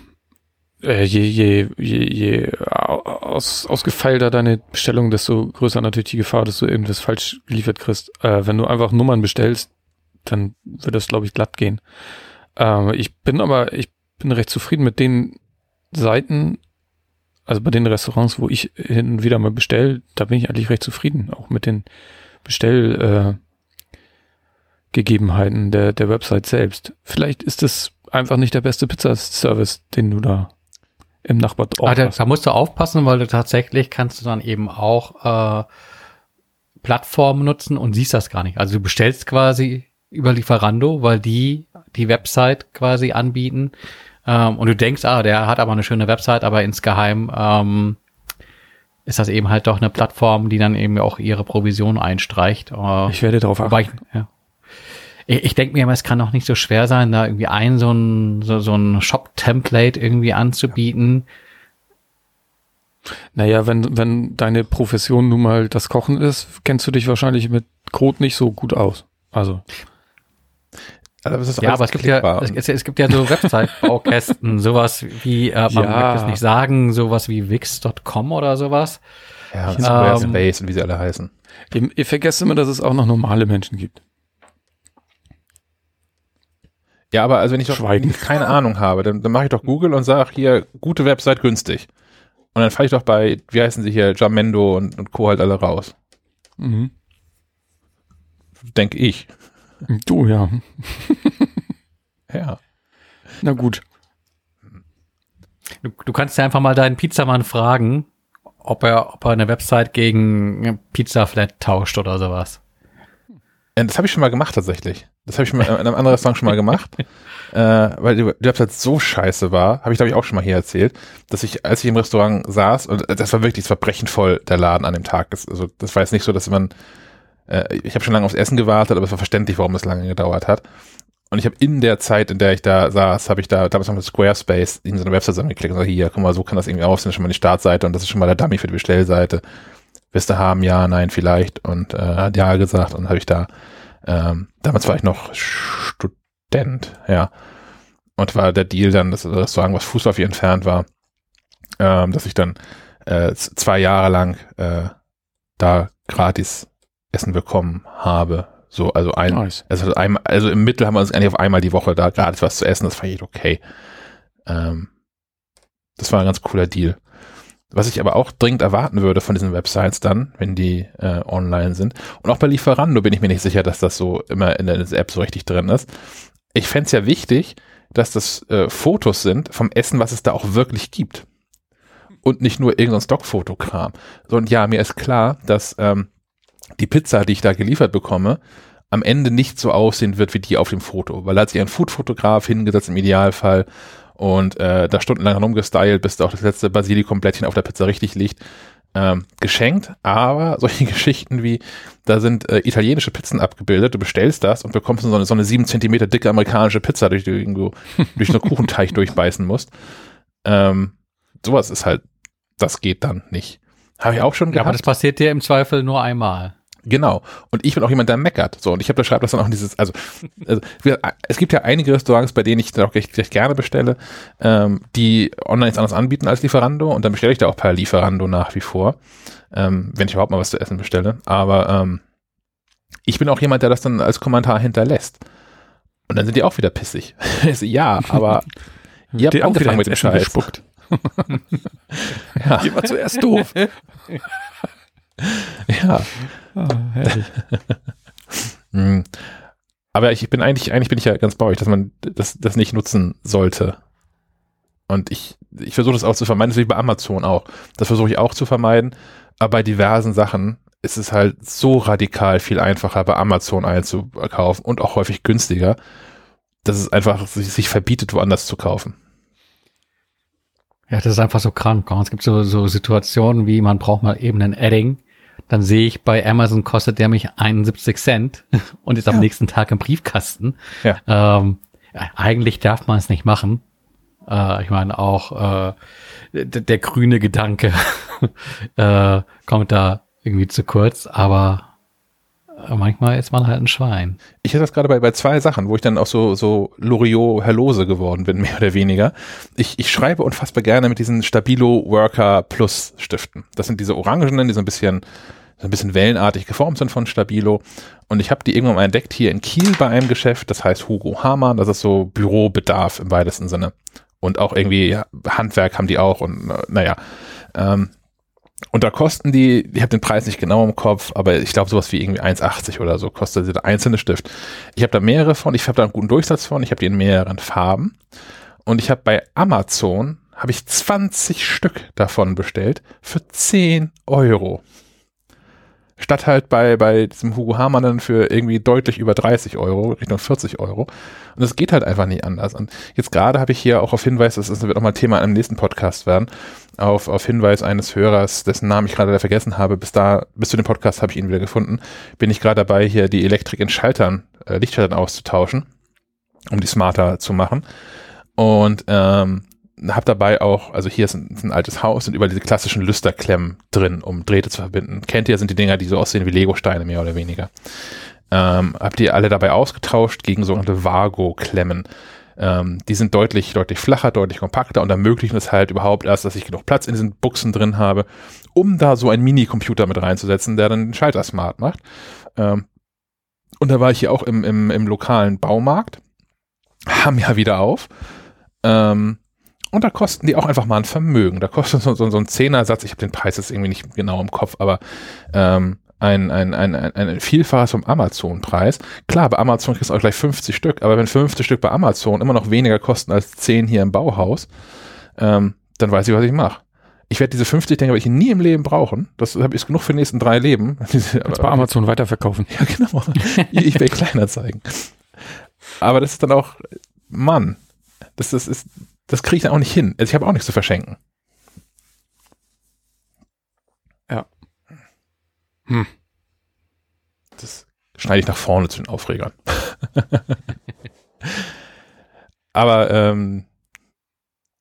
äh, je, je, je, je aus, ausgefeilter deine Bestellung, desto größer natürlich die Gefahr, dass du irgendwas falsch geliefert kriegst. Äh, wenn du einfach Nummern bestellst, dann wird das, glaube ich, glatt gehen. Ähm, ich bin aber, ich bin recht zufrieden mit den Seiten, also bei den Restaurants, wo ich hin und wieder mal bestelle, da bin ich eigentlich recht zufrieden, auch mit den Bestell, äh, der, der Website selbst. Vielleicht ist es einfach nicht der beste Pizzaservice, den du da im Nachbarort Ah, da, hast. da musst du aufpassen, weil du tatsächlich kannst du dann eben auch äh, Plattformen nutzen und siehst das gar nicht. Also du bestellst quasi über Lieferando, weil die die Website quasi anbieten ähm, und du denkst, ah, der hat aber eine schöne Website, aber insgeheim ähm, ist das eben halt doch eine Plattform, die dann eben auch ihre Provision einstreicht. Äh, Ich werde darauf achten. ich, ja. Ich, ich denke mir immer, es kann doch nicht so schwer sein, da irgendwie ein so ein, so, so ein Shop-Template irgendwie anzubieten. Naja, wenn, wenn deine Profession nun mal das Kochen ist, kennst du dich wahrscheinlich mit Code nicht so gut aus. Also, Aber ist Ja, aber es gibt ja, es, es, gibt ja so Website-Baukästen, sowas wie, äh, man Ja. mag das nicht sagen, sowas wie Wix.com oder sowas. ja, und ähm, Squarespace und wie sie alle heißen. ihr, ihr vergesst immer, dass es auch noch normale Menschen gibt. Ja, aber also wenn ich doch Schweigen. keine Ahnung habe, dann, dann mache ich doch Google und sage hier, gute Website günstig. Und dann falle ich doch bei, wie heißen sie hier, Jamendo und, und Co. halt alle raus. Mhm. Denke ich. Du, ja. Ja. Na gut. Du, du kannst ja einfach mal deinen Pizzamann fragen, ob er, ob er eine Website gegen Pizza Flat tauscht oder sowas. Äh, Das habe ich schon mal gemacht tatsächlich. Das habe ich schon mal in einem anderen Restaurant schon mal gemacht. äh, weil die, Website so scheiße war, habe ich glaube ich auch schon mal hier erzählt, dass ich, als ich im Restaurant saß, und das war wirklich, das war brechend voll, der Laden an dem Tag. Das, also das war jetzt nicht so, dass man, äh, ich habe schon lange aufs Essen gewartet, aber es war verständlich, warum es lange gedauert hat. Und ich habe in der Zeit, in der ich da saß, habe ich da damals noch mit Squarespace in so eine Website angeklickt und gesagt, hier, guck mal, so kann das irgendwie aussehen, schon mal die Startseite und das ist schon mal der Dummy für die Bestellseite. Willst du haben? Ja, nein, vielleicht. Und äh, hat ja gesagt und habe ich da, ähm, damals war ich noch Student, ja. Und war der Deal dann, das Restaurant, was Fußläufig entfernt war, ähm, dass ich dann äh, zwei Jahre lang äh, da gratis Essen bekommen habe. So, also ein, Nice. also, einmal, also im Mittel haben wir uns eigentlich auf einmal die Woche da gratis was zu essen, das fand ich okay. Ähm, das war ein ganz cooler Deal. Was ich aber auch dringend erwarten würde von diesen Websites dann, wenn die äh, online sind. Und auch bei Lieferando bin ich mir nicht sicher, dass das so immer in der App so richtig drin ist. Ich fänd's ja wichtig, dass das äh, Fotos sind vom Essen, was es da auch wirklich gibt. Und nicht nur irgendein Stockfotokram. So, und ja, mir ist klar, dass ähm, die Pizza, die ich da geliefert bekomme, am Ende nicht so aussehen wird wie die auf dem Foto. Weil da hat sich ein Foodfotograf hingesetzt im Idealfall und äh, da stundenlang rumgestylt, bis da auch das letzte Basilikumblättchen auf der Pizza richtig liegt. Ähm, geschenkt, aber solche Geschichten wie, da sind äh, italienische Pizzen abgebildet, du bestellst das und bekommst so eine, so eine sieben Zentimeter dicke amerikanische Pizza, durch die du irgendwo durch so einen Kuchenteig durchbeißen musst. Ähm, sowas ist halt, das geht dann nicht. Habe ich auch schon Ja, aber gehabt. das passiert dir im Zweifel nur einmal. Genau. Und ich bin auch jemand, der meckert. So, und ich habe da schreibt das dann auch in dieses, also, also es gibt ja einige Restaurants, bei denen ich dann auch recht, recht gerne bestelle, ähm, die online nichts anderes anbieten als Lieferando und dann bestelle ich da auch per Lieferando nach wie vor, ähm, wenn ich überhaupt mal was zu essen bestelle. Aber ähm, ich bin auch jemand, der das dann als Kommentar hinterlässt. Und dann sind die auch wieder pissig. Ja, aber ihr habt Die auch wieder angefangen mit dem Scheiß. gespuckt. Ja, Die war zuerst doof. ja. Ah, herrlich. Hm. Aber ich bin eigentlich, eigentlich bin ich ja ganz bei euch, dass man das, das nicht nutzen sollte. Und ich, ich versuche das auch zu vermeiden, das ist wie bei Amazon auch. Das versuche ich auch zu vermeiden. Aber bei diversen Sachen ist es halt so radikal viel einfacher, bei Amazon einzukaufen und auch häufig günstiger, dass es einfach sich, sich verbietet, woanders zu kaufen. Ja, das ist einfach so krank. Und es gibt so, so Situationen wie, man braucht mal eben einen Edding. Dann sehe ich, bei Amazon kostet der mich 71 Cent und ist am nächsten Tag im Briefkasten. Ja. Ähm, ja, eigentlich darf man es nicht machen. Äh, ich meine, auch äh, der grüne Gedanke äh, kommt da irgendwie zu kurz, aber manchmal ist man halt ein Schwein. Ich hatte das gerade bei, bei zwei Sachen, wo ich dann auch so, so Loriot Herlose geworden bin, mehr oder weniger. Ich, ich schreibe unfassbar gerne mit diesen Stabilo Worker Plus Stiften. Das sind diese Orangenen, die so ein bisschen, so ein bisschen wellenartig geformt sind von Stabilo. Und ich habe die irgendwann mal entdeckt hier in Kiel bei einem Geschäft, das heißt Hugo Hamann, das ist so Bürobedarf im weitesten Sinne. Und auch irgendwie ja, Handwerk haben die auch und äh, naja. Ähm, und da kosten die, ich habe den Preis nicht genau im Kopf, aber ich glaube sowas wie irgendwie 1,80 oder so kostet dieser einzelne Stift. Ich habe da mehrere von, ich habe da einen guten Durchsatz von, ich habe die in mehreren Farben. Und ich habe bei Amazon, habe ich 20 Stück davon bestellt für 10 Euro. Statt halt bei, bei diesem Hugo Hamann dann für irgendwie deutlich über 30 Euro, Richtung 40 Euro. Und es geht halt einfach nicht anders. Und jetzt gerade habe ich hier auch auf Hinweis, das wird auch mal Thema im nächsten Podcast werden, auf, auf Hinweis eines Hörers, dessen Namen ich gerade vergessen habe, bis da, bis zu dem Podcast habe ich ihn wieder gefunden, bin ich gerade dabei, hier die Elektrik in Schaltern, äh, Lichtschaltern auszutauschen, um die smarter zu machen. Und ähm, habe dabei auch, also hier ist ein, ist ein altes Haus und überall diese klassischen Lüsterklemmen drin, um Drähte zu verbinden. Kennt ihr, sind die Dinger, die so aussehen wie Legosteine, mehr oder weniger. Ähm, habt ihr alle dabei ausgetauscht gegen sogenannte Vago-Klemmen. Ähm, die sind deutlich, deutlich flacher, deutlich kompakter und ermöglichen es halt überhaupt erst, dass ich genug Platz in diesen Buchsen drin habe, um da so einen Mini-Computer mit reinzusetzen, der dann den Schalter smart macht. Ähm, und da war ich hier auch im, im, im lokalen Baumarkt, haben ja wieder auf. Ähm, und da kosten die auch einfach mal ein Vermögen. Da kostet so, so, so ein Zehnersatz, ich habe den Preis jetzt irgendwie nicht genau im Kopf, aber ähm, ein, ein, ein, ein, ein Vielfaches vom Amazon-Preis. Klar, bei Amazon kriegst du auch gleich 50 Stück, aber wenn 50 Stück bei Amazon immer noch weniger kosten als 10 hier im Bauhaus, ähm, dann weiß ich, was ich mache. Ich werde diese 50 Dinger aber ich nie im Leben brauchen. Das habe ich genug für die nächsten drei Leben. Jetzt bei Amazon weiterverkaufen. Ja, genau. ich will kleiner zeigen. Aber das ist dann auch, Mann, das, das ist, das kriege ich dann auch nicht hin. Also ich habe auch nichts zu verschenken. Ja. Hm. Das schneide ich nach vorne zu den Aufregern. Aber ähm,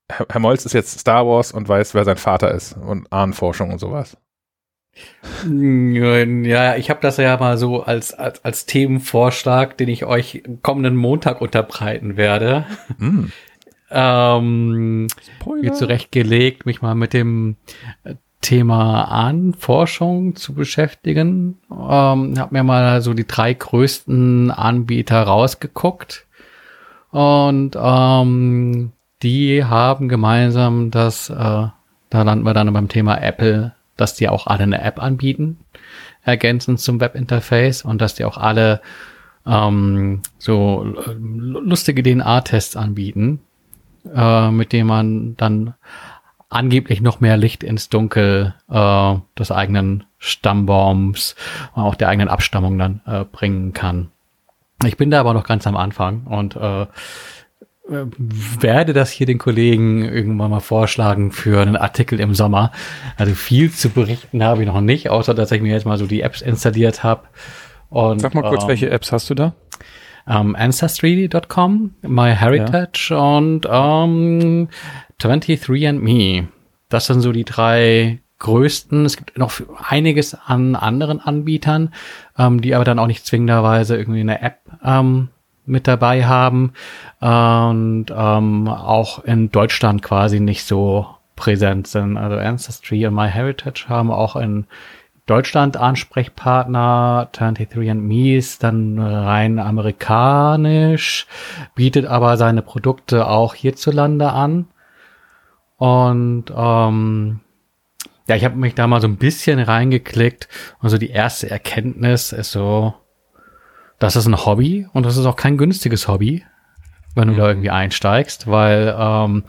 Herr, Molz ist jetzt Star Wars und weiß, wer sein Vater ist und Ahnenforschung und sowas. Ja, ich habe das ja mal so als, als, als Themenvorschlag, den ich euch kommenden Montag unterbreiten werde. Mm. ähm, mir zurechtgelegt, mich mal mit dem Thema Ahnenforschung zu beschäftigen. Ähm, habe mir mal so die drei größten Anbieter rausgeguckt und ähm, die haben gemeinsam das, äh, da landen wir dann beim Thema Apple, dass die auch alle eine App anbieten, ergänzend zum Webinterface und dass die auch alle ähm, so lustige DNA-Tests anbieten, äh, mit denen man dann angeblich noch mehr Licht ins Dunkel äh, des eigenen Stammbaums, auch der eigenen Abstammung dann äh, bringen kann. Ich bin da aber noch ganz am Anfang und äh, werde das hier den Kollegen irgendwann mal vorschlagen für einen Artikel im Sommer. Also viel zu berichten habe ich noch nicht, außer dass ich mir jetzt mal so die Apps installiert habe. Und, Sag mal kurz, ähm, welche Apps hast du da? Ähm, Ancestry.com, MyHeritage ja. und ähm, 23andMe. Das sind so die drei größten. Es gibt noch einiges an anderen Anbietern, ähm, die aber dann auch nicht zwingenderweise irgendwie eine App ähm, mit dabei haben und ähm, auch in Deutschland quasi nicht so präsent sind. Also Ancestry und MyHeritage haben auch in Deutschland Ansprechpartner, 23andMe ist dann rein amerikanisch, bietet aber seine Produkte auch hierzulande an. Und ähm, ja, ich habe mich da mal so ein bisschen reingeklickt und so die erste Erkenntnis ist so, das ist ein Hobby und das ist auch kein günstiges Hobby, wenn du mhm. da irgendwie einsteigst, weil ähm,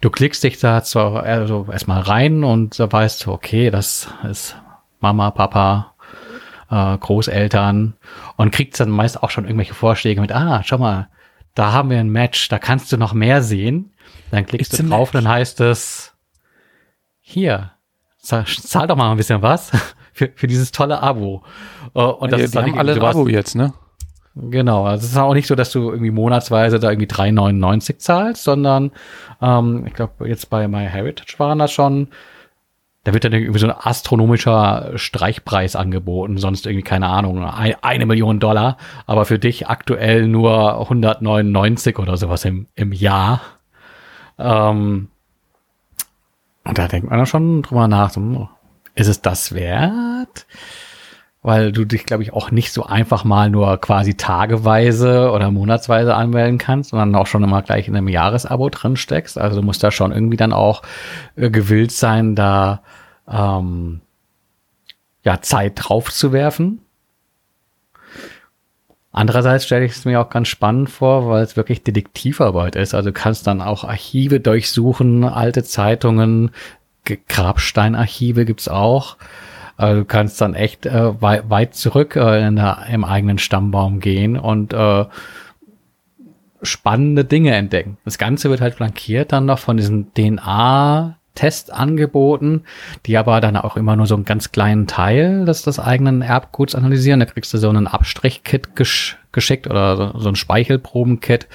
du klickst dich da zwar also erstmal rein und da weißt du, okay, das ist Mama, Papa, äh, Großeltern und kriegst dann meist auch schon irgendwelche Vorschläge mit, ah, schau mal, da haben wir ein Match, da kannst du noch mehr sehen. Dann klickst It's du drauf, dann heißt es, hier, zahl, zahl doch mal ein bisschen was für, für dieses tolle Abo. Uh, und das ja, ist dann alle ein Abo jetzt, ne? Genau, also es ist auch nicht so, dass du irgendwie monatsweise da irgendwie 3,99 zahlst, sondern ähm, ich glaube, jetzt bei MyHeritage waren das schon, da wird dann irgendwie so ein astronomischer Streichpreis angeboten, sonst irgendwie, keine Ahnung, ein, eine Million Dollar, aber für dich aktuell nur 199 oder sowas im, im Jahr. Ähm, und da denkt man dann schon drüber nach, so, ist es das wert? weil du dich, glaube ich, auch nicht so einfach mal nur quasi tageweise oder monatsweise anmelden kannst, sondern auch schon immer gleich in einem Jahresabo drin steckst. Also du musst da schon irgendwie dann auch äh, gewillt sein, da ähm, ja Zeit drauf zu werfen. Andererseits stelle ich es mir auch ganz spannend vor, weil es wirklich Detektivarbeit ist. Also du kannst dann auch Archive durchsuchen, alte Zeitungen, Grabsteinarchive gibt's auch. Also du kannst dann echt äh, weit, weit zurück äh, der, im eigenen Stammbaum gehen und äh, spannende Dinge entdecken. Das Ganze wird halt flankiert dann noch von diesen DNA Test angeboten, die aber dann auch immer nur so einen ganz kleinen Teil des, des eigenen Erbguts analysieren. Da kriegst du so einen Abstrich-Kit gesch geschickt oder so, so ein Speichelproben-Kit,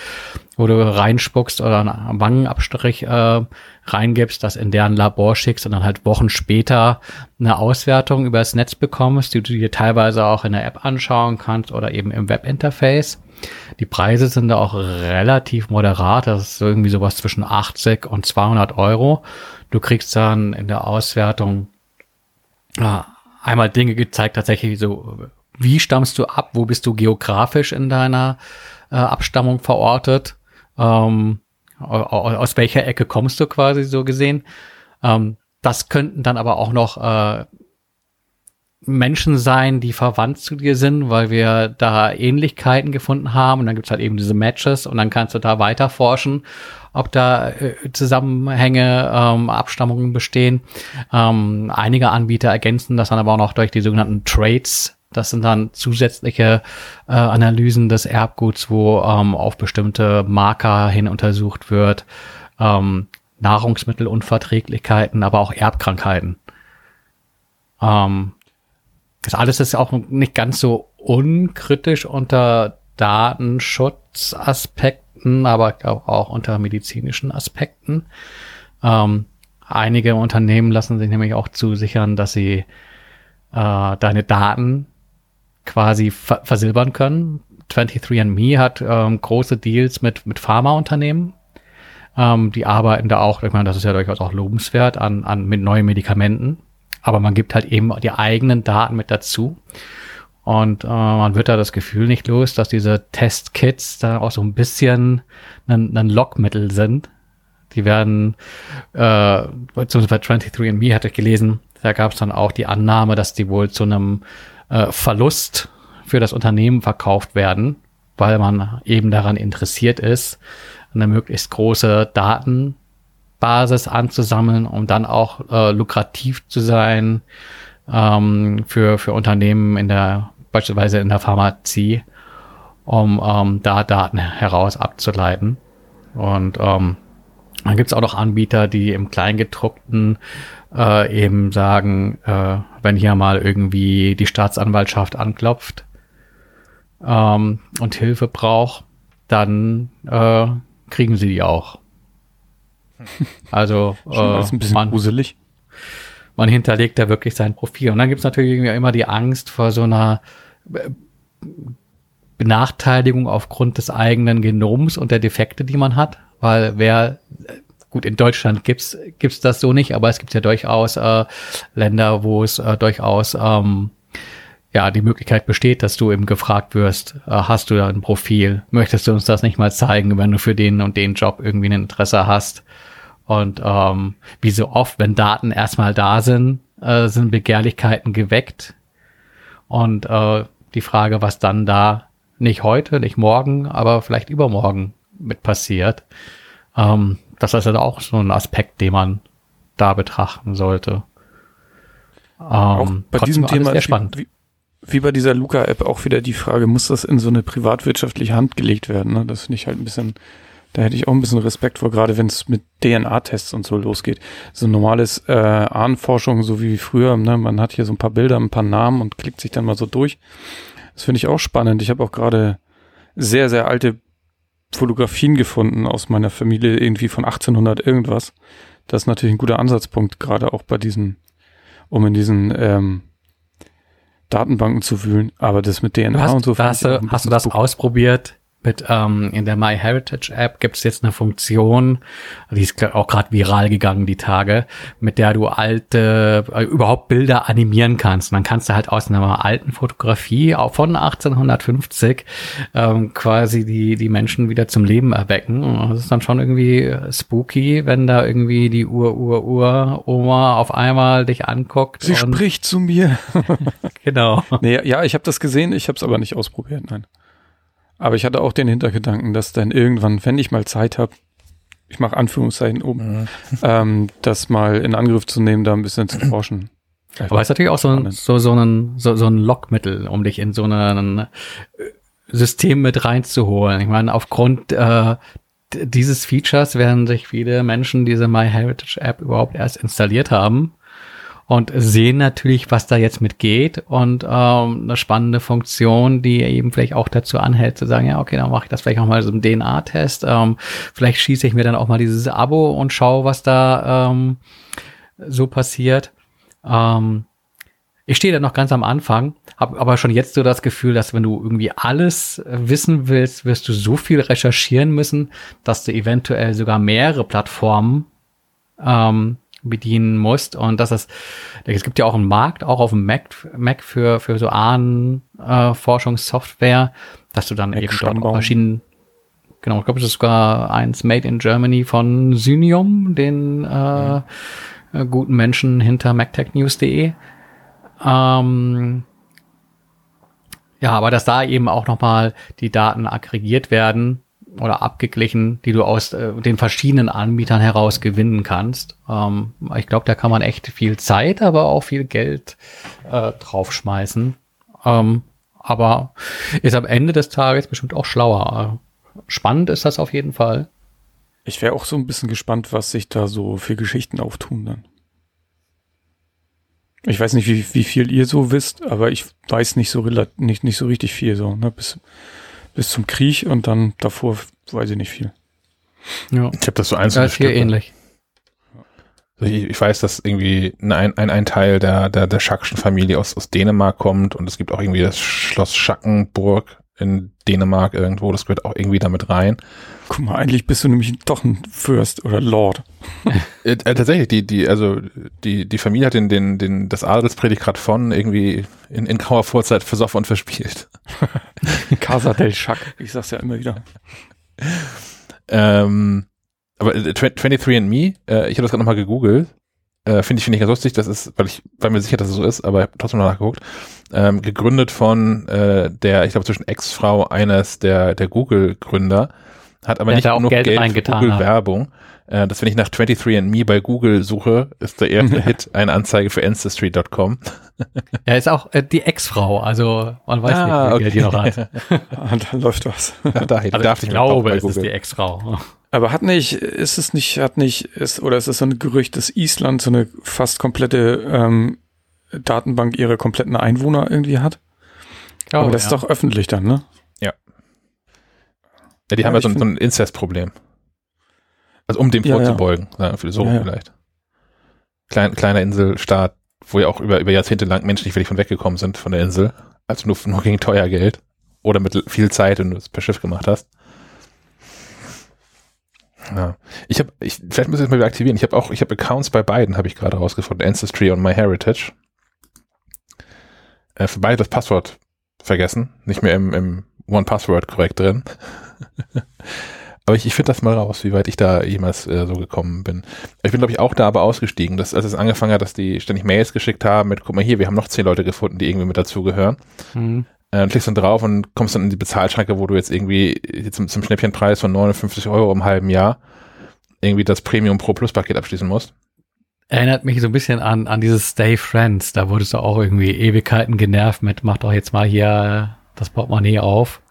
wo du reinspuckst oder einen Wangenabstrich äh, reingibst, das in deren Labor schickst und dann halt Wochen später eine Auswertung über das Netz bekommst, die du dir teilweise auch in der App anschauen kannst oder eben im Webinterface. Die Preise sind da auch relativ moderat. Das ist irgendwie sowas zwischen 80 und 200 Euro. Du kriegst dann in der Auswertung äh, einmal Dinge gezeigt, tatsächlich so, wie stammst du ab, wo bist du geografisch in deiner äh, Abstammung verortet, ähm, aus welcher Ecke kommst du quasi so gesehen. Ähm, das könnten dann aber auch noch äh, Menschen sein, die verwandt zu dir sind, weil wir da Ähnlichkeiten gefunden haben. Und dann gibt's halt eben diese Matches und dann kannst du da weiter forschen, ob da äh, Zusammenhänge, ähm, Abstammungen bestehen. Ähm, einige Anbieter ergänzen das dann aber auch noch durch die sogenannten Trades. Das sind dann zusätzliche äh, Analysen des Erbguts, wo ähm, auf bestimmte Marker hin untersucht wird. Ähm, Nahrungsmittelunverträglichkeiten, aber auch Erbkrankheiten. Ähm, das alles ist auch nicht ganz so unkritisch unter Datenschutzaspekten, aber auch unter medizinischen Aspekten. Ähm, einige Unternehmen lassen sich nämlich auch zusichern, dass sie äh, deine Daten quasi ver versilbern können. 23andMe hat ähm, große Deals mit, mit Pharmaunternehmen. Ähm, die arbeiten da auch, ich meine, das ist ja durchaus auch lobenswert, an, an mit neuen Medikamenten aber man gibt halt eben die eigenen Daten mit dazu. Und äh, man wird da das Gefühl nicht los, dass diese Testkits da auch so ein bisschen ein, ein Lockmittel sind. Die werden, äh, beziehungsweise bei 23andMe hatte ich gelesen, da gab es dann auch die Annahme, dass die wohl zu einem äh, Verlust für das Unternehmen verkauft werden, weil man eben daran interessiert ist, eine möglichst große Daten Basis anzusammeln, um dann auch äh, lukrativ zu sein ähm, für, für Unternehmen in der, beispielsweise in der Pharmazie, um ähm, da Daten heraus abzuleiten. Und ähm, dann gibt es auch noch Anbieter, die im Kleingedruckten äh, eben sagen, äh, wenn hier mal irgendwie die Staatsanwaltschaft anklopft ähm, und Hilfe braucht, dann äh, kriegen sie die auch. Also äh, ein bisschen man, gruselig. Man hinterlegt da wirklich sein Profil. Und dann gibt's natürlich immer die Angst vor so einer äh, Benachteiligung aufgrund des eigenen Genoms und der Defekte, die man hat. Weil wer, gut, in Deutschland gibt's gibt's das so nicht, aber es gibt ja durchaus äh, Länder, wo es äh, durchaus ähm, ja die Möglichkeit besteht, dass du eben gefragt wirst, äh, hast du da ein Profil? Möchtest du uns das nicht mal zeigen, wenn du für den und den Job irgendwie ein Interesse hast? Und ähm, wie so oft, wenn Daten erstmal da sind, äh, sind Begehrlichkeiten geweckt. Und äh, die Frage, was dann da nicht heute, nicht morgen, aber vielleicht übermorgen mit passiert, ähm, das ist also auch so ein Aspekt, den man da betrachten sollte. Ähm, auch bei diesem Thema sehr spannend. Wie, wie bei dieser Luca-App auch wieder die Frage, muss das in so eine privatwirtschaftliche Hand gelegt werden? Ne? Das finde ich halt ein bisschen da hätte ich auch ein bisschen Respekt vor, gerade wenn es mit DNA-Tests und so losgeht. So normales äh, Ahnenforschung, so wie früher, ne? man hat hier so ein paar Bilder, ein paar Namen und klickt sich dann mal so durch. Das finde ich auch spannend. Ich habe auch gerade sehr, sehr alte Fotografien gefunden aus meiner Familie, irgendwie von 1800 irgendwas. Das ist natürlich ein guter Ansatzpunkt, gerade auch bei diesen, um in diesen ähm, Datenbanken zu wühlen. Aber das mit DNA hast, und so. Hast, du, hast du das ausprobiert? Mit ähm, in der MyHeritage App gibt es jetzt eine Funktion, die ist auch gerade viral gegangen die Tage, mit der du alte äh, überhaupt Bilder animieren kannst. Und dann kannst du halt aus einer alten Fotografie auch von 1850 ähm, quasi die die Menschen wieder zum Leben erwecken. Und das ist dann schon irgendwie spooky, wenn da irgendwie die Ur Ur Ur Oma auf einmal dich anguckt. Sie spricht zu mir. genau. Nee, ja, ich habe das gesehen, ich habe es aber nicht ausprobiert, nein. Aber ich hatte auch den Hintergedanken, dass dann irgendwann, wenn ich mal Zeit habe, ich mache Anführungszeichen oben, mhm. ähm, das mal in Angriff zu nehmen, da ein bisschen zu forschen. Aber es ist natürlich auch so ein, so, so ein, so, so ein Lockmittel, um dich in so ein äh, System mit reinzuholen. Ich meine, aufgrund äh, dieses Features werden sich viele Menschen diese MyHeritage App überhaupt erst installiert haben und sehen natürlich, was da jetzt mit geht und ähm, eine spannende Funktion, die eben vielleicht auch dazu anhält, zu sagen, ja, okay, dann mache ich das vielleicht auch mal so einen DNA-Test. Ähm, vielleicht schieße ich mir dann auch mal dieses Abo und schaue, was da ähm, so passiert. Ähm, ich stehe da noch ganz am Anfang, habe aber schon jetzt so das Gefühl, dass wenn du irgendwie alles wissen willst, wirst du so viel recherchieren müssen, dass du eventuell sogar mehrere Plattformen ähm, bedienen musst. Und das ist, es gibt ja auch einen Markt, auch auf dem Mac, Mac für, für so Ahnenforschungssoftware, äh, dass du dann Mac eben dort auch verschiedene, genau, ich glaube, es ist sogar eins made in Germany von Synium, den äh, mhm. guten Menschen hinter MacTechNews.de. Ähm, ja, aber dass da eben auch nochmal die Daten aggregiert werden oder abgeglichen, die du aus äh, den verschiedenen Anbietern heraus gewinnen kannst. Ähm, ich glaube, da kann man echt viel Zeit, aber auch viel Geld äh, draufschmeißen. Ähm, aber ist am Ende des Tages bestimmt auch schlauer. Spannend ist das auf jeden Fall. Ich wäre auch so ein bisschen gespannt, was sich da so für Geschichten auftun dann. Ich weiß nicht, wie, wie viel ihr so wisst, aber ich weiß nicht so nicht, nicht so richtig viel so, ne? Bis, bis zum Krieg und dann davor weiß ich nicht viel. Ja. Ich habe das so einzelne ja, Stücke. ähnlich. Also ich, ich, weiß, dass irgendwie ein, ein, ein Teil der, der, der Schackschen Familie aus, aus Dänemark kommt und es gibt auch irgendwie das Schloss Schackenburg in Dänemark irgendwo, das gehört auch irgendwie damit rein. Guck mal, eigentlich bist du nämlich doch ein Fürst oder Lord. äh, äh, tatsächlich, die, die, also die, die Familie hat den, den, den, das Adelsprädikat von irgendwie in, in grauer Vorzeit versoffen und verspielt. Casa del Schack, ich sag's ja immer wieder. Ähm, aber 23andMe, äh, ich habe das gerade nochmal gegoogelt, äh, finde ich, finde ich ganz lustig, das ist, weil ich war mir sicher, dass es so ist, aber ich habe trotzdem noch nachgeguckt, ähm, gegründet von äh, der, ich glaube, zwischen Ex-Frau eines der, der Google-Gründer, hat aber der nicht genug Geld, Geld für Google-Werbung. Äh, dass wenn ich nach 23andMe bei Google suche, ist der erste Hit eine Anzeige für Ancestry.com. Ja, ist auch äh, die Ex-Frau, also man weiß ah, nicht, wie okay. Geld die noch hat. Ah, da läuft was. Ja, da, also darf ich glaube, es ist die Ex-Frau. Aber hat nicht, ist es nicht, hat nicht, ist, oder ist es so ein Gerücht, dass Island so eine fast komplette ähm, Datenbank ihrer kompletten Einwohner irgendwie hat? Oh, Aber das ja. ist doch öffentlich dann, ne? Ja. Ja, die ja, haben ja so, so ein Inzest-Problem. Also um dem ja, vorzubeugen, ja. so ja, vielleicht. Klein, kleiner Inselstaat, wo ja auch über, über Jahrzehnte lang Menschen nicht wirklich von weggekommen sind von der Insel. Also nur, nur gegen teuer Geld. Oder mit viel Zeit, wenn du es per Schiff gemacht hast. Ja. Ich habe, ich, vielleicht muss ich es mal wieder aktivieren. Ich habe auch, ich habe Accounts bei beiden, habe ich gerade rausgefunden. Ancestry und MyHeritage. Äh, für beide das Passwort vergessen. Nicht mehr im, im One-Password korrekt drin. aber ich, ich finde das mal raus, wie weit ich da jemals äh, so gekommen bin. Ich bin, glaube ich, auch da aber ausgestiegen, dass, als es angefangen hat, dass die ständig Mails geschickt haben mit, guck mal hier, wir haben noch zehn Leute gefunden, die irgendwie mit dazugehören. Mhm. Äh, klickst dann drauf und kommst dann in die Bezahlschranke, wo du jetzt irgendwie zum, zum Schnäppchenpreis von 59 Euro im halben Jahr irgendwie das Premium Pro Plus Paket abschließen musst. Erinnert mich so ein bisschen an, an dieses Stay Friends. Da wurdest du auch irgendwie Ewigkeiten genervt mit, mach doch jetzt mal hier das Portemonnaie auf.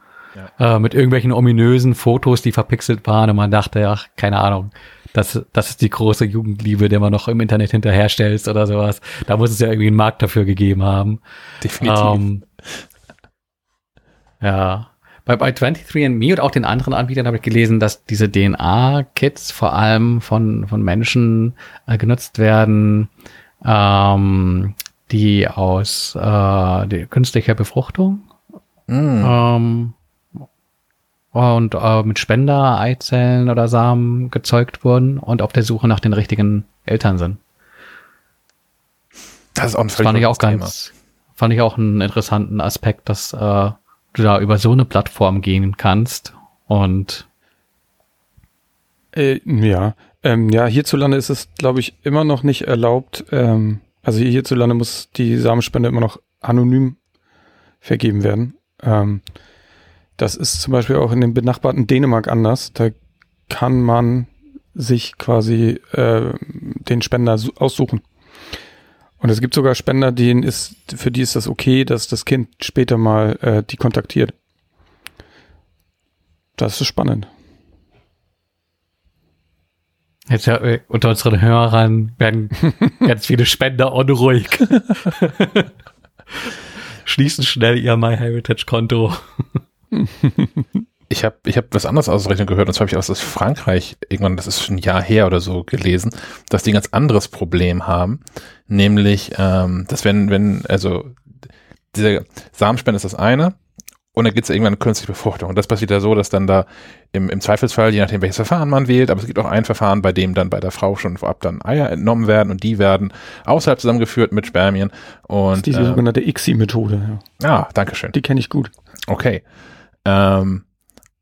Ja. Äh, mit irgendwelchen ominösen Fotos, die verpixelt waren und man dachte, ach, keine Ahnung, das, das ist die große Jugendliebe, der man noch im Internet hinterherstellst oder sowas. Da muss es ja irgendwie einen Markt dafür gegeben haben. Definitiv. Ähm, ja. Bei, bei 23andMe und auch den anderen Anbietern habe ich gelesen, dass diese DNA-Kits vor allem von, von Menschen äh, genutzt werden, ähm, die aus äh, die künstlicher Befruchtung mm. ähm, und äh, mit Spender, Eizellen oder Samen gezeugt wurden und auf der Suche nach den richtigen Eltern sind. Das ist auch ein das fand ich auch ganz, fand ich auch einen interessanten Aspekt, dass äh, du da über so eine Plattform gehen kannst und äh, ja, ähm, ja, hierzulande ist es, glaube ich, immer noch nicht erlaubt. Ähm, also hierzulande muss die Samenspende immer noch anonym vergeben werden. Ähm, das ist zum Beispiel auch in dem benachbarten Dänemark anders. Da kann man sich quasi äh, den Spender aussuchen. Und es gibt sogar Spender, denen ist, für die ist das okay, dass das Kind später mal äh, die kontaktiert. Das ist spannend. Jetzt äh, unter unseren Hörern werden ganz viele Spender unruhig. Schließen schnell ihr MyHeritage-Konto. ich habe ich hab was anderes ausrechnen gehört, und zwar habe ich aus Frankreich irgendwann, das ist schon ein Jahr her oder so gelesen, dass die ein ganz anderes Problem haben, nämlich, ähm, dass wenn, wenn, also diese Samenspende ist das eine, und dann gibt es irgendwann eine künstliche Befruchtung. Und das passiert ja so, dass dann da im, im Zweifelsfall, je nachdem welches Verfahren man wählt, aber es gibt auch ein Verfahren, bei dem dann bei der Frau schon vorab dann Eier entnommen werden und die werden außerhalb zusammengeführt mit Spermien. Und, das ist diese äh, sogenannte ICSI-Methode. Ja. Ah, danke schön. Die kenne ich gut. Okay. Ähm,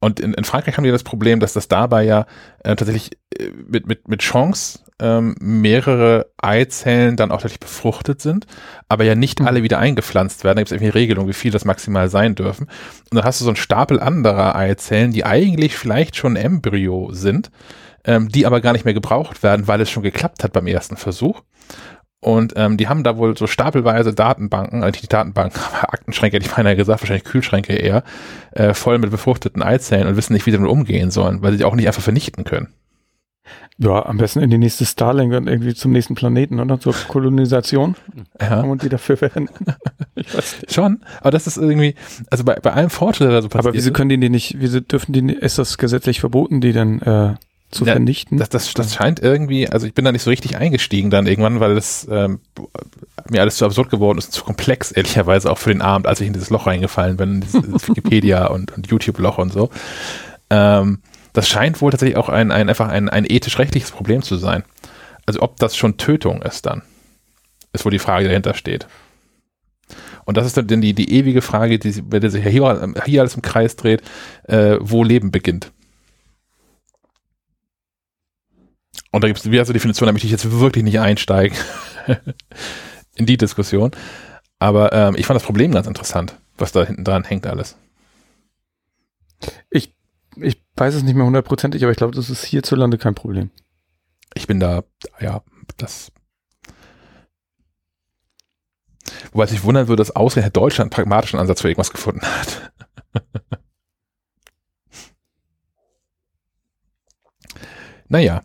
Und in, in Frankreich haben die das Problem, dass das dabei ja äh, tatsächlich äh, mit, mit, mit Chance ähm, mehrere Eizellen dann auch tatsächlich befruchtet sind, aber ja nicht Mhm. alle wieder eingepflanzt werden. Da gibt es irgendwie eine Regelung, wie viel das maximal sein dürfen. Und dann hast du so einen Stapel anderer Eizellen, die eigentlich vielleicht schon Embryo sind, ähm, die aber gar nicht mehr gebraucht werden, weil es schon geklappt hat beim ersten Versuch. Und ähm, die haben da wohl so stapelweise Datenbanken, also die Datenbanken, Aktenschränke, hätte ich beinahe gesagt, wahrscheinlich Kühlschränke eher, äh, voll mit befruchteten Eizellen und wissen nicht, wie sie damit umgehen sollen, weil sie die auch nicht einfach vernichten können. Ja, am besten in die nächste Starlink und irgendwie zum nächsten Planeten oder zur Kolonisation Ja, und die dafür verwenden. schon, aber das ist irgendwie, also bei, bei allem Fortschritt, der da so passiert Aber wieso können die die nicht, wieso dürfen die, nicht- ist das gesetzlich verboten, die dann äh, zu Ja, vernichten? das, das, das scheint irgendwie, also ich bin da nicht so richtig eingestiegen dann irgendwann, weil das ähm, mir alles zu absurd geworden ist, zu komplex, ehrlicherweise auch für den Abend, als ich in dieses Loch reingefallen bin, in dieses Wikipedia und, und YouTube-Loch und so. Ähm, das scheint wohl tatsächlich auch ein, ein einfach ein, ein ethisch-rechtliches Problem zu sein. Also ob das schon Tötung ist dann, ist wohl die Frage, die dahinter steht. Und das ist dann die, die ewige Frage, die, bei der sich hier, hier alles im Kreis dreht, äh, wo Leben beginnt. Und da gibt es diverse Definitionen, da möchte ich jetzt wirklich nicht einsteigen in die Diskussion. Aber ähm, ich fand das Problem ganz interessant, was da hinten dran hängt alles. Ich weiß es nicht mehr hundertprozentig, aber ich glaube, das ist hierzulande kein Problem. Ich bin da, ja, das. Wobei es sich wundern würde, dass ausgerechnet Deutschland einen pragmatischen Ansatz für irgendwas gefunden hat. naja,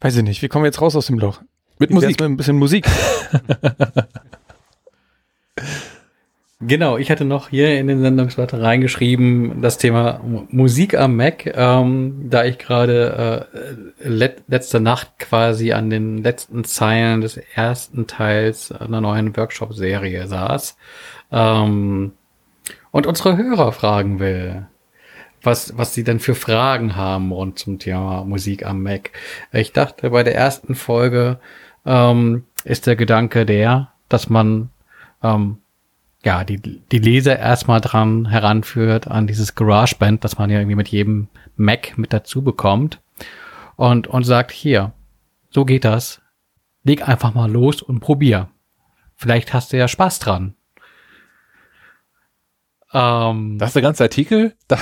Weiß ich nicht. Wie kommen wir jetzt raus aus dem Loch? mit Musik. Mit ein bisschen Musik. Genau, ich hatte noch hier in den Sendungsblatt reingeschrieben das Thema Mu- Musik am Mac, ähm, da ich gerade äh, let letzte Nacht quasi an den letzten Zeilen des ersten Teils einer neuen Workshop-Serie saß ähm, und unsere Hörer fragen will, was, was sie denn für Fragen haben rund zum Thema Musik am Mac. Ich dachte, bei der ersten Folge ähm, ist der Gedanke der, dass man ähm, ja, die, die Leser erstmal dran heranführt an dieses GarageBand, das man ja irgendwie mit jedem Mac mit dazu bekommt und, und sagt, hier, so geht das. Leg einfach mal los und probier. Vielleicht hast du ja Spaß dran. Ähm, Das ist der ganze Artikel? Da,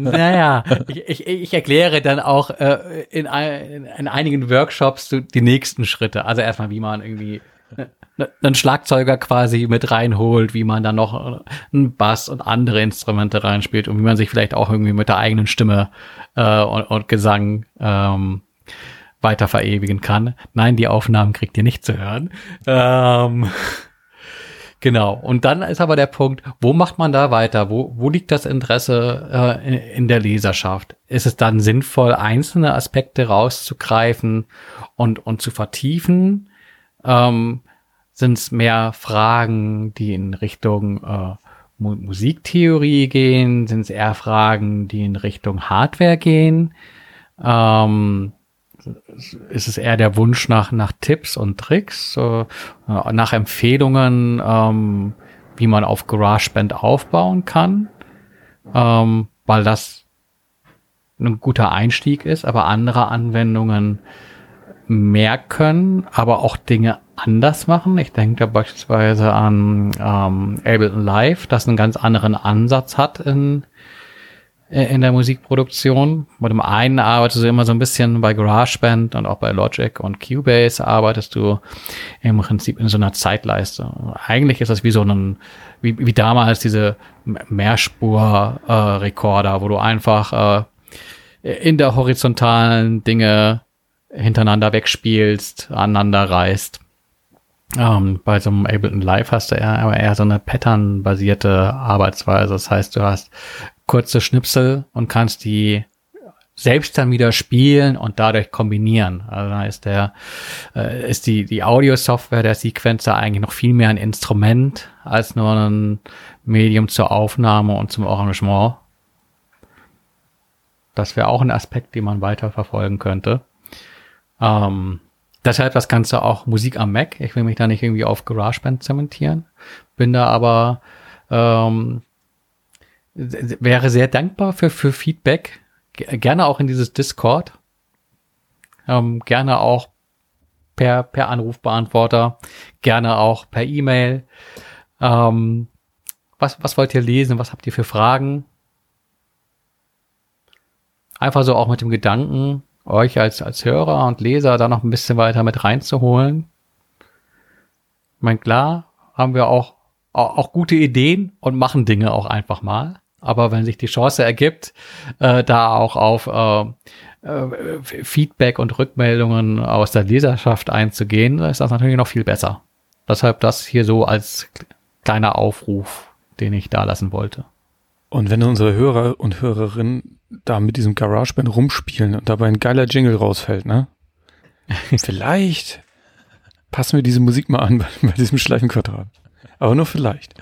naja, ich, ich, ich erkläre dann auch äh, in, ein, in einigen Workshops die nächsten Schritte. Also erstmal, wie man irgendwie ne- einen Schlagzeuger quasi mit reinholt, wie man dann noch äh, einen Bass und andere Instrumente reinspielt und wie man sich vielleicht auch irgendwie mit der eigenen Stimme äh, und, und Gesang ähm, weiter verewigen kann. Nein, die Aufnahmen kriegt ihr nicht zu hören. Ähm, Genau. Und dann ist aber der Punkt, wo macht man da weiter? Wo, wo liegt das Interesse äh, in, in der Leserschaft? Ist es dann sinnvoll, einzelne Aspekte rauszugreifen und, und zu vertiefen? Ähm, Sind es mehr Fragen, die in Richtung äh, Mu Musiktheorie gehen? Sind es eher Fragen, die in Richtung Hardware gehen? Ähm, ist es eher der Wunsch nach, nach Tipps und Tricks, äh, nach Empfehlungen, ähm, wie man auf GarageBand aufbauen kann, ähm, weil das ein guter Einstieg ist, aber andere Anwendungen mehr können, aber auch Dinge anders machen. Ich denke da beispielsweise an ähm, Ableton Live, das einen ganz anderen Ansatz hat in, in der Musikproduktion. Mit dem einen arbeitest du immer so ein bisschen bei GarageBand und auch bei Logic und Cubase arbeitest du im Prinzip in so einer Zeitleiste. Eigentlich ist das wie so ein, wie, wie damals diese Mehrspur-Rekorder, wo du einfach äh, in der horizontalen Dinge hintereinander wegspielst, aneinander reißt. Ähm, bei so einem Ableton Live hast du eher, aber eher so eine Pattern-basierte Arbeitsweise. Das heißt, du hast kurze Schnipsel und kannst die selbst dann wieder spielen und dadurch kombinieren. Also da ist der, äh, ist die, die Audio-Software der Sequencer eigentlich noch viel mehr ein Instrument als nur ein Medium zur Aufnahme und zum Arrangement. Das wäre auch ein Aspekt, den man weiter verfolgen könnte. Ähm, deshalb das Ganze auch Musik am Mac. Ich will mich da nicht irgendwie auf GarageBand zementieren. Bin da aber ähm, wäre sehr dankbar für, für Feedback. Gerne auch in dieses Discord. Ähm, gerne auch per, per Anrufbeantworter. Gerne auch per E-Mail. Ähm, was, was wollt ihr lesen? Was habt ihr für Fragen? Einfach so auch mit dem Gedanken, euch als, als Hörer und Leser da noch ein bisschen weiter mit reinzuholen. Ich meine, klar, haben wir auch, auch, auch gute Ideen und machen Dinge auch einfach mal. Aber wenn sich die Chance ergibt, äh, da auch auf äh, äh, Feedback und Rückmeldungen aus der Leserschaft einzugehen, ist das natürlich noch viel besser. Deshalb das hier so als kleiner Aufruf, den ich da lassen wollte. Und wenn unsere Hörer und Hörerinnen da mit diesem GarageBand rumspielen und dabei ein geiler Jingle rausfällt, ne? vielleicht passen wir diese Musik mal an bei, bei diesem Schleifenquadrat. Aber nur vielleicht.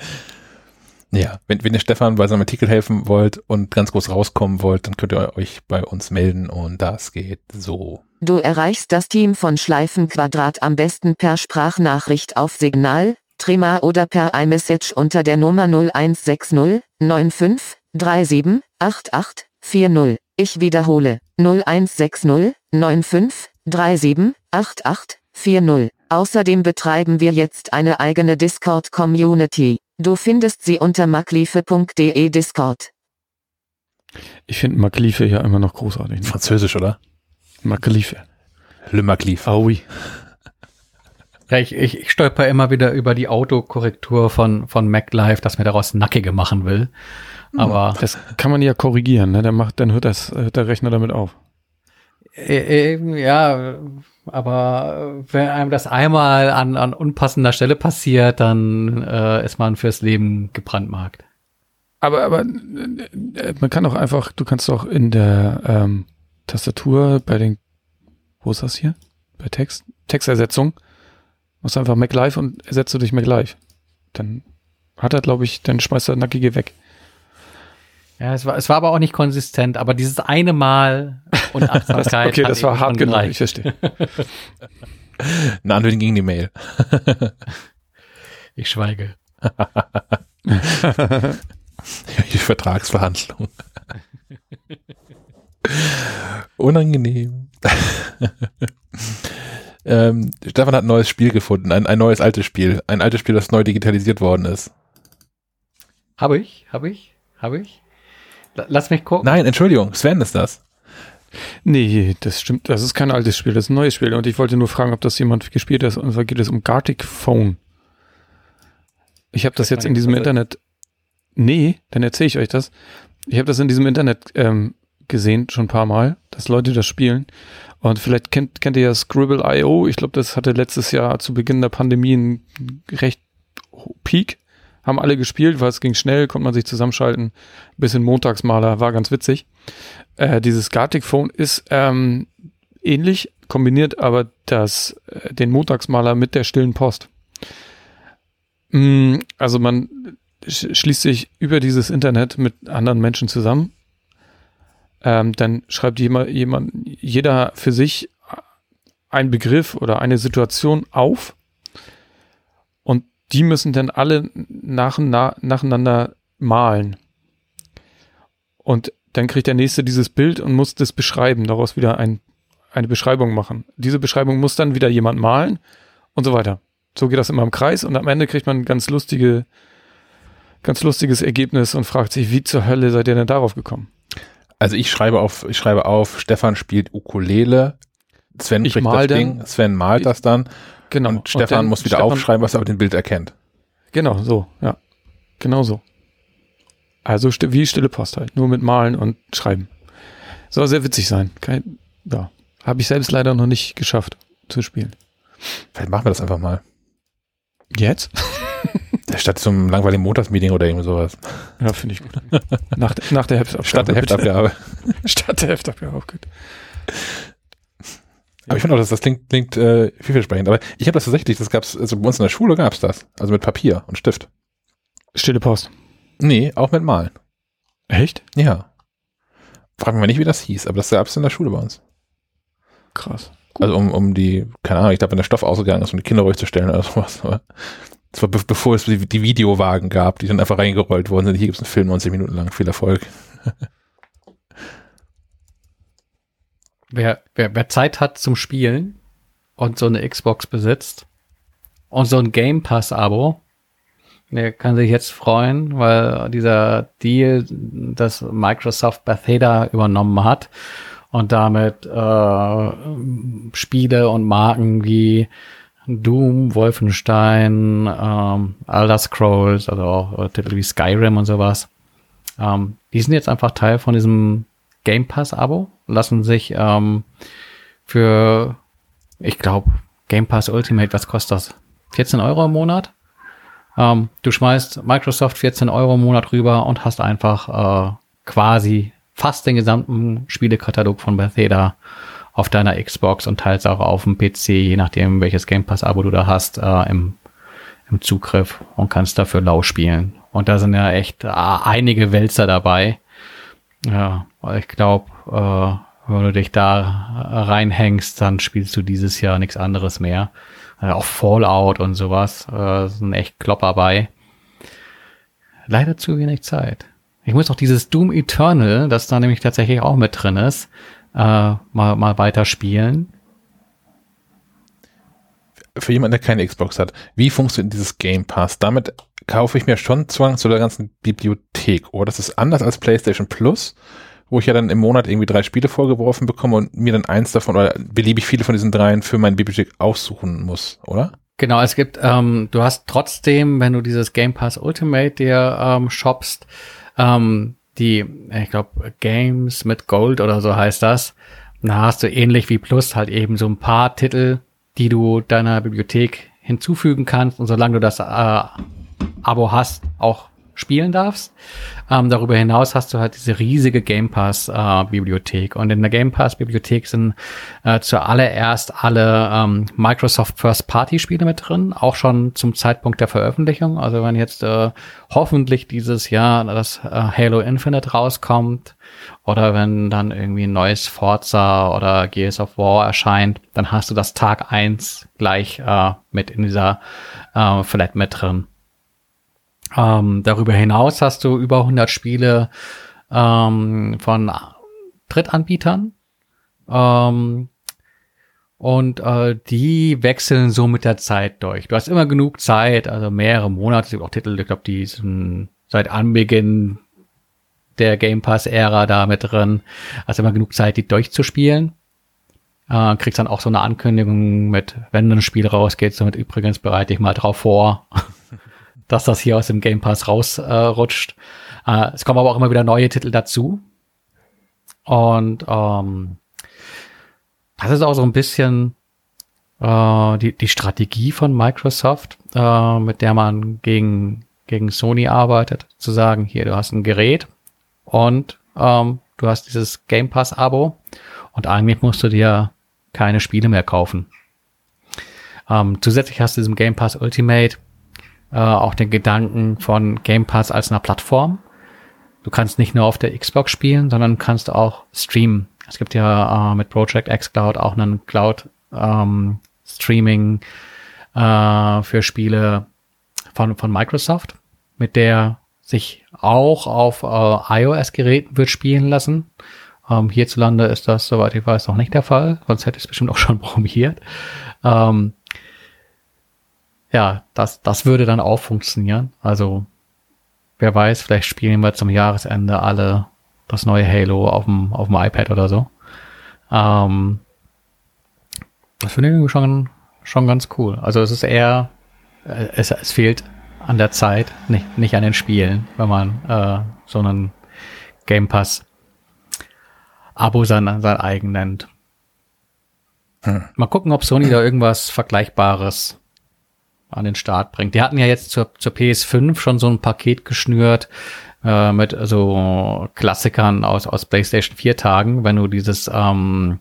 Ja, wenn, wenn ihr Stefan bei seinem Artikel helfen wollt und ganz groß rauskommen wollt, dann könnt ihr euch bei uns melden und das geht so. Du erreichst das Team von Schleifenquadrat am besten per Sprachnachricht auf Signal, Trima oder per iMessage unter der Nummer 0160 95 37 88 40. Ich wiederhole 0160 95 37 88 40. Außerdem betreiben wir jetzt eine eigene Discord-Community. Du findest sie unter magliefe.de Discord. Ich finde Magliefe ja immer noch großartig. Ne? Französisch, oder? Magliefe. Le Maglif. Ah oui. Ja, ich, ich, ich stolper immer wieder über die Autokorrektur von, von MacLife, dass mir daraus Nackige machen will. Aber Das kann man ja korrigieren, ne? Dann macht, dann hört das, hört der Rechner damit auf. äh, äh, ja, aber wenn einem das einmal an, an unpassender Stelle passiert, dann äh, ist man fürs Leben gebrandmarkt. Aber, aber äh, man kann auch einfach, du kannst auch in der ähm, Tastatur bei den, wo ist das hier? Bei Text, Textersetzung, machst einfach MacLive und ersetzt du durch MacLive. Dann hat er, glaube ich, dann schmeißt er Nackige weg. Ja, es war, es war aber auch nicht konsistent, aber dieses eine Mal Unachtsamkeit. okay, hat das war hart genug, gereicht. ich verstehe. Eine Antwort gegen die Mail. Ich schweige. Die Vertragsverhandlung. Unangenehm. ähm, Stefan hat ein neues Spiel gefunden, ein, ein neues altes Spiel. Ein altes Spiel, das neu digitalisiert worden ist. Habe ich, habe ich, habe ich. La- Lass mich gucken. Nein, Entschuldigung, Sven ist das. Nee, das stimmt. Das ist kein altes Spiel, das ist ein neues Spiel. Und ich wollte nur fragen, ob das jemand gespielt hat. Und zwar geht es um Gartic Phone. Ich habe das jetzt in diesem ist- Internet. Nee, dann erzähle ich euch das. Ich habe das in diesem Internet ähm, gesehen, schon ein paar Mal, dass Leute das spielen. Und vielleicht kennt, kennt ihr ja Scribble.io. Ich glaube, das hatte letztes Jahr zu Beginn der Pandemie einen recht Peak. Haben alle gespielt, weil es ging schnell, konnte man sich zusammenschalten. Bisschen Montagsmaler, war ganz witzig. Äh, dieses Gartic Phone ist ähm, ähnlich, kombiniert aber das, äh, den Montagsmaler mit der stillen Post. Mm, also man sch schließt sich über dieses Internet mit anderen Menschen zusammen. Ähm, dann schreibt jemand, jemand, jeder für sich einen Begriff oder eine Situation auf. Die müssen dann alle nach, na, nacheinander malen. Und dann kriegt der nächste dieses Bild und muss das beschreiben, daraus wieder ein, eine Beschreibung machen. Diese Beschreibung muss dann wieder jemand malen und so weiter. So geht das immer im Kreis und am Ende kriegt man ein ganz lustige, ganz lustiges Ergebnis und fragt sich, wie zur Hölle seid ihr denn darauf gekommen? Also ich schreibe auf, ich schreibe auf, Stefan spielt Ukulele, Sven Ich bricht das dann. Ding, Sven malt das dann Genau. und Stefan dann muss wieder Stefan- aufschreiben, was er mit dem Bild erkennt. Genau, so, ja. Genau so. Also wie stille Post halt, nur mit Malen und Schreiben. Soll sehr witzig sein. Kein, ja. Habe ich selbst leider noch nicht geschafft zu spielen. Vielleicht machen wir das einfach mal. Jetzt? Statt zum langweiligen Montagsmeeting oder irgend sowas. Ja, finde ich gut. Nach, der- nach der Heftabgabe. Statt der. Heftabgabe. Statt der Heftabgabe, auch gut. Aber ich finde auch, dass das klingt, klingt äh, vielversprechend. Aber ich habe das tatsächlich, das gab's, also bei uns in der Schule gab's das. Also mit Papier und Stift. Stille Post. Nee, auch mit Malen. Echt? Ja. Frag mich mal nicht, wie das hieß, aber das gab's in der Schule bei uns. Krass. Also um, um die, keine Ahnung, ich glaube, wenn der Stoff ausgegangen ist, um die Kinder ruhig zu stellen oder sowas. Aber Das war be bevor es die, die Videowagen gab, die dann einfach reingerollt worden sind. Hier gibt es einen Film 90 Minuten lang. Viel Erfolg. wer, wer, wer Zeit hat zum Spielen und so eine Xbox besitzt und so ein Game Pass-Abo, der kann sich jetzt freuen, weil dieser Deal, das Microsoft Bethesda übernommen hat und damit äh, Spiele und Marken wie Doom, Wolfenstein, ähm, Elder Scrolls, also auch äh, Titel wie Skyrim und sowas, ähm, die sind jetzt einfach Teil von diesem Game Pass Abo, lassen sich ähm, für, ich glaube, Game Pass Ultimate, was kostet das? 14 Euro im Monat? Ähm, du schmeißt Microsoft 14 Euro im Monat rüber und hast einfach äh, quasi fast den gesamten Spielekatalog von Bethesda auf deiner Xbox und teils auch auf dem PC, je nachdem welches Game Pass Abo du da hast, äh, im, im Zugriff und kannst dafür lau spielen. Und da sind ja echt äh, einige Wälzer dabei. Ja, ich glaube, äh, wenn du dich da reinhängst, dann spielst du dieses Jahr nichts anderes mehr. Äh, auch Fallout und sowas äh, sind echt Klopper bei. Leider zu wenig Zeit. Ich muss auch dieses Doom Eternal, das da nämlich tatsächlich auch mit drin ist, äh, mal, mal weiter spielen. Für jemanden, der keine Xbox hat, wie funktioniert dieses Game Pass? Damit kaufe ich mir schon Zwang zu der ganzen Bibliothek. Oder das ist anders als PlayStation Plus, wo ich ja dann im Monat irgendwie drei Spiele vorgeworfen bekomme und mir dann eins davon oder beliebig viele von diesen dreien für meine Bibliothek aussuchen muss, oder? Genau, es gibt, ähm, du hast trotzdem, wenn du dieses Game Pass Ultimate dir ähm, shoppst, ähm, die, ich glaube, Games mit Gold oder so heißt das. Da hast du ähnlich wie Plus halt eben so ein paar Titel, die du deiner Bibliothek hinzufügen kannst und solange du das äh, Abo hast, auch spielen darfst. Ähm, darüber hinaus hast du halt diese riesige Game Pass äh, Bibliothek und in der Game Pass Bibliothek sind äh, zuallererst alle ähm, Microsoft First Party Spiele mit drin, auch schon zum Zeitpunkt der Veröffentlichung. Also wenn jetzt äh, hoffentlich dieses Jahr das äh, Halo Infinite rauskommt oder wenn dann irgendwie ein neues Forza oder Gears of War erscheint, dann hast du das Tag eins gleich äh, mit in dieser äh, Flat mit drin. Ähm, darüber hinaus hast du über 100 Spiele ähm, von Drittanbietern. Ähm, und äh, die wechseln so mit der Zeit durch. Du hast immer genug Zeit, also mehrere Monate, es gibt auch Titel, ich glaube, die sind seit Anbeginn der Game Pass-Ära da mit drin. Also immer genug Zeit, die durchzuspielen. Äh, kriegst dann auch so eine Ankündigung mit, wenn ein Spiel rausgeht, somit übrigens bereite ich mal drauf vor. dass das hier aus dem Game Pass rausrutscht. Äh, äh, es kommen aber auch immer wieder neue Titel dazu. Und ähm, das ist auch so ein bisschen äh, die, die Strategie von Microsoft, äh, mit der man gegen, gegen Sony arbeitet, zu sagen, hier, du hast ein Gerät und ähm, du hast dieses Game Pass-Abo und eigentlich musst du dir keine Spiele mehr kaufen. Ähm, zusätzlich hast du diesem Game Pass Ultimate äh, auch den Gedanken von Game Pass als einer Plattform. Du kannst nicht nur auf der Xbox spielen, sondern kannst auch streamen. Es gibt ja äh, mit Project X Cloud auch einen Cloud ähm, Streaming äh, für Spiele von, von Microsoft, mit der sich auch auf äh, iOS-Geräten wird spielen lassen. Ähm, hierzulande ist das, soweit ich weiß, noch nicht der Fall, sonst hätte ich es bestimmt auch schon probiert. Ähm, ja, das, das würde dann auch funktionieren. Also, wer weiß, vielleicht spielen wir zum Jahresende alle das neue Halo auf dem, auf dem iPad oder so. Ähm, das finde ich schon, schon ganz cool. Also es ist eher, äh, es, es fehlt an der Zeit, nicht, nicht an den Spielen, wenn man äh, so einen Game Pass Abo sein, sein eigen nennt. Hm. Mal gucken, ob Sony da irgendwas Vergleichbares an den Start bringt. Die hatten ja jetzt zur, zur PS5 schon so ein Paket geschnürt äh, mit so Klassikern aus, aus PlayStation 4 Tagen, wenn du dieses ähm,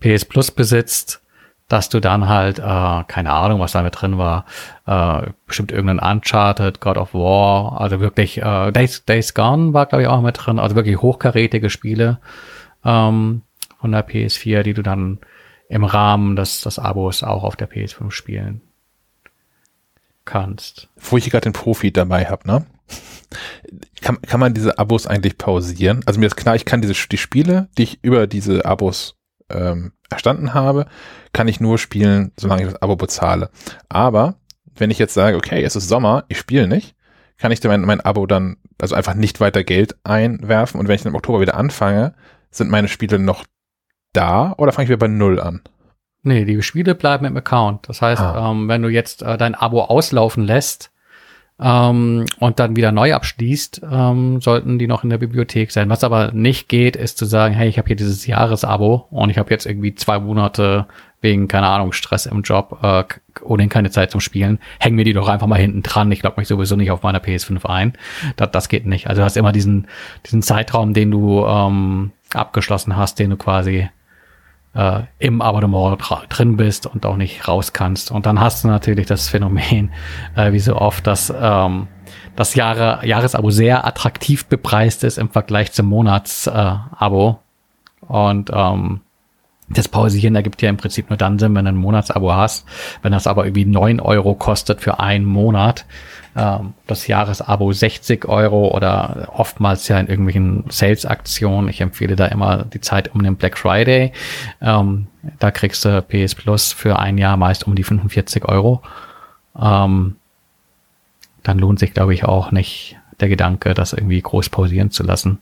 PS Plus besitzt, dass du dann halt, äh, keine Ahnung, was da mit drin war, äh, bestimmt irgendein Uncharted, God of War, also wirklich, äh, Days, Days Gone war, glaube ich, auch mit drin, also wirklich hochkarätige Spiele ähm, von der PS4, die du dann im Rahmen des, des Abos auch auf der PS5 spielen kannst. Wo ich gerade den Profi dabei habe, ne? Kann, kann man diese Abos eigentlich pausieren? Also mir ist klar, ich kann diese die Spiele, die ich über diese Abos ähm, erstanden habe, kann ich nur spielen, solange ich das Abo bezahle. Aber wenn ich jetzt sage, okay, es ist Sommer, ich spiele nicht, kann ich mein, mein Abo dann also einfach nicht weiter Geld einwerfen und wenn ich dann im Oktober wieder anfange, sind meine Spiele noch da oder fange ich wieder bei Null an? Nee, die Spiele bleiben im Account. Das heißt, ah. ähm, wenn du jetzt äh, dein Abo auslaufen lässt ähm, und dann wieder neu abschließt, ähm, sollten die noch in der Bibliothek sein. Was aber nicht geht, ist zu sagen, hey, ich habe hier dieses Jahresabo und ich habe jetzt irgendwie zwei Monate wegen, keine Ahnung, Stress im Job, äh, ohnehin keine Zeit zum Spielen, hängen mir die doch einfach mal hinten dran. Ich logge mich sowieso nicht auf meiner PS5 ein. Das, das geht nicht. Also du hast immer diesen, diesen Zeitraum, den du ähm, abgeschlossen hast, den du quasi äh, im Abonnement drin bist und auch nicht raus kannst. Und dann hast du natürlich das Phänomen, äh, wie so oft, dass ähm, das Jahre, Jahresabo sehr attraktiv bepreist ist im Vergleich zum Monatsabo. Äh, und ähm, das Pausieren ergibt ja im Prinzip nur dann Sinn, wenn du ein Monatsabo hast. Wenn das aber irgendwie neun Euro kostet für einen Monat, ähm, das Jahresabo 60 Euro oder oftmals ja in irgendwelchen Sales-Aktionen. Ich empfehle da immer die Zeit um den Black Friday. Ähm, da kriegst du PS Plus für ein Jahr meist um die 45 Euro. Ähm, dann lohnt sich, glaube ich, auch nicht der Gedanke, das irgendwie groß pausieren zu lassen.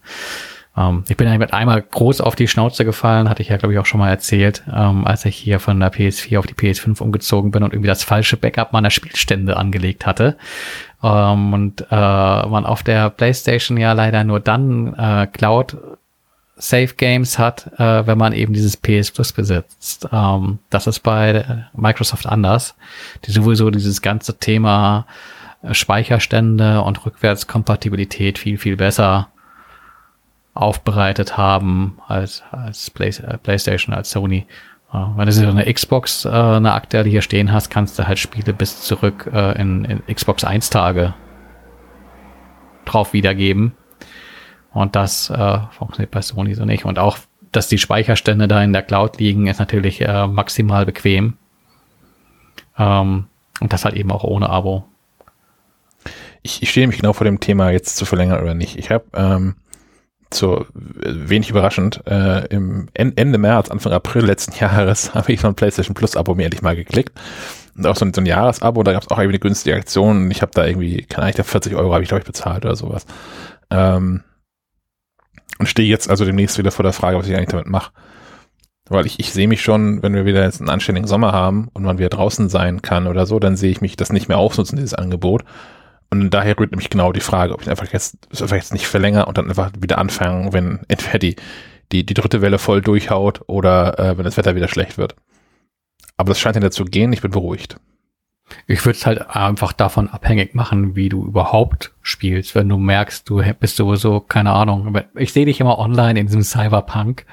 Ähm, ich bin einmal groß auf die Schnauze gefallen, hatte ich ja, glaube ich, auch schon mal erzählt, ähm, als ich hier von der PS4 auf die PS5 umgezogen bin und irgendwie das falsche Backup meiner Spielstände angelegt hatte. Ähm, und äh, man auf der PlayStation ja leider nur dann äh, Cloud Save Games hat, äh, wenn man eben dieses PS Plus besitzt. Ähm, das ist bei Microsoft anders, die sowieso dieses ganze Thema äh, Speicherstände und Rückwärtskompatibilität viel, viel besser aufbereitet haben als, als Play, äh, PlayStation, als Sony. Äh, wenn du so eine Xbox, äh, eine aktuelle hier stehen hast, kannst du halt Spiele bis zurück äh, in, in Xbox 1 Tage drauf wiedergeben. Und das äh, funktioniert bei Sony so nicht. Und auch, dass die Speicherstände da in der Cloud liegen, ist natürlich äh, maximal bequem. Ähm, und das halt eben auch ohne Abo. Ich, ich stehe nämlich genau vor dem Thema, jetzt zu verlängern oder nicht. Ich habe ähm, so wenig überraschend, äh, im Ende März, Anfang April letzten Jahres habe ich von PlayStation Plus Abo mir endlich mal geklickt. Und auch so ein, so ein Jahresabo, da gab es auch irgendwie eine günstige Aktion ich habe da irgendwie, keine Ahnung, 40 Euro habe ich, glaube ich, bezahlt oder sowas. Ähm, und stehe jetzt also demnächst wieder vor der Frage, was ich eigentlich damit mache. Weil ich, ich sehe mich schon, wenn wir wieder jetzt einen anständigen Sommer haben und man wieder draußen sein kann oder so, dann sehe ich mich das nicht mehr ausnutzen, dieses Angebot. Und daher rührt nämlich genau die Frage, ob ich einfach jetzt, einfach jetzt nicht verlängere und dann einfach wieder anfangen, wenn entweder die, die, die dritte Welle voll durchhaut oder äh, wenn das Wetter wieder schlecht wird. Aber das scheint ja zu gehen, ich bin beruhigt. Ich würde es halt einfach davon abhängig machen, wie du überhaupt spielst. Wenn du merkst, du bist sowieso, keine Ahnung, ich sehe dich immer online in diesem Cyberpunk.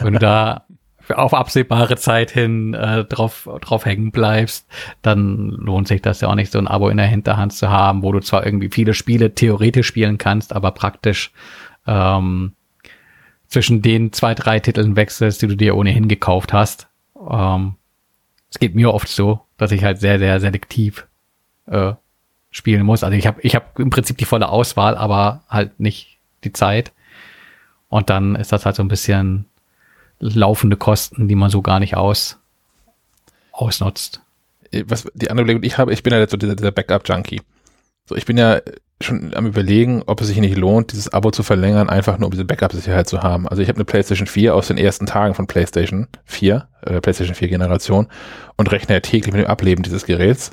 Wenn du da auf absehbare Zeit hin äh, drauf, drauf hängen bleibst, dann lohnt sich das ja auch nicht, so ein Abo in der Hinterhand zu haben, wo du zwar irgendwie viele Spiele theoretisch spielen kannst, aber praktisch ähm, zwischen den zwei, drei Titeln wechselst, die du dir ohnehin gekauft hast. Ähm, es geht mir oft so, dass ich halt sehr, sehr selektiv äh, spielen muss. Also ich habe ich hab im Prinzip die volle Auswahl, aber halt nicht die Zeit. Und dann ist das halt so ein bisschen laufende Kosten, die man so gar nicht aus, ausnutzt. Äh, was die andere Überlegung, die ich habe, ich bin ja so dieser, dieser Backup-Junkie. So, ich bin ja schon am überlegen, ob es sich nicht lohnt, dieses Abo zu verlängern, einfach nur um diese Backup-Sicherheit zu haben. Also ich habe eine PlayStation 4 aus den ersten Tagen von PlayStation 4, äh, PlayStation 4 Generation und rechne ja täglich mit dem Ableben dieses Geräts.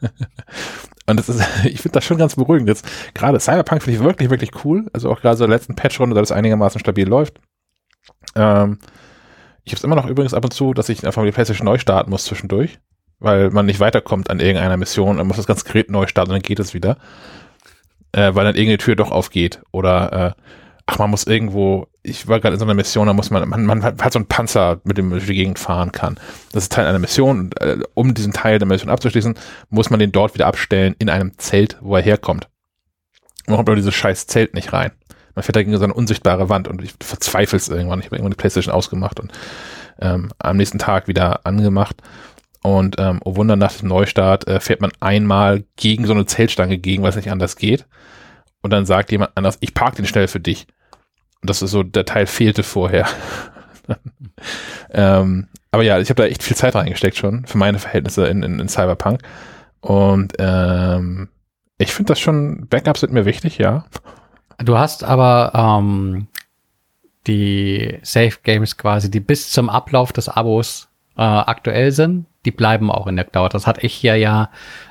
und das ist, ich finde das schon ganz beruhigend. Jetzt gerade Cyberpunk finde ich wirklich, wirklich cool. Also auch gerade so der letzten Patch-Runde, da das einigermaßen stabil läuft. Ähm, ich habe es immer noch übrigens ab und zu, dass ich einfach mal die PlayStation neu starten muss zwischendurch, weil man nicht weiterkommt an irgendeiner Mission. Man muss das ganze Gerät neu starten und dann geht es wieder. Äh, weil dann irgendeine Tür doch aufgeht. Oder äh, ach, man muss irgendwo, ich war gerade in so einer Mission, da muss man, man, man hat so einen Panzer, mit dem man durch die Gegend fahren kann. Das ist Teil einer Mission. Und, äh, um diesen Teil der Mission abzuschließen, muss man den dort wieder abstellen in einem Zelt, wo er herkommt. Man kommt aber dieses scheiß Zelt nicht rein. Man fährt da gegen so eine unsichtbare Wand und ich verzweifle es irgendwann. Ich habe irgendwann die Playstation ausgemacht und ähm, am nächsten Tag wieder angemacht. Und ähm, oh Wunder, nach dem Neustart äh, fährt man einmal gegen so eine Zeltstange gegen, was nicht anders geht. Und dann sagt jemand anders, ich park den schnell für dich. Und das ist so, der Teil fehlte vorher. ähm, aber ja, ich habe da echt viel Zeit reingesteckt schon, für meine Verhältnisse in, in, in Cyberpunk. Und ähm, ich finde das schon, Backups sind mir wichtig, ja. Du hast aber ähm, die Safe Games quasi, die bis zum Ablauf des Abos äh, aktuell sind, die bleiben auch in der Cloud. Das hatte ich hier ja,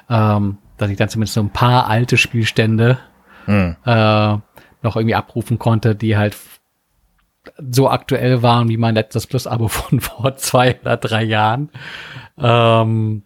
ähm, dass ich dann zumindest so ein paar alte Spielstände mhm. äh, noch irgendwie abrufen konnte, die halt so aktuell waren wie mein letztes Plus-Abo von vor zwei oder drei Jahren. Ähm,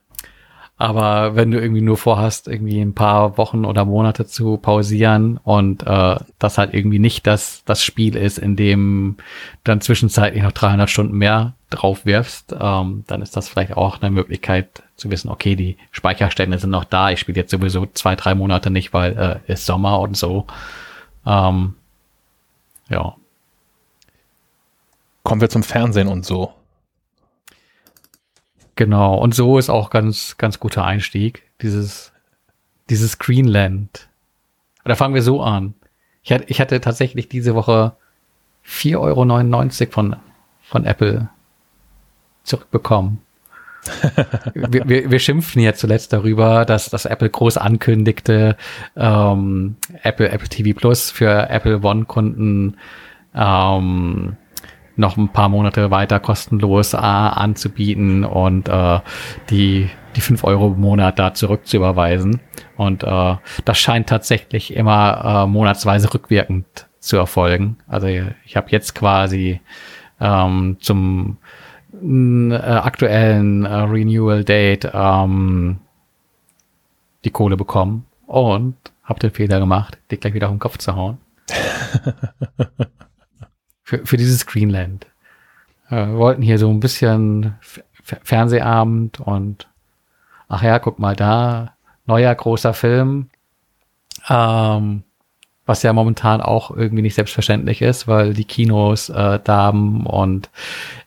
aber wenn du irgendwie nur vorhast, irgendwie ein paar Wochen oder Monate zu pausieren und äh, das halt irgendwie nicht das, das Spiel ist, in dem dann zwischenzeitlich noch 300 Stunden mehr drauf wirfst, ähm, dann ist das vielleicht auch eine Möglichkeit zu wissen, okay, die Speicherstände sind noch da, ich spiele jetzt sowieso zwei, drei Monate nicht, weil äh, ist Sommer und so. Ähm, ja. Kommen wir zum Fernsehen und so. Genau, und so ist auch ganz, ganz guter Einstieg. Dieses, dieses Greenland. Da fangen wir so an. Ich hatte, ich hatte tatsächlich diese Woche 4,99 Euro von, von Apple zurückbekommen. wir, wir, wir schimpfen ja zuletzt darüber, dass, dass Apple groß ankündigte, ähm, Apple, Apple TV Plus für Apple One-Kunden ähm, noch ein paar Monate weiter kostenlos äh, anzubieten und äh, die die fünf Euro im Monat da zurück zu überweisen. Und äh, das scheint tatsächlich immer äh, monatsweise rückwirkend zu erfolgen. Also ich habe jetzt quasi ähm, zum äh, aktuellen äh, Renewal Date ähm, die Kohle bekommen und habe den Fehler gemacht, die gleich wieder auf den Kopf zu hauen. für, für dieses Greenland. Äh, wir wollten hier so ein bisschen Fernsehabend und ach ja, guck mal da, neuer großer Film. Ähm, was ja momentan auch irgendwie nicht selbstverständlich ist, weil die Kinos äh, da haben und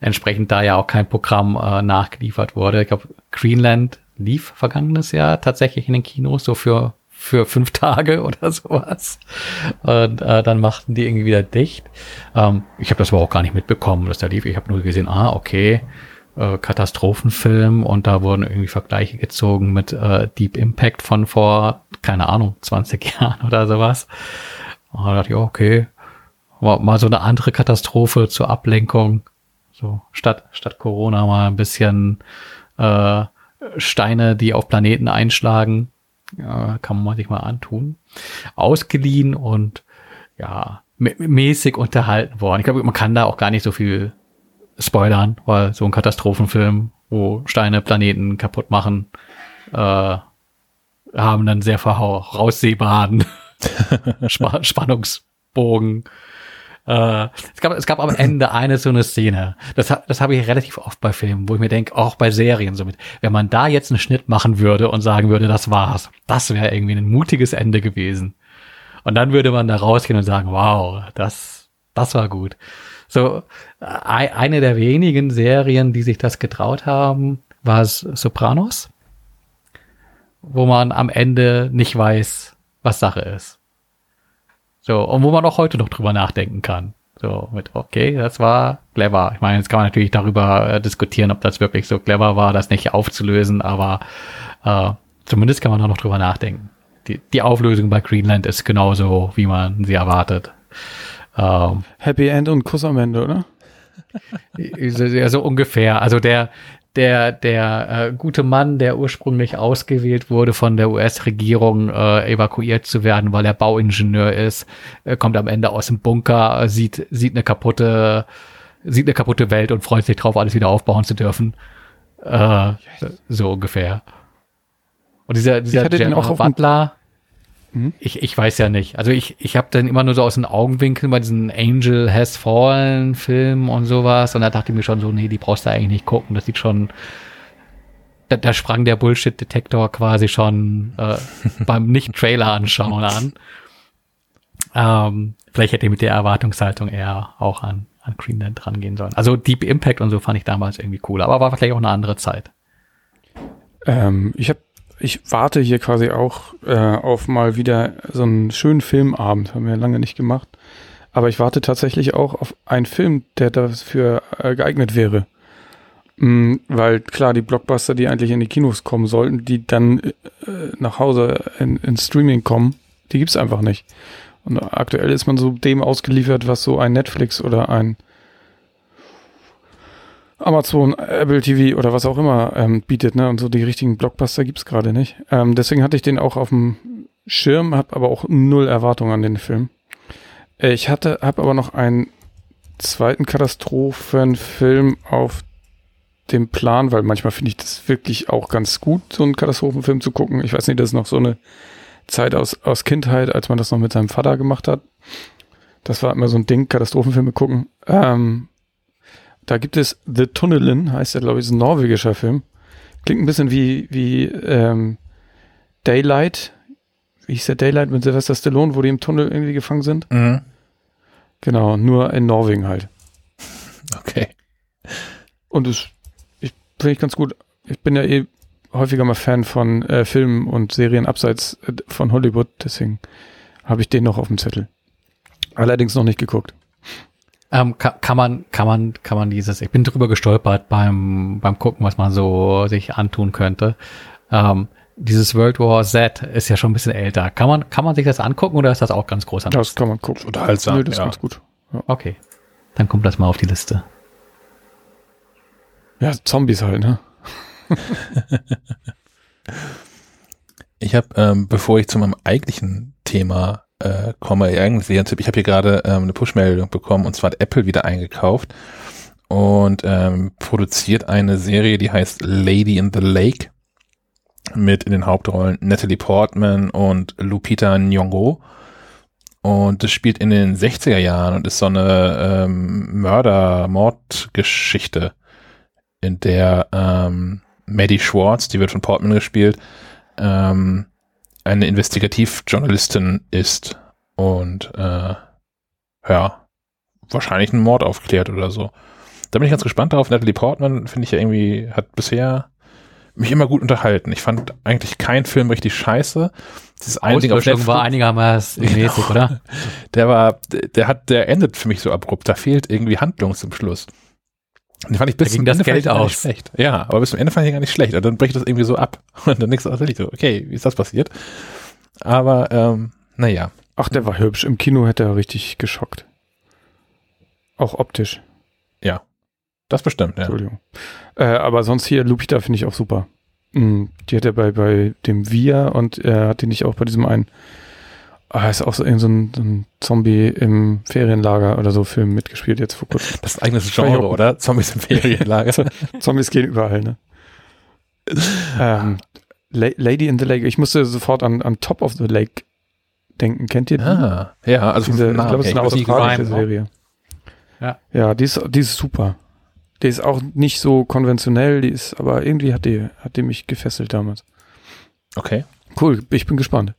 entsprechend da ja auch kein Programm äh, nachgeliefert wurde. Ich glaube, Greenland lief vergangenes Jahr tatsächlich in den Kinos, so für für fünf Tage oder sowas. Und äh, dann machten die irgendwie wieder dicht. Ähm, ich habe das aber auch gar nicht mitbekommen, dass der lief. Ich habe nur gesehen, ah, okay, äh, Katastrophenfilm und da wurden irgendwie Vergleiche gezogen mit äh, Deep Impact von vor, keine Ahnung, 20 Jahren oder sowas. Und da dachte ich, okay, mal so eine andere Katastrophe zur Ablenkung. So, statt, statt Corona mal ein bisschen äh, Steine, die auf Planeten einschlagen ja, kann man sich mal antun. Ausgeliehen und ja, mäßig unterhalten worden. Ich glaube, man kann da auch gar nicht so viel spoilern, weil so ein Katastrophenfilm, wo Steine Planeten kaputt machen, äh, haben dann sehr voraussehbaren Spannungsbogen äh, es, gab, es gab am Ende eine so eine Szene. Das, das habe ich relativ oft bei Filmen, wo ich mir denke, auch bei Serien somit. Wenn man da jetzt einen Schnitt machen würde und sagen würde, das war's, das wäre irgendwie ein mutiges Ende gewesen. Und dann würde man da rausgehen und sagen, wow, das, das war gut. So, eine der wenigen Serien, die sich das getraut haben, war Sopranos, wo man am Ende nicht weiß, was Sache ist. So, und wo man auch heute noch drüber nachdenken kann. So, mit, okay, das war clever. Ich meine, jetzt kann man natürlich darüber äh, diskutieren, ob das wirklich so clever war, das nicht aufzulösen, aber äh, zumindest kann man auch noch drüber nachdenken. Die, die Auflösung bei Greenland ist genauso, wie man sie erwartet. Ähm, Happy End und Kuss am Ende, oder? ja, so ungefähr. Also der, der, der äh, gute Mann, der ursprünglich ausgewählt wurde, von der US-Regierung äh, evakuiert zu werden, weil er Bauingenieur ist, äh, kommt am Ende aus dem Bunker, sieht, sieht eine kaputte, sieht eine kaputte Welt und freut sich drauf, alles wieder aufbauen zu dürfen. Äh, so ungefähr. Und dieser, dieser General Butler, Mhm. Ich, ich weiß ja nicht. Also ich, ich habe dann immer nur so aus den Augenwinkeln bei diesen Angel Has Fallen Film und sowas und da dachte ich mir schon so, nee, die brauchst du eigentlich nicht gucken. Das sieht schon, da, da sprang der Bullshit-Detektor quasi schon äh, beim Nicht-Trailer anschauen an. Ähm, vielleicht hätte ich mit der Erwartungshaltung eher auch an, an Greenland rangehen sollen. Also Deep Impact und so fand ich damals irgendwie cool, aber war vielleicht auch eine andere Zeit. Ähm, ich habe, ich warte hier quasi auch äh, auf mal wieder so einen schönen Filmabend. Haben wir lange nicht gemacht. Aber ich warte tatsächlich auch auf einen Film, der dafür äh, geeignet wäre. Mm, weil klar, die Blockbuster, die eigentlich in die Kinos kommen sollten, die dann äh, nach Hause in, in Streaming kommen, die gibt's einfach nicht. Und aktuell ist man so dem ausgeliefert, was so ein Netflix oder ein Amazon, Apple TV oder was auch immer ähm, bietet, ne? Und so die richtigen Blockbuster gibt's gerade nicht. Ähm, deswegen hatte ich den auch auf dem Schirm, habe aber auch null Erwartungen an den Film. Ich hatte, habe aber noch einen zweiten Katastrophenfilm auf dem Plan, weil manchmal finde ich das wirklich auch ganz gut, so einen Katastrophenfilm zu gucken. Ich weiß nicht, das ist noch so eine Zeit aus, aus Kindheit, als man das noch mit seinem Vater gemacht hat. Das war immer so ein Ding, Katastrophenfilme gucken. Ähm, da gibt es The Tunnelin, heißt der, glaube ich, ist ein norwegischer Film. Klingt ein bisschen wie, wie ähm, Daylight. Wie hieß der Daylight mit Sylvester Stallone, wo die im Tunnel irgendwie gefangen sind? Mhm. Genau, nur in Norwegen halt. Okay. Und das ich, finde ich ganz gut. Ich bin ja eh häufiger mal Fan von äh, Filmen und Serien abseits äh, von Hollywood, deswegen habe ich den noch auf dem Zettel. Allerdings noch nicht geguckt. Ähm, kann, kann man, kann man, kann man dieses, ich bin drüber gestolpert beim, beim Gucken, was man so sich antun könnte. Ähm, dieses World War Z ist ja schon ein bisschen älter. Kann man, kann man sich das angucken oder ist das auch ganz groß? Das kann man gucken. Unterhaltsam, Nö, das ja. ist ganz gut. Ja. Okay. Dann kommt das mal auf die Liste. ja, Zombies halt, ne? Ich habe, ähm, bevor ich zu meinem eigentlichen Thema äh, komme, eigentlich Serientipp, ich habe hier gerade ähm, eine Push-Meldung bekommen und zwar hat Apple wieder eingekauft und ähm, produziert eine Serie, die heißt Lady in the Lake mit in den Hauptrollen Natalie Portman und Lupita Nyong'o. Und das spielt in den 60er Jahren und ist so eine ähm, Mörder-Mord-Geschichte, in der ähm, Maddie Schwartz, die wird von Portman gespielt, ähm, eine Investigativjournalistin ist und äh, ja, wahrscheinlich einen Mord aufklärt oder so. Da bin ich ganz gespannt drauf. Natalie Portman, finde ich ja irgendwie, hat bisher mich immer gut unterhalten. Ich fand eigentlich keinen Film richtig scheiße. Eine Ding auf Auslöschung war Netflix, einigermaßen mäßig, oder? der war, der hat, der endet für mich so abrupt. Da fehlt irgendwie Handlung zum Schluss. Den fand ich bis Da ging zum das Ende fand Geld ich gar nicht aus. schlecht. Ja, aber bis zum Ende fand ich gar nicht schlecht. Und dann bricht das irgendwie so ab. Und dann denkst du wirklich so, okay, wie ist das passiert? Aber, ähm, naja. Ach, der war hübsch. Im Kino hätte er richtig geschockt. Auch optisch. Das bestimmt, ja. Entschuldigung. Äh, aber sonst hier, Lupita finde ich auch super. Mm, Die hat er bei, bei dem Via und er hat die nicht auch bei diesem einen, ah, ist auch so, irgend so ein, ein Zombie im Ferienlager oder so Film mitgespielt jetzt vor kurzem. Das ist ein eigenes Genre, oder? Zombies im Ferienlager. Zombies gehen überall, ne? ähm, La Lady in the Lake. Ich musste sofort an, an Top of the Lake denken. Kennt ihr die? ah, ja, also Diese, vom ich Namen glaube, es ist eine australische ne? Serie. Ja. Ja, die ist, die ist super. Die ist auch nicht so konventionell, die ist, aber irgendwie hat die, hat die mich gefesselt damals. Okay. Cool, ich bin gespannt.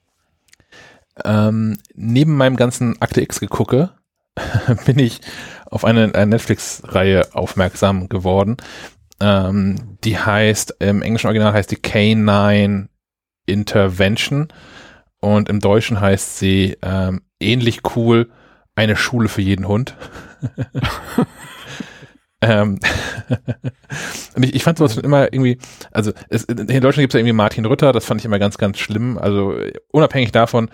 Ähm, neben meinem ganzen Akte X gegucke, bin ich auf eine, eine Netflix-Reihe aufmerksam geworden. Ähm, die heißt, im englischen Original heißt die K9 Intervention und im Deutschen heißt sie ähm, ähnlich cool, eine Schule für jeden Hund. ähm, und ich, ich fand sowas immer irgendwie, also es, in Deutschland gibt es ja irgendwie Martin Rütter, das fand ich immer ganz, ganz schlimm. Also äh, unabhängig davon,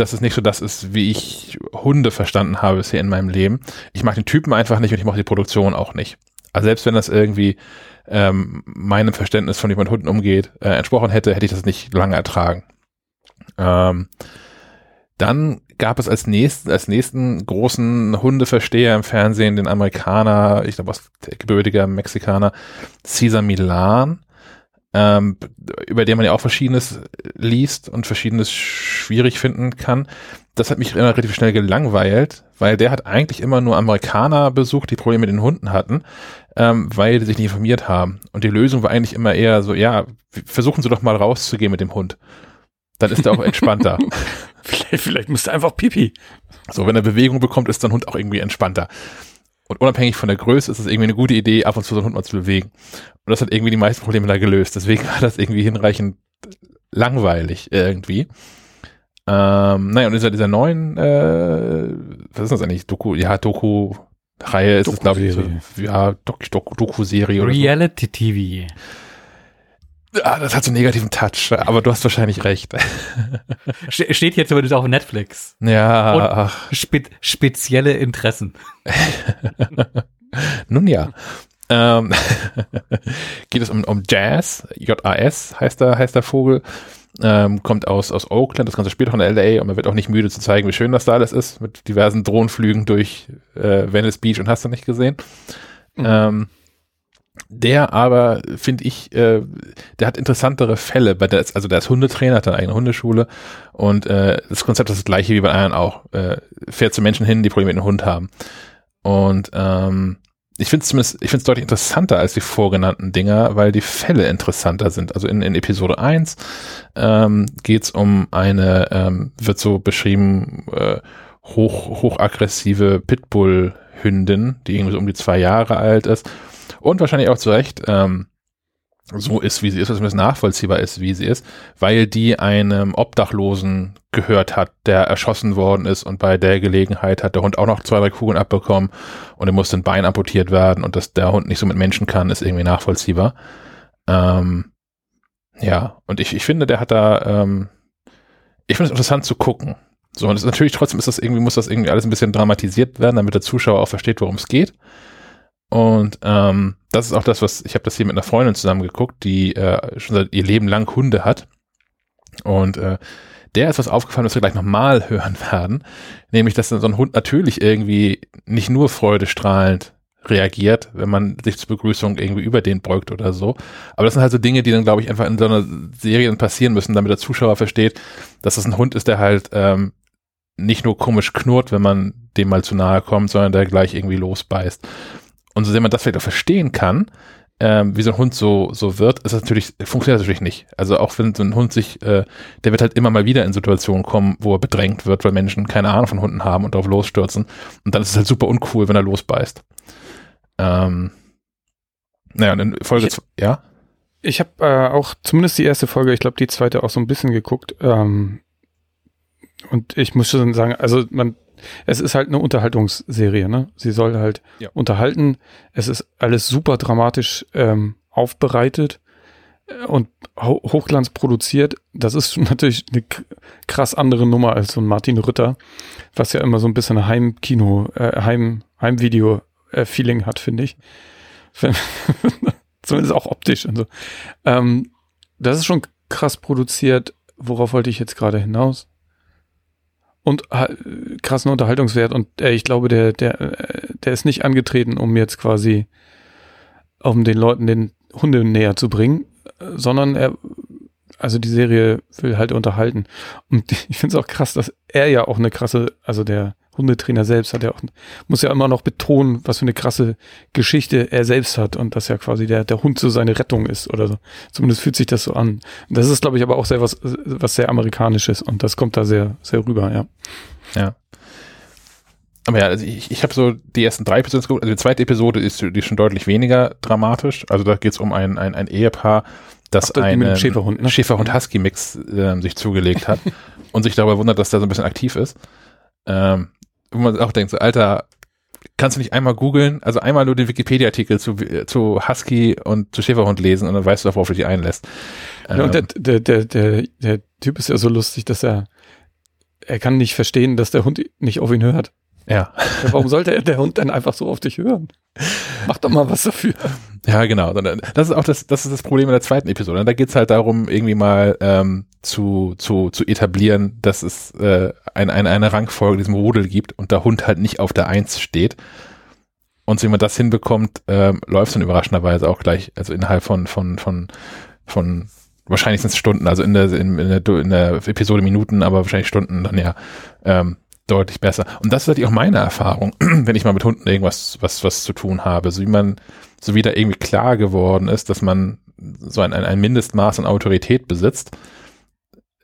dass es nicht so das ist, wie ich Hunde verstanden habe bisher in meinem Leben. Ich mag den Typen einfach nicht und ich mag die Produktion auch nicht. Also selbst wenn das irgendwie ähm, meinem Verständnis von wie man Hunden umgeht, äh, entsprochen hätte, hätte ich das nicht lange ertragen. Ähm, dann gab es als nächsten, als nächsten großen Hundeversteher im Fernsehen den Amerikaner, ich glaube aus gebürtiger Mexikaner, Cesar Milan, ähm, über den man ja auch Verschiedenes liest und Verschiedenes schwierig finden kann. Das hat mich immer relativ schnell gelangweilt, weil der hat eigentlich immer nur Amerikaner besucht, die Probleme mit den Hunden hatten, ähm, weil die sich nicht informiert haben. Und die Lösung war eigentlich immer eher so, ja, versuchen Sie doch mal rauszugehen mit dem Hund. Dann ist er auch entspannter. Vielleicht, vielleicht müsste einfach Pipi. So, wenn er Bewegung bekommt, ist dein Hund auch irgendwie entspannter. Und unabhängig von der Größe ist es irgendwie eine gute Idee, ab und zu so einen Hund mal zu bewegen. Und das hat irgendwie die meisten Probleme da gelöst. Deswegen war das irgendwie hinreichend langweilig irgendwie. Ähm, naja, und dieser, dieser neuen, äh, was ist das eigentlich? Doku, ja, Doku-Reihe ist es, glaube ich, so, ja, Doku, Doku, Doku-Serie oder so. Reality TV. Ah, das hat so einen negativen Touch, aber du hast wahrscheinlich recht. Ste- Steht hier zumindest auf Netflix. Ja, Spe spezielle Interessen. nun ja. Ähm, geht es um, um Jazz, J-A-S heißt der, heißt der Vogel, ähm, kommt aus, aus Oakland, das Ganze spielt auch in L.A. und man wird auch nicht müde zu zeigen, wie schön das da alles ist, mit diversen Drohnenflügen durch äh, Venice Beach und hast du nicht gesehen. Ähm, der aber, finde ich, äh, der hat interessantere Fälle, bei der ist, also der ist Hundetrainer, hat eine eigene Hundeschule und äh, das Konzept ist das gleiche wie bei anderen auch. Äh, fährt zu Menschen hin, die Probleme mit dem Hund haben. Und ähm, ich finde es zumindest, ich finde es deutlich interessanter als die vorgenannten Dinger, weil die Fälle interessanter sind. Also in, in Episode 1 ähm, geht es um eine, ähm, wird so beschrieben, äh, hoch, hochaggressive Pitbull-Hündin, die irgendwie so um die zwei Jahre alt ist und wahrscheinlich auch zu Recht ähm, so ist, wie sie ist, zumindest nachvollziehbar ist, wie sie ist, weil die einem Obdachlosen gehört hat, der erschossen worden ist und bei der Gelegenheit hat der Hund auch noch zwei, drei Kugeln abbekommen und er musste ein Bein amputiert werden und dass der Hund nicht so mit Menschen kann, ist irgendwie nachvollziehbar. Ähm, ja, und ich, ich finde, der hat da, ähm, ich finde es interessant zu gucken. So, und es natürlich trotzdem ist das irgendwie, muss das irgendwie alles ein bisschen dramatisiert werden, damit der Zuschauer auch versteht, worum es geht. Und ähm, das ist auch das, was ich habe das hier mit einer Freundin zusammen geguckt, die äh, schon seit ihr Leben lang Hunde hat. Und äh, der ist was aufgefallen, was wir gleich nochmal hören werden, nämlich, dass so ein Hund natürlich irgendwie nicht nur freudestrahlend reagiert, wenn man sich zur Begrüßung irgendwie über den beugt oder so. Aber das sind halt so Dinge, die dann, glaube ich, einfach in so einer Serie passieren müssen, damit der Zuschauer versteht, dass das ein Hund ist, der halt ähm, nicht nur komisch knurrt, wenn man dem mal zu nahe kommt, sondern der gleich irgendwie losbeißt. Und so sehr man das vielleicht auch verstehen kann, ähm, wie so ein Hund so, so wird, ist das natürlich, funktioniert das natürlich nicht. Also auch wenn so ein Hund sich, äh, der wird halt immer mal wieder in Situationen kommen, wo er bedrängt wird, weil Menschen keine Ahnung von Hunden haben und darauf losstürzen. Und dann ist es halt super uncool, wenn er losbeißt. Ähm, naja, und in Folge, Ich- zwei- ja? Ich habe äh, auch zumindest die erste Folge, ich glaube die zweite auch so ein bisschen geguckt. Ähm, und ich muss schon sagen, also man, es ist halt eine Unterhaltungsserie, ne? Sie soll halt Ja. unterhalten. Es ist alles super dramatisch ähm, aufbereitet äh, und ho Hochglanz produziert. Das ist natürlich eine krass andere Nummer als so ein Martin Rütter, was ja immer so ein bisschen Heimkino, äh, Heim, Heimvideo-Feeling hat, finde ich. Wenn- Zumindest auch optisch und so. Ähm, das ist schon krass produziert. Worauf wollte ich jetzt gerade hinaus? Und äh, krassen Unterhaltungswert. Und äh, ich glaube, der, der, äh, der ist nicht angetreten, um jetzt quasi, um den Leuten den Hunde näher zu bringen, sondern er, also die Serie will halt unterhalten. Und ich finde es auch krass, dass er ja auch eine krasse, also der Hundetrainer selbst hat ja auch, muss ja immer noch betonen, was für eine krasse Geschichte er selbst hat und dass ja quasi der, der Hund so seine Rettung ist oder so. Zumindest fühlt sich das so an. Das ist, glaube ich, aber auch sehr was, was sehr amerikanisches und das kommt da sehr, sehr rüber, ja. Ja. Aber ja, also ich, ich habe so die ersten drei Episoden geguckt. Also die zweite Episode ist, die ist schon deutlich weniger dramatisch. Also da geht es um ein, ein, ein Ehepaar, das Ach, einen Schäferhund, ne? Schäferhund-Husky-Mix ähm, sich zugelegt hat und sich darüber wundert, dass der so ein bisschen aktiv ist. Ähm, wo man auch denkt, so, Alter, kannst du nicht einmal googeln, also einmal nur den Wikipedia-Artikel zu, zu Husky und zu Schäferhund lesen und dann weißt du, worauf du dich einlässt. ja und der, Ähm, der, der, der, der Typ ist ja so lustig, dass er, er kann nicht verstehen, dass der Hund nicht auf ihn hört. Ja. Ja, warum sollte der Hund dann einfach so auf dich hören? Mach doch mal was dafür. Ja, genau. Sondern Das ist auch das, das ist das Problem in der zweiten Episode. Da geht es halt darum, irgendwie mal ähm, zu, zu, zu etablieren, dass es äh, ein, ein, eine Rangfolge in diesem Rudel gibt und der Hund halt nicht auf der Eins steht. Und so wie man das hinbekommt, ähm, läuft es dann überraschenderweise auch gleich, also innerhalb von, von, von, von wahrscheinlich sind es Stunden, also in der, in, in, der, in der Episode Minuten, aber wahrscheinlich Stunden dann ja ähm, deutlich besser. Und das ist halt auch meine Erfahrung, wenn ich mal mit Hunden irgendwas was, was zu tun habe, so wie man, so wie da irgendwie klar geworden ist, dass man so ein, ein, Mindestmaß an Autorität besitzt,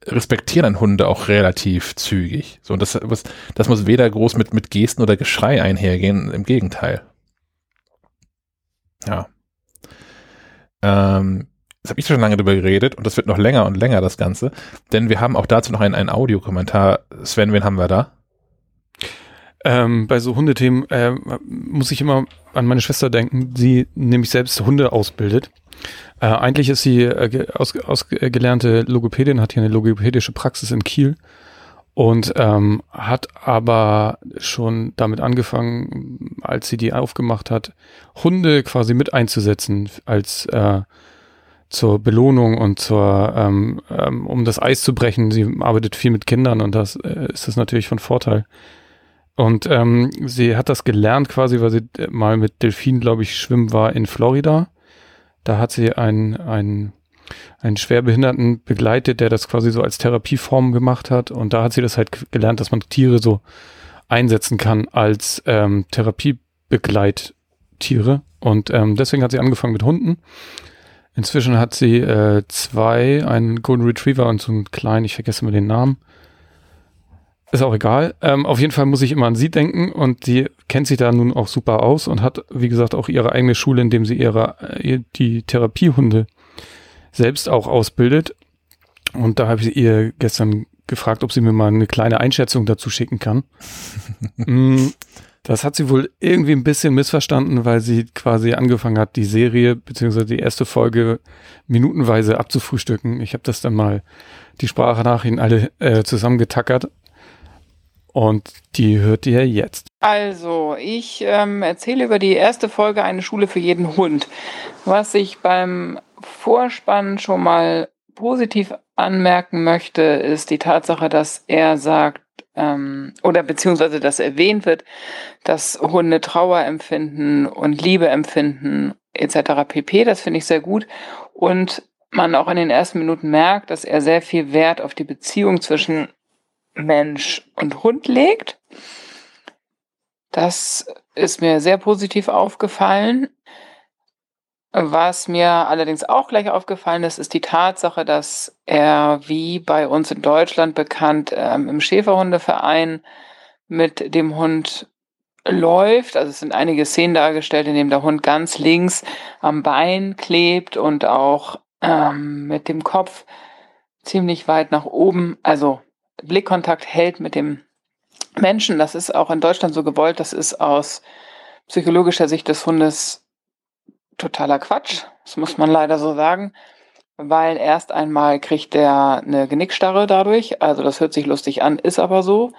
respektieren dann Hunde auch relativ zügig. So, und das, das muss weder groß mit, mit Gesten oder Geschrei einhergehen, im Gegenteil. Ja. Ähm, jetzt habe ich schon lange drüber geredet und das wird noch länger und länger, das Ganze. Denn wir haben auch dazu noch einen, einen Audiokommentar. Sven, wen haben wir da? Ähm, bei so Hundethemen äh, muss ich immer an meine Schwester denken, die nämlich selbst Hunde ausbildet. Äh, eigentlich ist sie äh, aus, ausgelernte Logopädin, hat hier eine logopädische Praxis in Kiel und ähm, hat aber schon damit angefangen, als sie die aufgemacht hat, Hunde quasi mit einzusetzen als äh, zur Belohnung und zur ähm, ähm, um das Eis zu brechen. Sie arbeitet viel mit Kindern und das äh, ist das natürlich von Vorteil. Und ähm, sie hat das gelernt quasi, weil sie mal mit Delfinen, glaube ich, schwimmen war in Florida. Da hat sie einen, einen, einen Schwerbehinderten begleitet, der das quasi so als Therapieform gemacht hat. Und da hat sie das halt gelernt, dass man Tiere so einsetzen kann als ähm, Therapiebegleittiere. Und ähm, deswegen hat sie angefangen mit Hunden. Inzwischen hat sie äh, zwei, einen Golden Retriever und so einen kleinen, ich vergesse mal den Namen. Ist auch egal. Ähm, auf jeden Fall muss ich immer an sie denken und sie kennt sich da nun auch super aus und hat, wie gesagt, auch ihre eigene Schule, in dem sie ihre, äh, die Therapiehunde selbst auch ausbildet. Und da habe ich ihr gestern gefragt, ob sie mir mal eine kleine Einschätzung dazu schicken kann. Mm, das hat sie wohl irgendwie ein bisschen missverstanden, weil sie quasi angefangen hat, die Serie beziehungsweise die erste Folge minutenweise abzufrühstücken. Ich habe das dann mal die Sprachnachrichten alle äh, zusammengetackert und die hört ihr jetzt. Also, ich ähm, erzähle über die erste Folge Eine Schule für jeden Hund. Was ich beim Vorspann schon mal positiv anmerken möchte, ist die Tatsache, dass er sagt, ähm, oder beziehungsweise dass erwähnt wird, dass Hunde Trauer empfinden und Liebe empfinden etc. pp. Das finde ich sehr gut. Und man auch in den ersten Minuten merkt, dass er sehr viel Wert auf die Beziehung zwischen Mensch und Hund legt. Das ist mir sehr positiv aufgefallen. Was mir allerdings auch gleich aufgefallen ist, ist die Tatsache, dass er, wie bei uns in Deutschland bekannt, ähm, im Schäferhundeverein mit dem Hund läuft. Also es sind einige Szenen dargestellt, in denen der Hund ganz links am Bein klebt und auch ähm, mit dem Kopf ziemlich weit nach oben, also Blickkontakt hält mit dem Menschen. Das ist auch in Deutschland so gewollt. Das ist aus psychologischer Sicht des Hundes totaler Quatsch. Das muss man leider so sagen. Weil erst einmal kriegt er eine Genickstarre dadurch. Also das hört sich lustig an, ist aber so.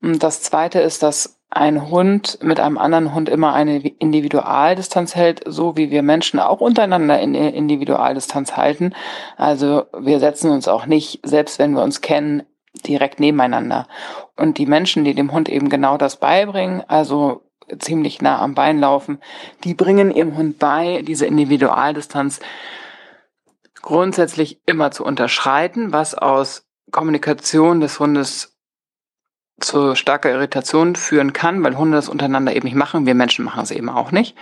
Und das zweite ist, dass ein Hund mit einem anderen Hund immer eine Individualdistanz hält, so wie wir Menschen auch untereinander in Individualdistanz halten. Also wir setzen uns auch nicht, selbst wenn wir uns kennen, direkt nebeneinander. Und die Menschen, die dem Hund eben genau das beibringen, also ziemlich nah am Bein laufen, die bringen ihrem Hund bei, diese Individualdistanz grundsätzlich immer zu unterschreiten, was aus Kommunikation des Hundes zu starker Irritation führen kann, weil Hunde das untereinander eben nicht machen. Wir Menschen machen es eben auch nicht.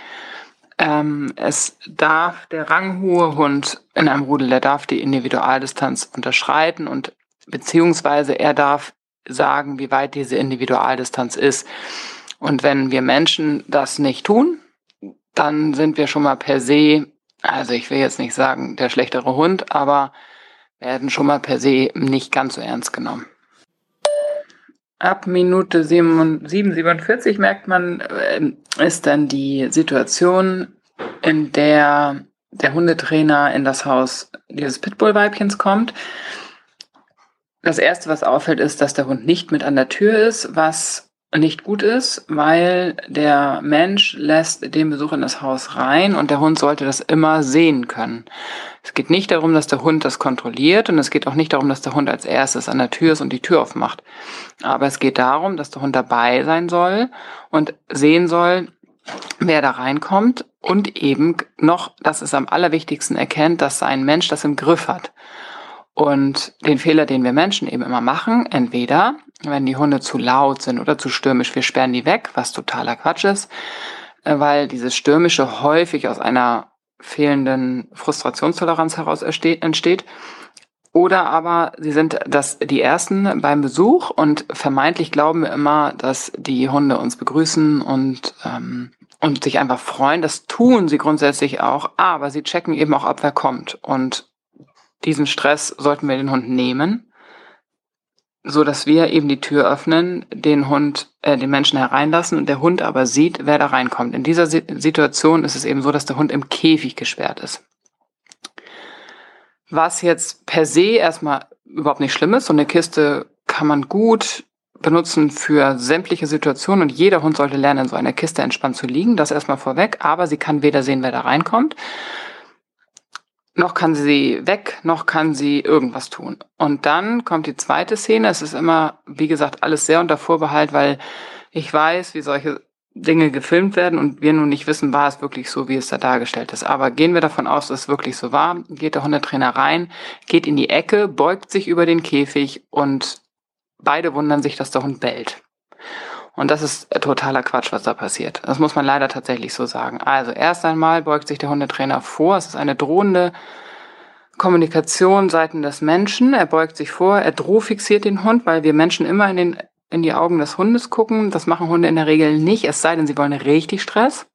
Ähm, es darf der ranghohe Hund in einem Rudel, der darf die Individualdistanz unterschreiten und beziehungsweise er darf sagen, wie weit diese Individualdistanz ist. Und wenn wir Menschen das nicht tun, dann sind wir schon mal per se, also ich will jetzt nicht sagen der schlechtere Hund, aber werden schon mal per se nicht ganz so ernst genommen. Ab Minute 7,47 merkt man, äh, ist dann die Situation, in der der Hundetrainer in das Haus dieses Pitbull-Weibchens kommt. Das erste, was auffällt, ist, dass der Hund nicht mit an der Tür ist, was nicht gut ist, weil der Mensch lässt den Besuch in das Haus rein und der Hund sollte das immer sehen können. Es geht nicht darum, dass der Hund das kontrolliert und es geht auch nicht darum, dass der Hund als erstes an der Tür ist und die Tür aufmacht. Aber es geht darum, dass der Hund dabei sein soll und sehen soll, wer da reinkommt und eben noch, das ist am allerwichtigsten, erkennt, dass sein Mensch das im Griff hat. Und den Fehler, den wir Menschen eben immer machen, entweder, wenn die Hunde zu laut sind oder zu stürmisch, wir sperren die weg, was totaler Quatsch ist, äh, weil dieses Stürmische häufig aus einer fehlenden Frustrationstoleranz heraus entsteht. Oder aber sie sind das die ersten beim Besuch und vermeintlich glauben wir immer, dass die Hunde uns begrüßen und ähm, und sich einfach freuen. Das tun sie grundsätzlich auch, aber sie checken eben auch ab, wer kommt. Und diesen Stress sollten wir den Hund nehmen, so dass wir eben die Tür öffnen, den Hund, äh, den Menschen hereinlassen und der Hund aber sieht, wer da reinkommt. In dieser Situation ist es eben so, dass der Hund im Käfig gesperrt ist. Was jetzt per se erstmal überhaupt nicht schlimm ist, so eine Kiste kann man gut benutzen für sämtliche Situationen und jeder Hund sollte lernen, in so einer Kiste entspannt zu liegen. Das erstmal vorweg, aber sie kann weder sehen, wer da reinkommt, noch kann sie weg, noch kann sie irgendwas tun. Und dann kommt die zweite Szene. Es ist immer, wie gesagt, alles sehr unter Vorbehalt, weil ich weiß, wie solche Dinge gefilmt werden und wir nun nicht wissen, war es wirklich so, wie es da dargestellt ist. Aber gehen wir davon aus, dass es wirklich so war, geht der Hundetrainer rein, geht in die Ecke, beugt sich über den Käfig und beide wundern sich, dass der Hund bellt. Und das ist totaler Quatsch, was da passiert. Das muss man leider tatsächlich so sagen. Also erst einmal beugt sich der Hundetrainer vor. Es ist eine drohende Kommunikation seitens des Menschen. Er beugt sich vor, er drohfixiert den Hund, weil wir Menschen immer in, den, in die Augen des Hundes gucken. Das machen Hunde in der Regel nicht, es sei denn, sie wollen richtig Stress.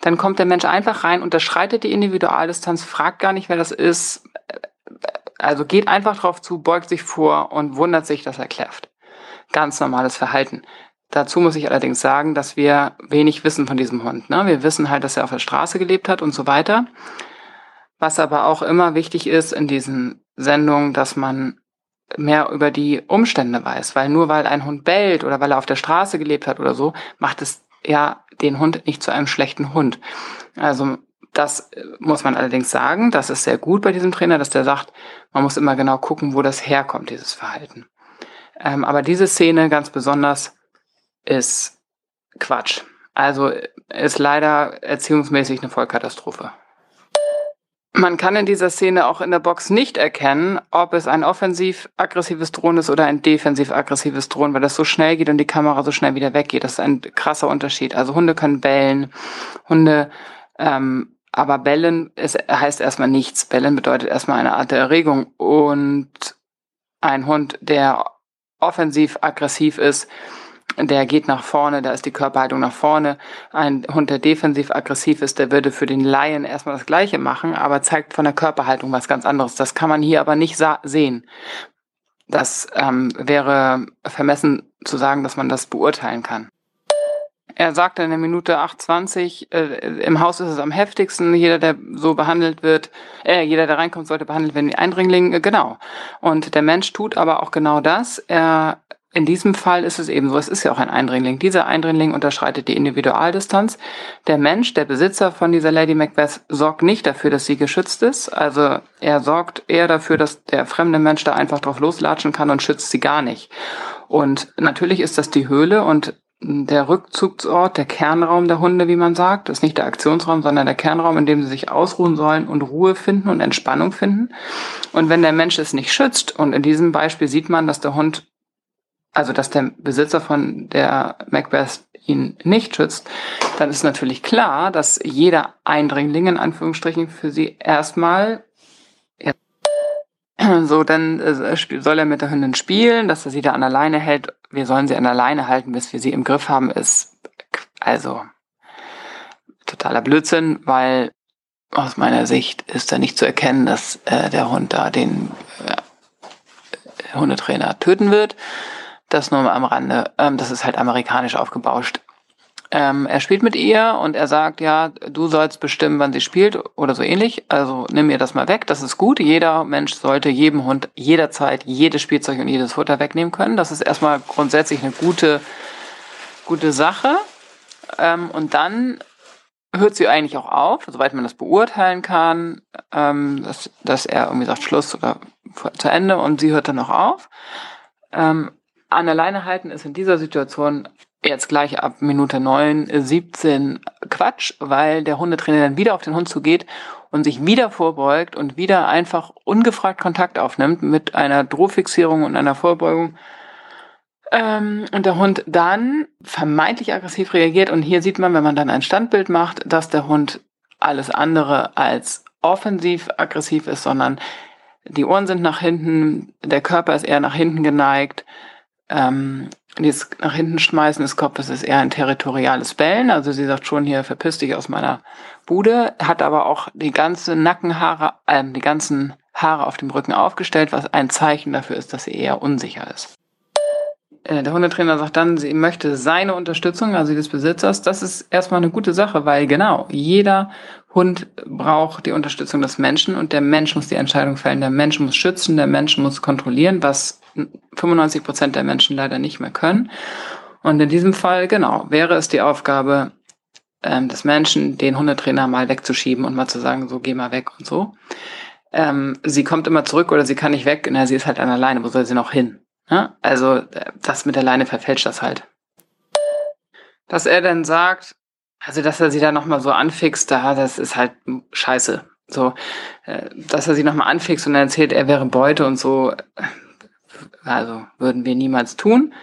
Dann kommt der Mensch einfach rein, unterschreitet die Individualdistanz, fragt gar nicht, wer das ist. Also geht einfach drauf zu, beugt sich vor und wundert sich, dass er kläfft. Ganz normales Verhalten. Dazu muss ich allerdings sagen, dass wir wenig wissen von diesem Hund. Ne? Wir wissen halt, dass er auf der Straße gelebt hat und so weiter. Was aber auch immer wichtig ist in diesen Sendungen, dass man mehr über die Umstände weiß. Weil nur weil ein Hund bellt oder weil er auf der Straße gelebt hat oder so, macht es ja den Hund nicht zu einem schlechten Hund. Also das muss man allerdings sagen. Das ist sehr gut bei diesem Trainer, dass der sagt, man muss immer genau gucken, wo das herkommt, dieses Verhalten. Ähm, aber diese Szene ganz besonders ist Quatsch. Also ist leider erziehungsmäßig eine Vollkatastrophe. Man kann in dieser Szene auch in der Box nicht erkennen, ob es ein offensiv-aggressives Drohnen ist oder ein defensiv-aggressives Drohnen, weil das so schnell geht und die Kamera so schnell wieder weggeht. Das ist ein krasser Unterschied. Also Hunde können bellen, Hunde, ähm, aber bellen ist, heißt erstmal nichts. Bellen bedeutet erstmal eine Art der Erregung und ein Hund, der offensiv-aggressiv ist, der geht nach vorne, da ist die Körperhaltung nach vorne. Ein Hund, der defensiv aggressiv ist, der würde für den Laien erstmal das Gleiche machen, aber zeigt von der Körperhaltung was ganz anderes. Das kann man hier aber nicht sehen. Das ähm, wäre vermessen zu sagen, dass man das beurteilen kann. Er sagte in der Minute 8,20, äh, im Haus ist es am heftigsten, jeder, der so behandelt wird, äh, jeder, der reinkommt, sollte behandelt werden wie Eindringling, äh, genau. Und der Mensch tut aber auch genau das. Er in diesem Fall ist es eben so, es ist ja auch ein Eindringling. Dieser Eindringling unterschreitet die Individualdistanz. Der Mensch, der Besitzer von dieser Lady Macbeth, sorgt nicht dafür, dass sie geschützt ist. Also er sorgt eher dafür, dass der fremde Mensch da einfach drauf loslatschen kann und schützt sie gar nicht. Und natürlich ist das die Höhle und der Rückzugsort, der Kernraum der Hunde, wie man sagt, ist nicht der Aktionsraum, sondern der Kernraum, in dem sie sich ausruhen sollen und Ruhe finden und Entspannung finden. Und wenn der Mensch es nicht schützt, und in diesem Beispiel sieht man, dass der Hund also dass der Besitzer von der Macbeth ihn nicht schützt, dann ist natürlich klar, dass jeder Eindringling in Anführungsstrichen für sie erstmal so, dann äh, soll er mit der Hündin spielen, dass er sie da an der Leine hält. Wir sollen sie an der Leine halten, bis wir sie im Griff haben, ist also totaler Blödsinn, weil aus meiner Sicht ist da nicht zu erkennen, dass äh, der Hund da den äh, Hundetrainer töten wird. Das nur am Rande. Ähm, das ist halt amerikanisch aufgebauscht. Ähm, er spielt mit ihr und er sagt, ja, du sollst bestimmen, wann sie spielt oder so ähnlich. Also nimm ihr das mal weg. Das ist gut. Jeder Mensch sollte jedem Hund jederzeit jedes Spielzeug und jedes Futter wegnehmen können. Das ist erstmal grundsätzlich eine gute, gute Sache. Ähm, und dann hört sie eigentlich auch auf, soweit man das beurteilen kann, ähm, dass, dass er irgendwie sagt Schluss oder zu Ende und sie hört dann auch auf. Ähm, an der Leine halten ist in dieser Situation jetzt gleich ab Minute 9, 17 Quatsch, weil der Hundetrainer dann wieder auf den Hund zugeht und sich wieder vorbeugt und wieder einfach ungefragt Kontakt aufnimmt mit einer Drohfixierung und einer Vorbeugung. Ähm, und der Hund dann vermeintlich aggressiv reagiert. Und hier sieht man, wenn man dann ein Standbild macht, dass der Hund alles andere als offensiv aggressiv ist, sondern die Ohren sind nach hinten, der Körper ist eher nach hinten geneigt, ähm, dieses nach hinten schmeißen des Kopfes ist eher ein territoriales Bellen. Also sie sagt schon hier, verpiss dich aus meiner Bude, hat aber auch die ganze Nackenhaare, äh, die ganzen Haare auf dem Rücken aufgestellt, was ein Zeichen dafür ist, dass sie eher unsicher ist. Äh, der Hundetrainer sagt dann, sie möchte seine Unterstützung, also des Besitzers. Das ist erstmal eine gute Sache, weil genau, jeder Hund braucht die Unterstützung des Menschen und der Mensch muss die Entscheidung fällen. Der Mensch muss schützen, der Mensch muss kontrollieren, was 95 Prozent der Menschen leider nicht mehr können. Und in diesem Fall, genau, wäre es die Aufgabe ähm, des Menschen, den Hundetrainer mal wegzuschieben und mal zu sagen, so geh mal weg und so. Ähm, sie kommt immer zurück oder sie kann nicht weg, na, sie ist halt an der Leine, wo soll sie noch hin? Ja? Also äh, das mit der Leine verfälscht das halt. Dass er dann sagt, also dass er sie da nochmal so anfixt, da, das ist halt scheiße. So, äh, dass er sie nochmal anfixt und dann erzählt, er wäre Beute und so, also würden wir niemals tun.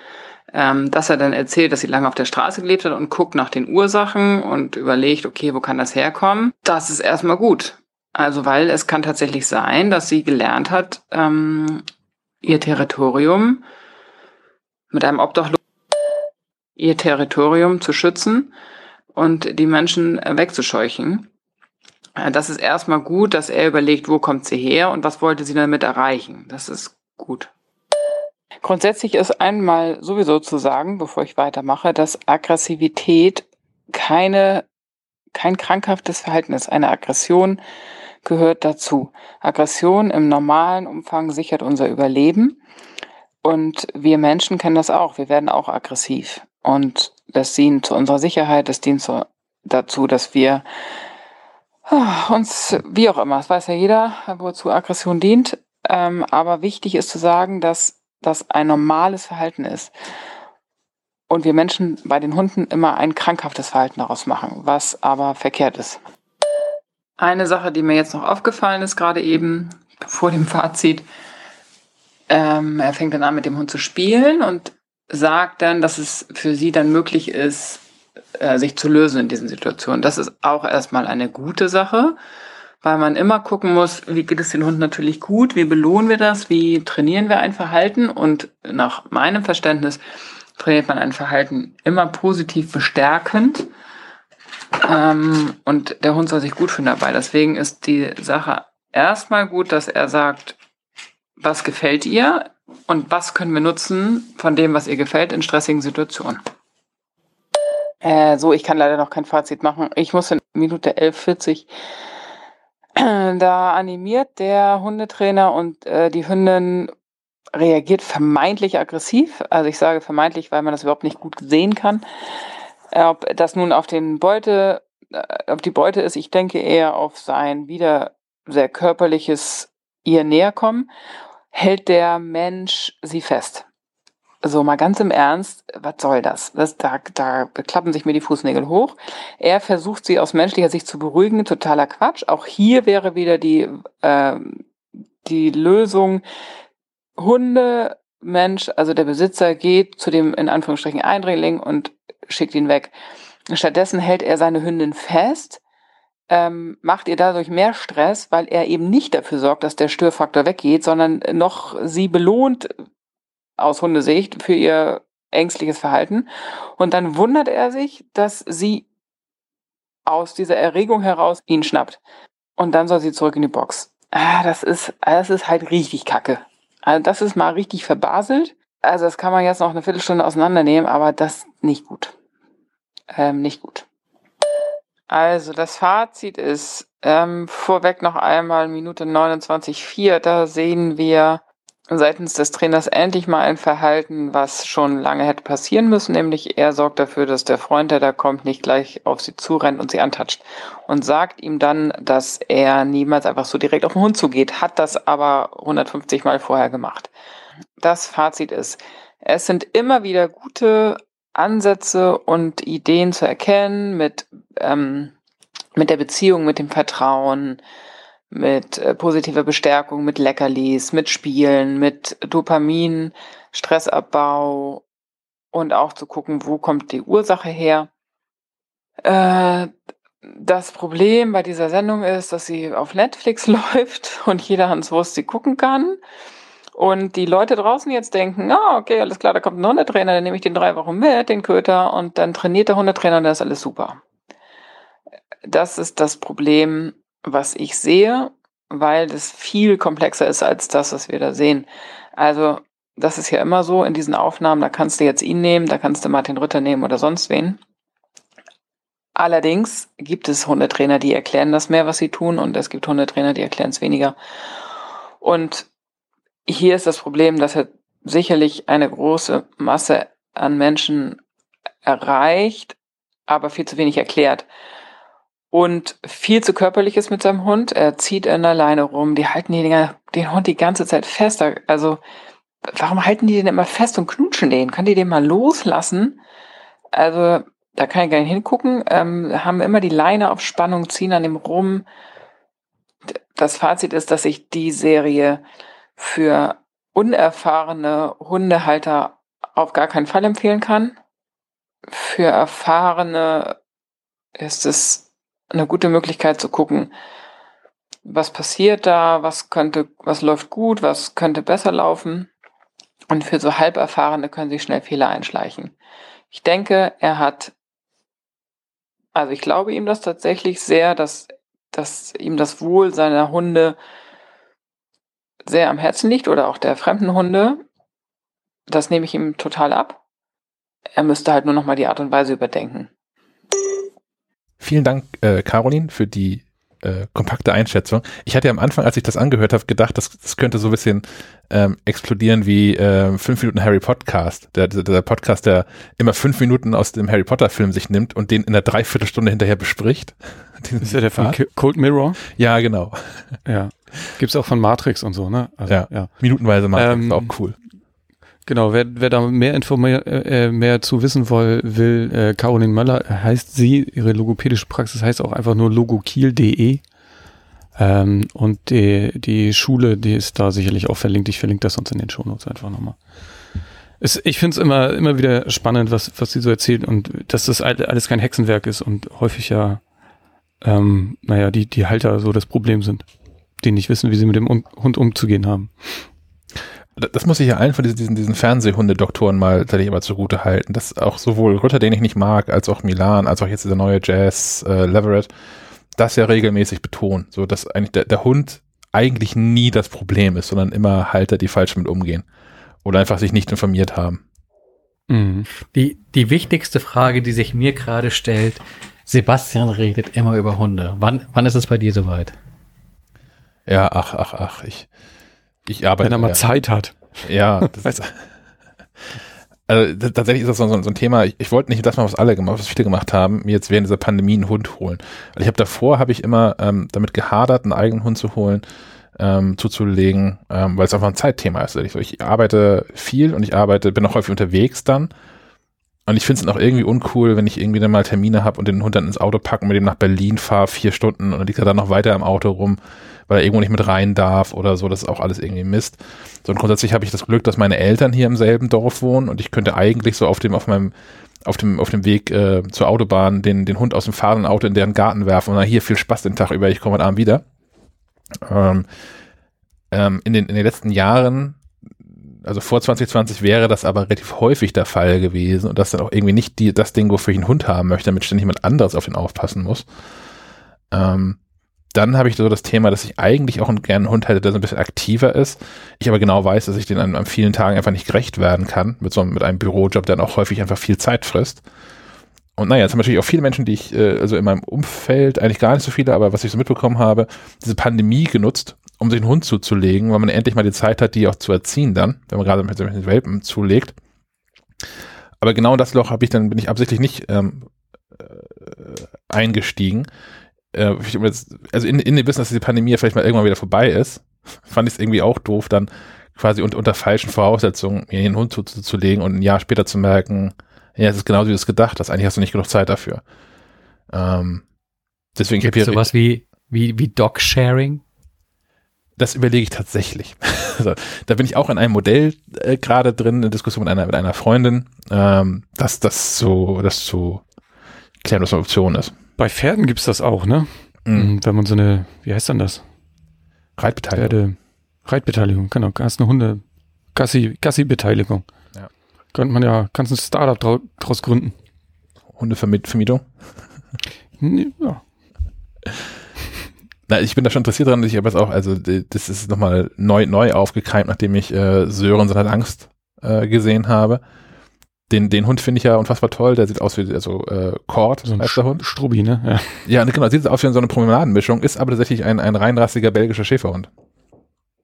Ähm, dass er dann erzählt, dass sie lange auf der Straße gelebt hat und guckt nach den Ursachen und überlegt, okay, wo kann das herkommen? Das ist erstmal gut. Also, weil es kann tatsächlich sein, dass sie gelernt hat, ähm, ihr Territorium mit einem Obdachlosen ihr Territorium zu schützen und die Menschen wegzuscheuchen. Äh, das ist erstmal gut, dass er überlegt, wo kommt sie her und was wollte sie damit erreichen. Das ist gut. Grundsätzlich ist einmal sowieso zu sagen, bevor ich weitermache, dass Aggressivität keine, kein krankhaftes Verhalten ist. Eine Aggression gehört dazu. Aggression im normalen Umfang sichert unser Überleben. Und wir Menschen kennen das auch. Wir werden auch aggressiv. Und das dient zu unserer Sicherheit, das dient zu, dazu, dass wir ah, uns, wie auch immer, das weiß ja jeder, wozu Aggression dient. Ähm, aber wichtig ist zu sagen, dass das ein normales Verhalten ist. Und wir Menschen bei den Hunden immer ein krankhaftes Verhalten daraus machen, was aber verkehrt ist. Eine Sache, die mir jetzt noch aufgefallen ist, gerade eben vor dem Fazit, ähm, er fängt dann an, mit dem Hund zu spielen und sagt dann, dass es für sie dann möglich ist, äh, sich zu lösen in diesen Situationen. Das ist auch erstmal eine gute Sache weil man immer gucken muss, wie geht es den Hunden natürlich gut, wie belohnen wir das, wie trainieren wir ein Verhalten und nach meinem Verständnis trainiert man ein Verhalten immer positiv bestärkend ähm, und der Hund soll sich gut fühlen dabei. Deswegen ist die Sache erstmal gut, dass er sagt, was gefällt ihr und was können wir nutzen von dem, was ihr gefällt in stressigen Situationen. Äh, so, ich kann leider noch kein Fazit machen. Ich muss in Minute 11.40 Da animiert der Hundetrainer und äh, die Hündin reagiert vermeintlich aggressiv. Also ich sage vermeintlich, weil man das überhaupt nicht gut sehen kann. Ob das nun auf den Beute, äh, auf die Beute ist, ich denke eher auf sein wieder sehr körperliches ihr näher kommen, hält der Mensch sie fest. So, mal ganz im Ernst, was soll das? das da, da klappen sich mir die Fußnägel hoch. Er versucht sie aus menschlicher Sicht zu beruhigen, totaler Quatsch. Auch hier wäre wieder die, äh, die Lösung, Hunde, Mensch, also der Besitzer geht zu dem in Anführungsstrichen Eindringling und schickt ihn weg. Stattdessen hält er seine Hündin fest, ähm, macht ihr dadurch mehr Stress, weil er eben nicht dafür sorgt, dass der Störfaktor weggeht, sondern noch sie belohnt, aus Hundesicht für ihr ängstliches Verhalten. Und dann wundert er sich, dass sie aus dieser Erregung heraus ihn schnappt. Und dann soll sie zurück in die Box. Ah, das ist, das ist halt richtig kacke. Also das ist mal richtig verbaselt. Also das kann man jetzt noch eine Viertelstunde auseinandernehmen, aber das nicht gut. Ähm, nicht gut. Also das Fazit ist, ähm, vorweg noch einmal Minute 29,4, da sehen wir seitens des Trainers endlich mal ein Verhalten, was schon lange hätte passieren müssen, nämlich er sorgt dafür, dass der Freund, der da kommt, nicht gleich auf sie zurennt und sie antatscht und sagt ihm dann, dass er niemals einfach so direkt auf den Hund zugeht, hat das aber 150 Mal vorher gemacht. Das Fazit ist, es sind immer wieder gute Ansätze und Ideen zu erkennen mit, ähm, mit der Beziehung, mit dem Vertrauen, mit äh, positiver Bestärkung, mit Leckerlis, mit Spielen, mit Dopamin, Stressabbau und auch zu gucken, wo kommt die Ursache her. Äh, das Problem bei dieser Sendung ist, dass sie auf Netflix läuft und jeder Hans Wurst sie gucken kann. Und die Leute draußen jetzt denken, ah, okay, alles klar, da kommt ein Hundetrainer, dann nehme ich den drei Wochen mit, den Köter, und dann trainiert der Hundetrainer und dann ist alles super. Das ist das Problem, was ich sehe, weil das viel komplexer ist als das, was wir da sehen. Also, das ist ja immer so in diesen Aufnahmen, da kannst du jetzt ihn nehmen, da kannst du Martin Rütter nehmen oder sonst wen. Allerdings gibt es Hundetrainer, die erklären das mehr, was sie tun, und es gibt Hundetrainer, die erklären es weniger. Und hier ist das Problem, dass er sicherlich eine große Masse an Menschen erreicht, aber viel zu wenig erklärt. Und viel zu körperlich ist mit seinem Hund. Er zieht in der Leine rum. Die halten den, den Hund die ganze Zeit fest. Also, warum halten die den immer fest und knutschen den? Können die den mal loslassen? Also, da kann ich gar nicht hingucken. Ähm, haben immer die Leine auf Spannung, ziehen an dem rum. Das Fazit ist, dass ich die Serie für unerfahrene Hundehalter auf gar keinen Fall empfehlen kann. Für erfahrene ist es eine gute Möglichkeit zu gucken, was passiert da, was könnte, was läuft gut, was könnte besser laufen. Und für so halberfahrene können sich schnell Fehler einschleichen. Ich denke, er hat, also ich glaube ihm das tatsächlich sehr, dass, dass ihm das Wohl seiner Hunde sehr am Herzen liegt oder auch der fremden Hunde. Das nehme ich ihm total ab. Er müsste halt nur noch mal die Art und Weise überdenken. Vielen Dank, äh, Caroline, für die äh, kompakte Einschätzung. Ich hatte ja am Anfang, als ich das angehört habe, gedacht, das, das könnte so ein bisschen ähm, explodieren wie äh, fünf Minuten Harry Podcast. Der, der, der Podcast, der immer fünf Minuten aus dem Harry Potter Film sich nimmt und den in der Dreiviertelstunde hinterher bespricht. ist ja der von Cold Mirror? Ja, genau. Ja. Gibt's auch von Matrix und so, ne? Also, ja. ja. Minutenweise Matrix, ähm, auch cool. Genau, wer, wer da mehr informier äh, mehr zu wissen will, will äh, Caroline Möller heißt sie, ihre logopädische Praxis heißt auch einfach nur logokiel.de. Ähm, und die, die Schule, die ist da sicherlich auch verlinkt. Ich verlinke das sonst in den Shownotes einfach nochmal. Es, ich finde es immer, immer wieder spannend, was, was sie so erzählt und dass das alles kein Hexenwerk ist und häufig ja, ähm, naja, die, die Halter so das Problem sind, die nicht wissen, wie sie mit dem Hund umzugehen haben das muss ich ja allen von diesen, diesen, Fernsehhundedoktoren mal tatsächlich aber zugute halten, dass auch sowohl Rütter, den ich nicht mag, als auch Milan, als auch jetzt dieser neue Jazz äh, Leverett, das ja regelmäßig betonen, so dass eigentlich der, der Hund eigentlich nie das Problem ist, sondern immer Halter, die falsch mit umgehen oder einfach sich nicht informiert haben. Mhm. Die, die wichtigste Frage, die sich mir gerade stellt, Sebastian redet immer über Hunde. Wann, wann ist es bei dir soweit? Ja, ach, ach, ach, ich, ich arbeite. Wenn er mal ja. Zeit hat. Ja, das ist, also tatsächlich ist das so, so, so ein Thema. Ich, ich, wollte nicht das mal, was alle gemacht, was viele gemacht haben, mir jetzt während dieser Pandemie einen Hund holen. Weil ich habe davor habe ich immer ähm, damit gehadert, einen eigenen Hund zu holen, ähm, zuzulegen, ähm, weil es einfach ein Zeitthema ist. Ich, ich arbeite viel und ich arbeite, bin auch häufig unterwegs dann. Und ich finde es auch irgendwie uncool, wenn ich irgendwie dann mal Termine habe und den Hund dann ins Auto packen, mit dem nach Berlin fahre, vier Stunden und dann liegt er dann noch weiter im Auto rum weil er irgendwo nicht mit rein darf oder so. Das ist auch alles irgendwie Mist. So und grundsätzlich habe ich das Glück, dass meine Eltern hier im selben Dorf wohnen und ich könnte eigentlich so auf dem, auf meinem, auf dem, auf dem Weg äh, zur Autobahn den, den Hund aus dem fahrenden Auto in deren Garten werfen und dann hier viel Spaß den Tag über, ich komme heute Abend wieder. Ähm, ähm, in, den, in den letzten Jahren also vor 2020 wäre das aber relativ häufig der Fall gewesen und das dann auch irgendwie nicht die, das Ding, wofür ich einen Hund haben möchte, damit ständig jemand anderes auf den aufpassen muss. Ähm, dann habe ich so das Thema, dass ich eigentlich auch einen, gerne einen Hund hätte, der so ein bisschen aktiver ist. Ich aber genau weiß, dass ich den an, an vielen Tagen einfach nicht gerecht werden kann, mit so mit einem Bürojob, der dann auch häufig einfach viel Zeit frisst. Und naja, jetzt haben natürlich auch viele Menschen, die ich, äh, also in meinem Umfeld, eigentlich gar nicht so viele, aber was ich so mitbekommen habe, diese Pandemie genutzt, um sich einen Hund zuzulegen, weil man endlich mal die Zeit hat, die auch zu erziehen dann, wenn man gerade mit den Welpen zulegt. Aber genau das Loch habe ich dann, bin ich absichtlich nicht ähm, äh, eingestiegen, äh, also in, in dem Wissen, dass diese Pandemie vielleicht mal irgendwann wieder vorbei ist, fand ich es irgendwie auch doof, dann quasi unter, unter falschen Voraussetzungen mir den Hund zuzulegen und ein Jahr später zu merken, ja, es ist genauso wie du es gedacht hast, eigentlich hast du nicht genug Zeit dafür. Ähm, deswegen Gibt es sowas wie, wie, wie Dog-Sharing? Das überlege ich tatsächlich. also, da bin ich auch in einem Modell äh, gerade drin, in Diskussion mit einer, mit einer Freundin, ähm, dass das so, das zu klären, was eine Option ist. Bei Pferden gibt es das auch, ne? Mhm. Wenn man so eine, wie heißt denn das? Reitbeteiligung. Pferde, Reitbeteiligung, genau. Hast eine Hunde, Gassi, Gassi-Beteiligung. Ja. Könnte man ja, kannst ein Startup drau draus gründen. Hundevermietung? Ja. Na, ich bin da schon interessiert dran, ich habe jetzt auch, also das ist nochmal neu, neu aufgekeimt, nachdem ich äh, Sören seine Angst äh, gesehen habe. Den, den Hund finde ich ja unfassbar toll, der sieht aus wie also äh, Cord, So ein heißt der Hund. Strubi, ne? Ja. Ja, genau, sieht aus wie so eine Promenadenmischung, ist aber tatsächlich ein, ein reinrassiger belgischer Schäferhund.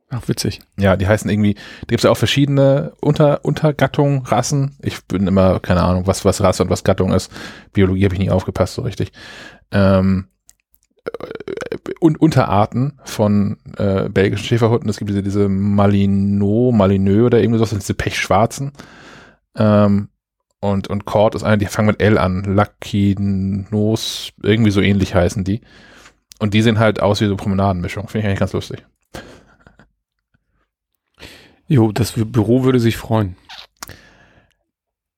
Ach, witzig. Ja, die heißen irgendwie, da gibt's ja auch verschiedene Unter, Untergattungen, Rassen. Ich bin immer, keine Ahnung, was, was Rasse und was Gattung ist. Biologie habe ich nie aufgepasst, so richtig. Ähm, äh, und Unterarten von äh, belgischen Schäferhunden. Es gibt diese, diese Malinois, Malineux oder irgendwie so, diese Pechschwarzen. Ähm, und, und Cord ist einer, die fangen mit L an. Lakinos, irgendwie so ähnlich heißen die. Und die sehen halt aus wie so Promenadenmischung. Finde ich eigentlich ganz lustig. Jo, das Büro würde sich freuen.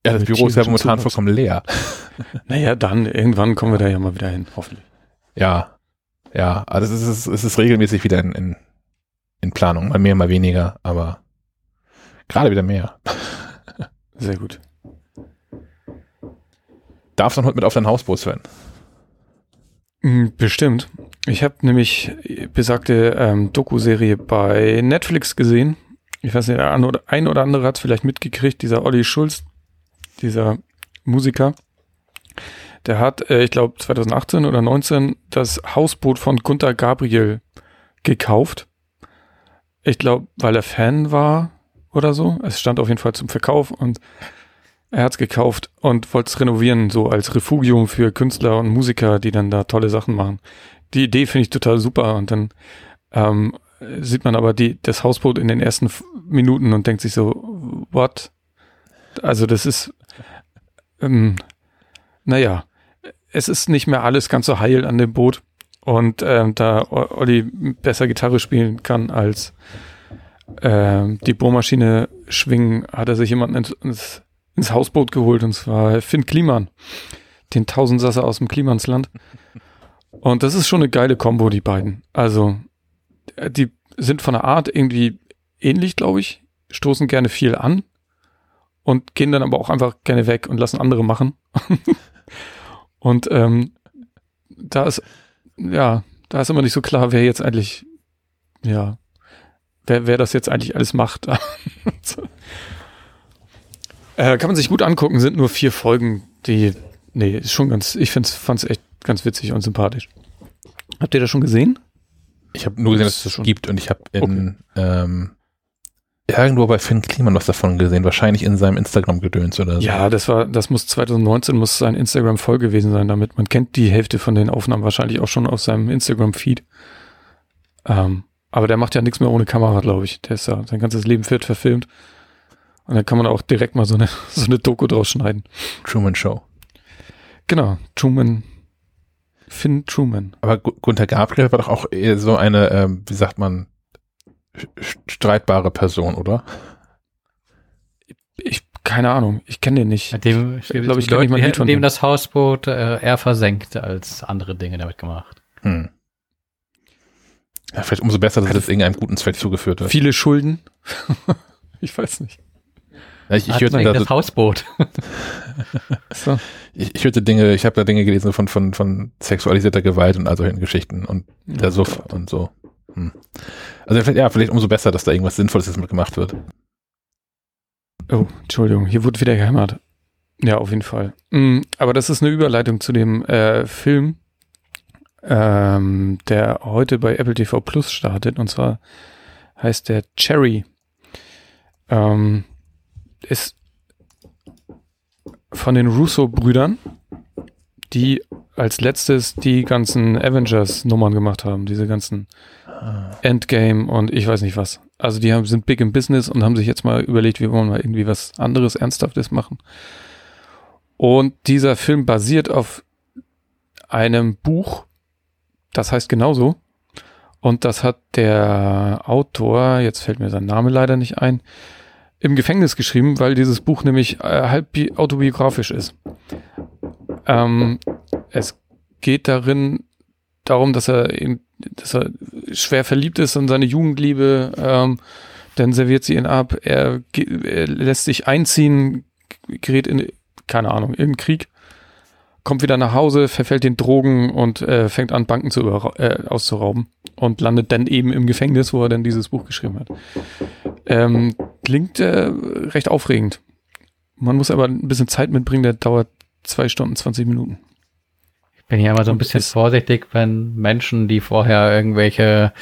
Ja, das Mit Büro ist ja momentan vollkommen leer. Naja, dann, irgendwann kommen wir da ja mal wieder hin, hoffentlich. Ja, ja, also es ist, es ist regelmäßig wieder in, in, in Planung. Mal mehr, mal weniger, aber gerade wieder mehr. Sehr gut. Darfst du noch mit auf dein Hausboot, Sven? Mm, Bestimmt. Ich habe nämlich besagte ähm, Doku-Serie bei Netflix gesehen. Ich weiß nicht, der ein oder, andere hat es vielleicht mitgekriegt, dieser Olli Schulz, dieser Musiker. Der hat, äh, ich glaube, 2018 oder 19 das Hausboot von Gunter Gabriel gekauft. Ich glaube, weil er Fan war oder so. Es stand auf jeden Fall zum Verkauf und er hat es gekauft und wollte es renovieren, so als Refugium für Künstler und Musiker, die dann da tolle Sachen machen. Die Idee finde ich total super und dann ähm, sieht man aber die, das Hausboot in den ersten Minuten und denkt sich so, what? Also das ist, ähm, naja, es ist nicht mehr alles ganz so heil an dem Boot und ähm, da Olli besser Gitarre spielen kann als ähm, die Bohrmaschine schwingen, hat er sich jemanden ins, ins, ins Hausboot geholt und zwar Finn Kliman, den Tausendsasser aus dem Klimansland. Und das ist schon eine geile Kombo, die beiden. Also, äh, die sind von der Art irgendwie ähnlich, glaube ich, stoßen gerne viel an und gehen dann aber auch einfach gerne weg und lassen andere machen. und ähm, da ist, ja, da ist immer nicht so klar, wer jetzt eigentlich, ja, wer, wer das jetzt eigentlich alles macht. äh, kann man sich gut angucken, sind nur vier Folgen, die, nee, ist schon ganz, ich find's, fand's echt ganz witzig und sympathisch. Habt ihr das schon gesehen? Ich habe nur gesehen, Das dass es das schon- gibt und ich habe in ähm, irgendwo bei Finn Kliman was davon gesehen, wahrscheinlich in seinem Instagram-Gedöns oder so. Ja, das war, das muss 2019 muss sein Instagram voll gewesen sein damit. Man kennt die Hälfte von den Aufnahmen wahrscheinlich auch schon auf seinem Instagram-Feed. Ähm, aber der macht ja nichts mehr ohne Kamera, glaube ich. Der ist ja, sein ganzes Leben wird verfilmt. Und da kann man auch direkt mal so eine, so eine Doku draus schneiden. Truman Show. Genau, Truman, Finn Truman. Aber Gu- Gunther Gabriel war doch auch eher so eine, ähm, wie sagt man, streitbare Person, oder? Ich, keine Ahnung, ich kenne den nicht. Mit dem, Ich glaube, ich kenne nicht mal ein Lied von dem das Hausboot äh, eher versenkt als andere Dinge damit gemacht. Hm. Ja, vielleicht umso besser, dass es irgendeinem guten Zweck zugeführt wird. Viele Schulden. ich weiß nicht. Ich, ich, hörte da das Hausboot. So. ich, ich hörte Dinge, ich habe da Dinge gelesen von, von, von sexualisierter Gewalt und all solchen Geschichten und der Oh Suff Gott. und so. Hm. Also vielleicht, ja, vielleicht umso besser, dass da irgendwas Sinnvolles jetzt mit gemacht wird. Oh, Entschuldigung, hier wurde wieder gehämmert. Ja, auf jeden Fall. Mm, aber das ist eine Überleitung zu dem äh, Film, ähm, der heute bei Apple TV Plus startet. Und zwar heißt der Cherry. Ähm, ist von den Russo-Brüdern, die als letztes die ganzen Avengers-Nummern gemacht haben. Diese ganzen Endgame und ich weiß nicht was. Also die haben, sind big im Business und haben sich jetzt mal überlegt, wir wollen mal irgendwie was anderes, Ernsthaftes machen. Und dieser Film basiert auf einem Buch, das heißt genauso. Und das hat der Autor, jetzt fällt mir sein Name leider nicht ein, im Gefängnis geschrieben, weil dieses Buch nämlich äh, halb bi- autobiografisch ist. Ähm, es geht darin darum, dass er, eben, dass er schwer verliebt ist in seine Jugendliebe, ähm, Dann serviert sie ihn ab, er, er lässt sich einziehen, gerät in, keine Ahnung, irgendeinen Krieg, kommt wieder nach Hause, verfällt den Drogen und äh, fängt an, Banken zu äh, auszurauben und landet dann eben im Gefängnis, wo er dann dieses Buch geschrieben hat. Ähm, klingt äh, recht aufregend. Man muss aber ein bisschen Zeit mitbringen, der dauert zwei Stunden, 20 Minuten. bin ja immer so ein bisschen vorsichtig, wenn Menschen, die vorher irgendwelche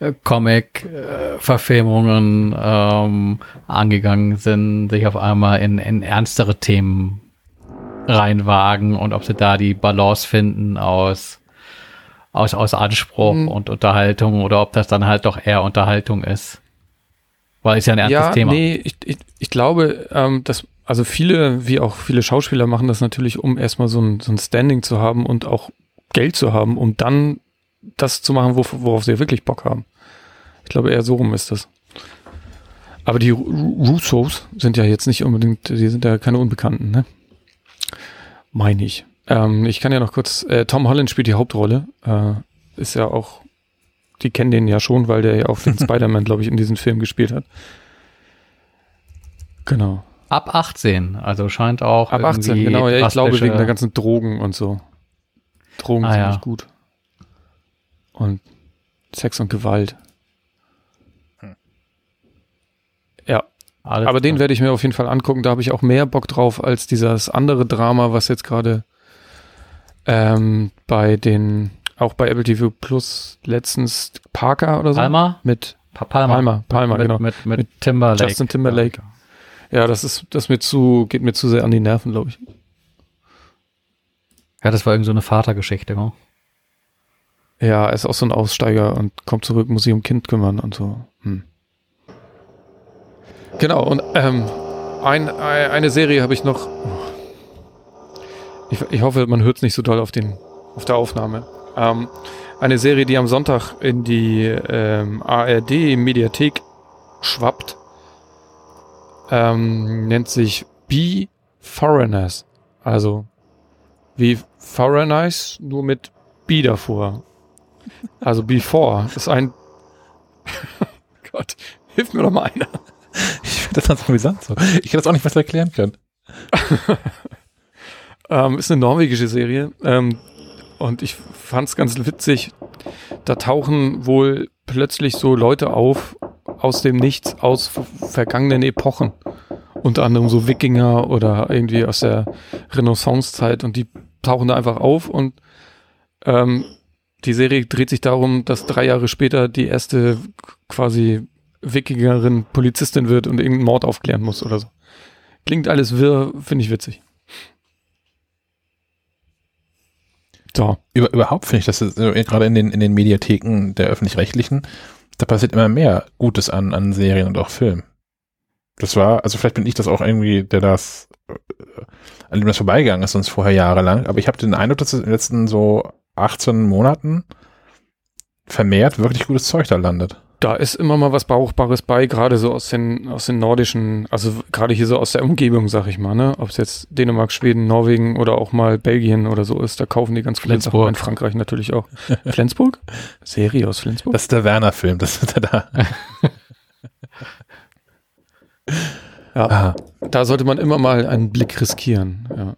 äh, Comic-Verfilmungen ähm, angegangen sind, sich auf einmal in, in ernstere Themen reinwagen und ob sie da die Balance finden aus aus, aus Anspruch Hm. und Unterhaltung oder ob das dann halt doch eher Unterhaltung ist. Weil ist ja ein ernstes ja, Thema. nee, ich, ich, ich glaube, ähm, dass, also viele, wie auch viele Schauspieler machen das natürlich, um erstmal so ein, so ein Standing zu haben und auch Geld zu haben, um dann das zu machen, worauf, worauf sie wirklich Bock haben. Ich glaube, eher so rum ist das. Aber die Ru- Russos sind ja jetzt nicht unbedingt, die sind ja keine Unbekannten, ne? Meine ich. Ähm, ich kann ja noch kurz, äh, Tom Holland spielt die Hauptrolle, äh, ist ja auch, die kennen den ja schon, weil der ja auch den Spider-Man, glaube ich, in diesem Film gespielt hat. Genau. Ab 18, also scheint auch Ab 18, irgendwie genau, ja, ich glaube wegen der ganzen Drogen und so. Drogen Ah, sind ja. nicht gut. Und Sex und Gewalt. Ja, Alles aber den klar. werde ich mir auf jeden Fall angucken. Da habe ich auch mehr Bock drauf als dieses andere Drama, was jetzt gerade ähm, bei den, auch bei Apple TV Plus letztens Parker oder so. Palmer? Mit Pa- Palmer. Palmer, Palmer, mit, genau. Mit, mit, Mit Timberlake. Justin Timberlake. Ja, das ist, das mir zu, geht mir zu sehr an die Nerven, glaube ich. Ja, das war irgend so eine Vatergeschichte. Ne? Ja, er ist auch so ein Aussteiger und kommt zurück, muss sich um Kind kümmern und so. Hm. Genau, und ähm, ein, ein, eine Serie habe ich noch. Ich, ich hoffe, man hört es nicht so doll auf, den, auf der Aufnahme. Ähm, eine Serie, die am Sonntag in die ähm, ARD-Mediathek schwappt, ähm, nennt sich Be Foreigners. Also wie Foreigners, nur mit B davor. Also Before ist ein. Gott, hilf mir doch mal einer. Ich finde das ganz amüsant so. Ich hätte das auch nicht besser erklären können. Ähm, ist eine norwegische Serie. Ähm, und ich fand es ganz witzig. Da tauchen wohl plötzlich so Leute auf aus dem Nichts, aus ver- vergangenen Epochen. Unter anderem so Wikinger oder irgendwie aus der Renaissancezeit. Und die tauchen da einfach auf und ähm, die Serie dreht sich darum, dass drei Jahre später die erste quasi Wikingerin Polizistin wird und irgendeinen Mord aufklären muss oder so. Klingt alles wirr, finde ich witzig. So. Über, überhaupt finde ich, dass es, äh, gerade in den, in den Mediatheken der öffentlich-rechtlichen, da passiert immer mehr Gutes an, an Serien und auch Filmen. Das war, also vielleicht bin ich das auch irgendwie, der das, äh, an dem das vorbeigegangen ist, sonst vorher jahrelang, aber ich habe den Eindruck, dass es in den letzten so 18 Monaten vermehrt wirklich gutes Zeug da landet. Da ist immer mal was Brauchbares bei, gerade so aus den, aus den nordischen, also gerade hier so aus der Umgebung, sag ich mal, ne? Ob es jetzt Dänemark, Schweden, Norwegen oder auch mal Belgien oder so ist, da kaufen die ganz viele Sachen. Flensburg. In Frankreich natürlich auch. Flensburg? Serie aus Flensburg? Das ist der Werner-Film, das ist da. ja. Aha. Da sollte man immer mal einen Blick riskieren. Ja.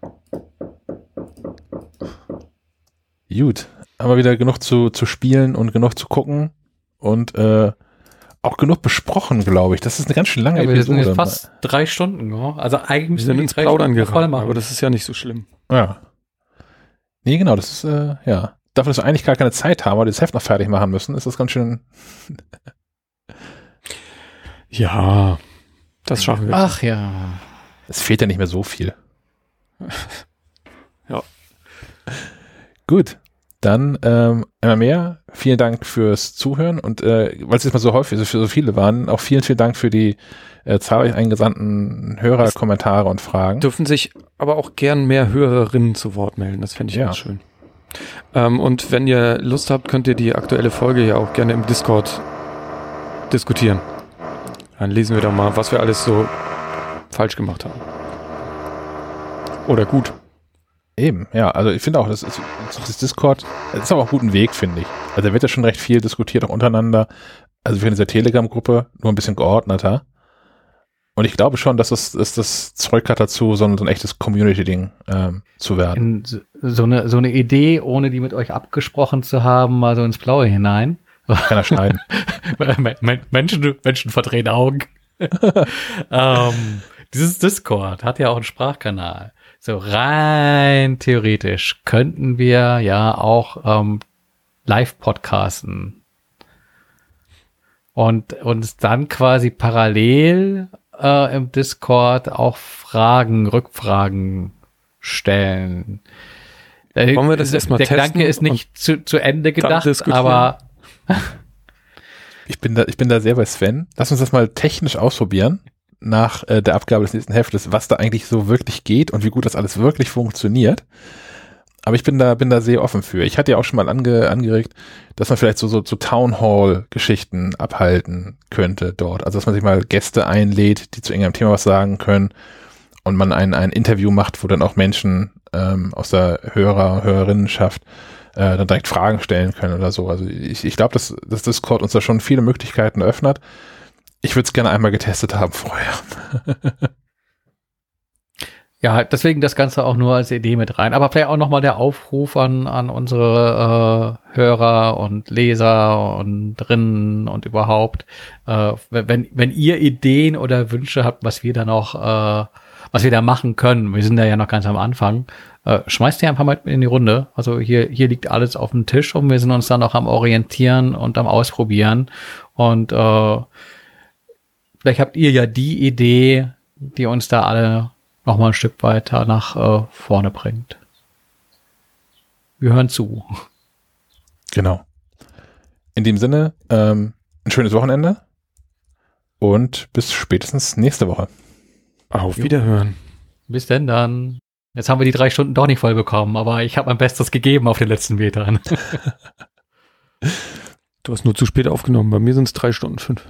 Gut, aber wieder genug zu, zu spielen und genug zu gucken und äh, auch genug besprochen, glaube ich. Das ist eine ganz schön lange Ja, wir sind Episode. jetzt fast drei Stunden. Ja? Also eigentlich Wir müssen sind die ins drei Plaudern Stunden voll geraten, machen. aber das ist ja nicht so schlimm. Ja. Nee, genau, das ist, äh, ja. Dafür, dass wir eigentlich gar keine Zeit haben, weil wir das Heft noch fertig machen müssen, ist das ganz schön. Ja, das schaffen wir. Ach ja. Es fehlt ja nicht mehr so viel. Ja. Gut. Dann ähm, einmal mehr. Vielen Dank fürs Zuhören und äh, weil es jetzt mal so häufig, so, so viele waren, auch vielen, vielen Dank für die äh, zahlreich eingesandten Hörer, Kommentare und Fragen. Dürfen sich aber auch gern mehr Hörerinnen zu Wort melden. Das fände ich Ja. ganz schön. Ähm, und wenn ihr Lust habt, könnt ihr die aktuelle Folge ja auch gerne im Discord diskutieren. Dann lesen wir da mal, was wir alles so falsch gemacht haben. Oder gut. Eben, ja, also ich finde auch, das, ist, das Discord, das ist aber auch ein guter Weg, finde ich. Also da wird ja schon recht viel diskutiert, auch untereinander. also wir in dieser Telegram-Gruppe nur ein bisschen geordneter. Und ich glaube schon, dass es, dass das Zeug hat dazu, so ein, so ein echtes Community-Ding ähm, zu werden. In so eine, so eine Idee, ohne die mit euch abgesprochen zu haben, mal so ins Blaue hinein. Kann er schneiden. Menschen, Menschen verdrehen Augen. ähm, dieses Discord hat ja auch einen Sprachkanal. So rein theoretisch könnten wir ja auch ähm, live podcasten und uns dann quasi parallel äh, im Discord auch Fragen, Rückfragen stellen. Wollen wir das erstmal Der Gedanke ist nicht zu, zu Ende gedacht, aber ich bin da, ich bin da sehr bei Sven. Lass uns das mal technisch ausprobieren nach äh, der Abgabe des nächsten Heftes, was da eigentlich so wirklich geht und wie gut das alles wirklich funktioniert. Aber ich bin da, bin da sehr offen für. Ich hatte ja auch schon mal ange, angeregt, dass man vielleicht so, so, so Town Hall Geschichten abhalten könnte dort. Also, dass man sich mal Gäste einlädt, die zu irgendeinem Thema was sagen können und man ein, ein Interview macht, wo dann auch Menschen ähm, aus der Hörer, Hörerinnenschaft äh, dann direkt Fragen stellen können oder so. Also ich, ich glaube, dass, dass Discord uns da schon viele Möglichkeiten öffnet. Ich würde es gerne einmal getestet haben vorher. Ja, deswegen das Ganze auch nur als Idee mit rein. Aber vielleicht auch nochmal der Aufruf an, an unsere äh, Hörer und Leser und drinnen und überhaupt. Äh, wenn, wenn ihr Ideen oder Wünsche habt, was wir da noch, äh, was wir da machen können, wir sind da ja noch ganz am Anfang, äh, schmeißt die einfach mal in die Runde. Also hier, hier liegt alles auf dem Tisch und wir sind uns dann auch am Orientieren und am Ausprobieren. Und äh, vielleicht habt ihr ja die Idee, die uns da alle noch mal ein Stück weiter nach äh, vorne bringt. Wir hören zu. Genau. In dem Sinne, ähm, ein schönes Wochenende und bis spätestens nächste Woche. Auf Wiederhören. Bis denn dann. Jetzt haben wir die drei Stunden doch nicht voll bekommen, aber ich habe mein Bestes gegeben auf den letzten Metern. du hast nur zu spät aufgenommen. Bei mir sind es drei Stunden fünf.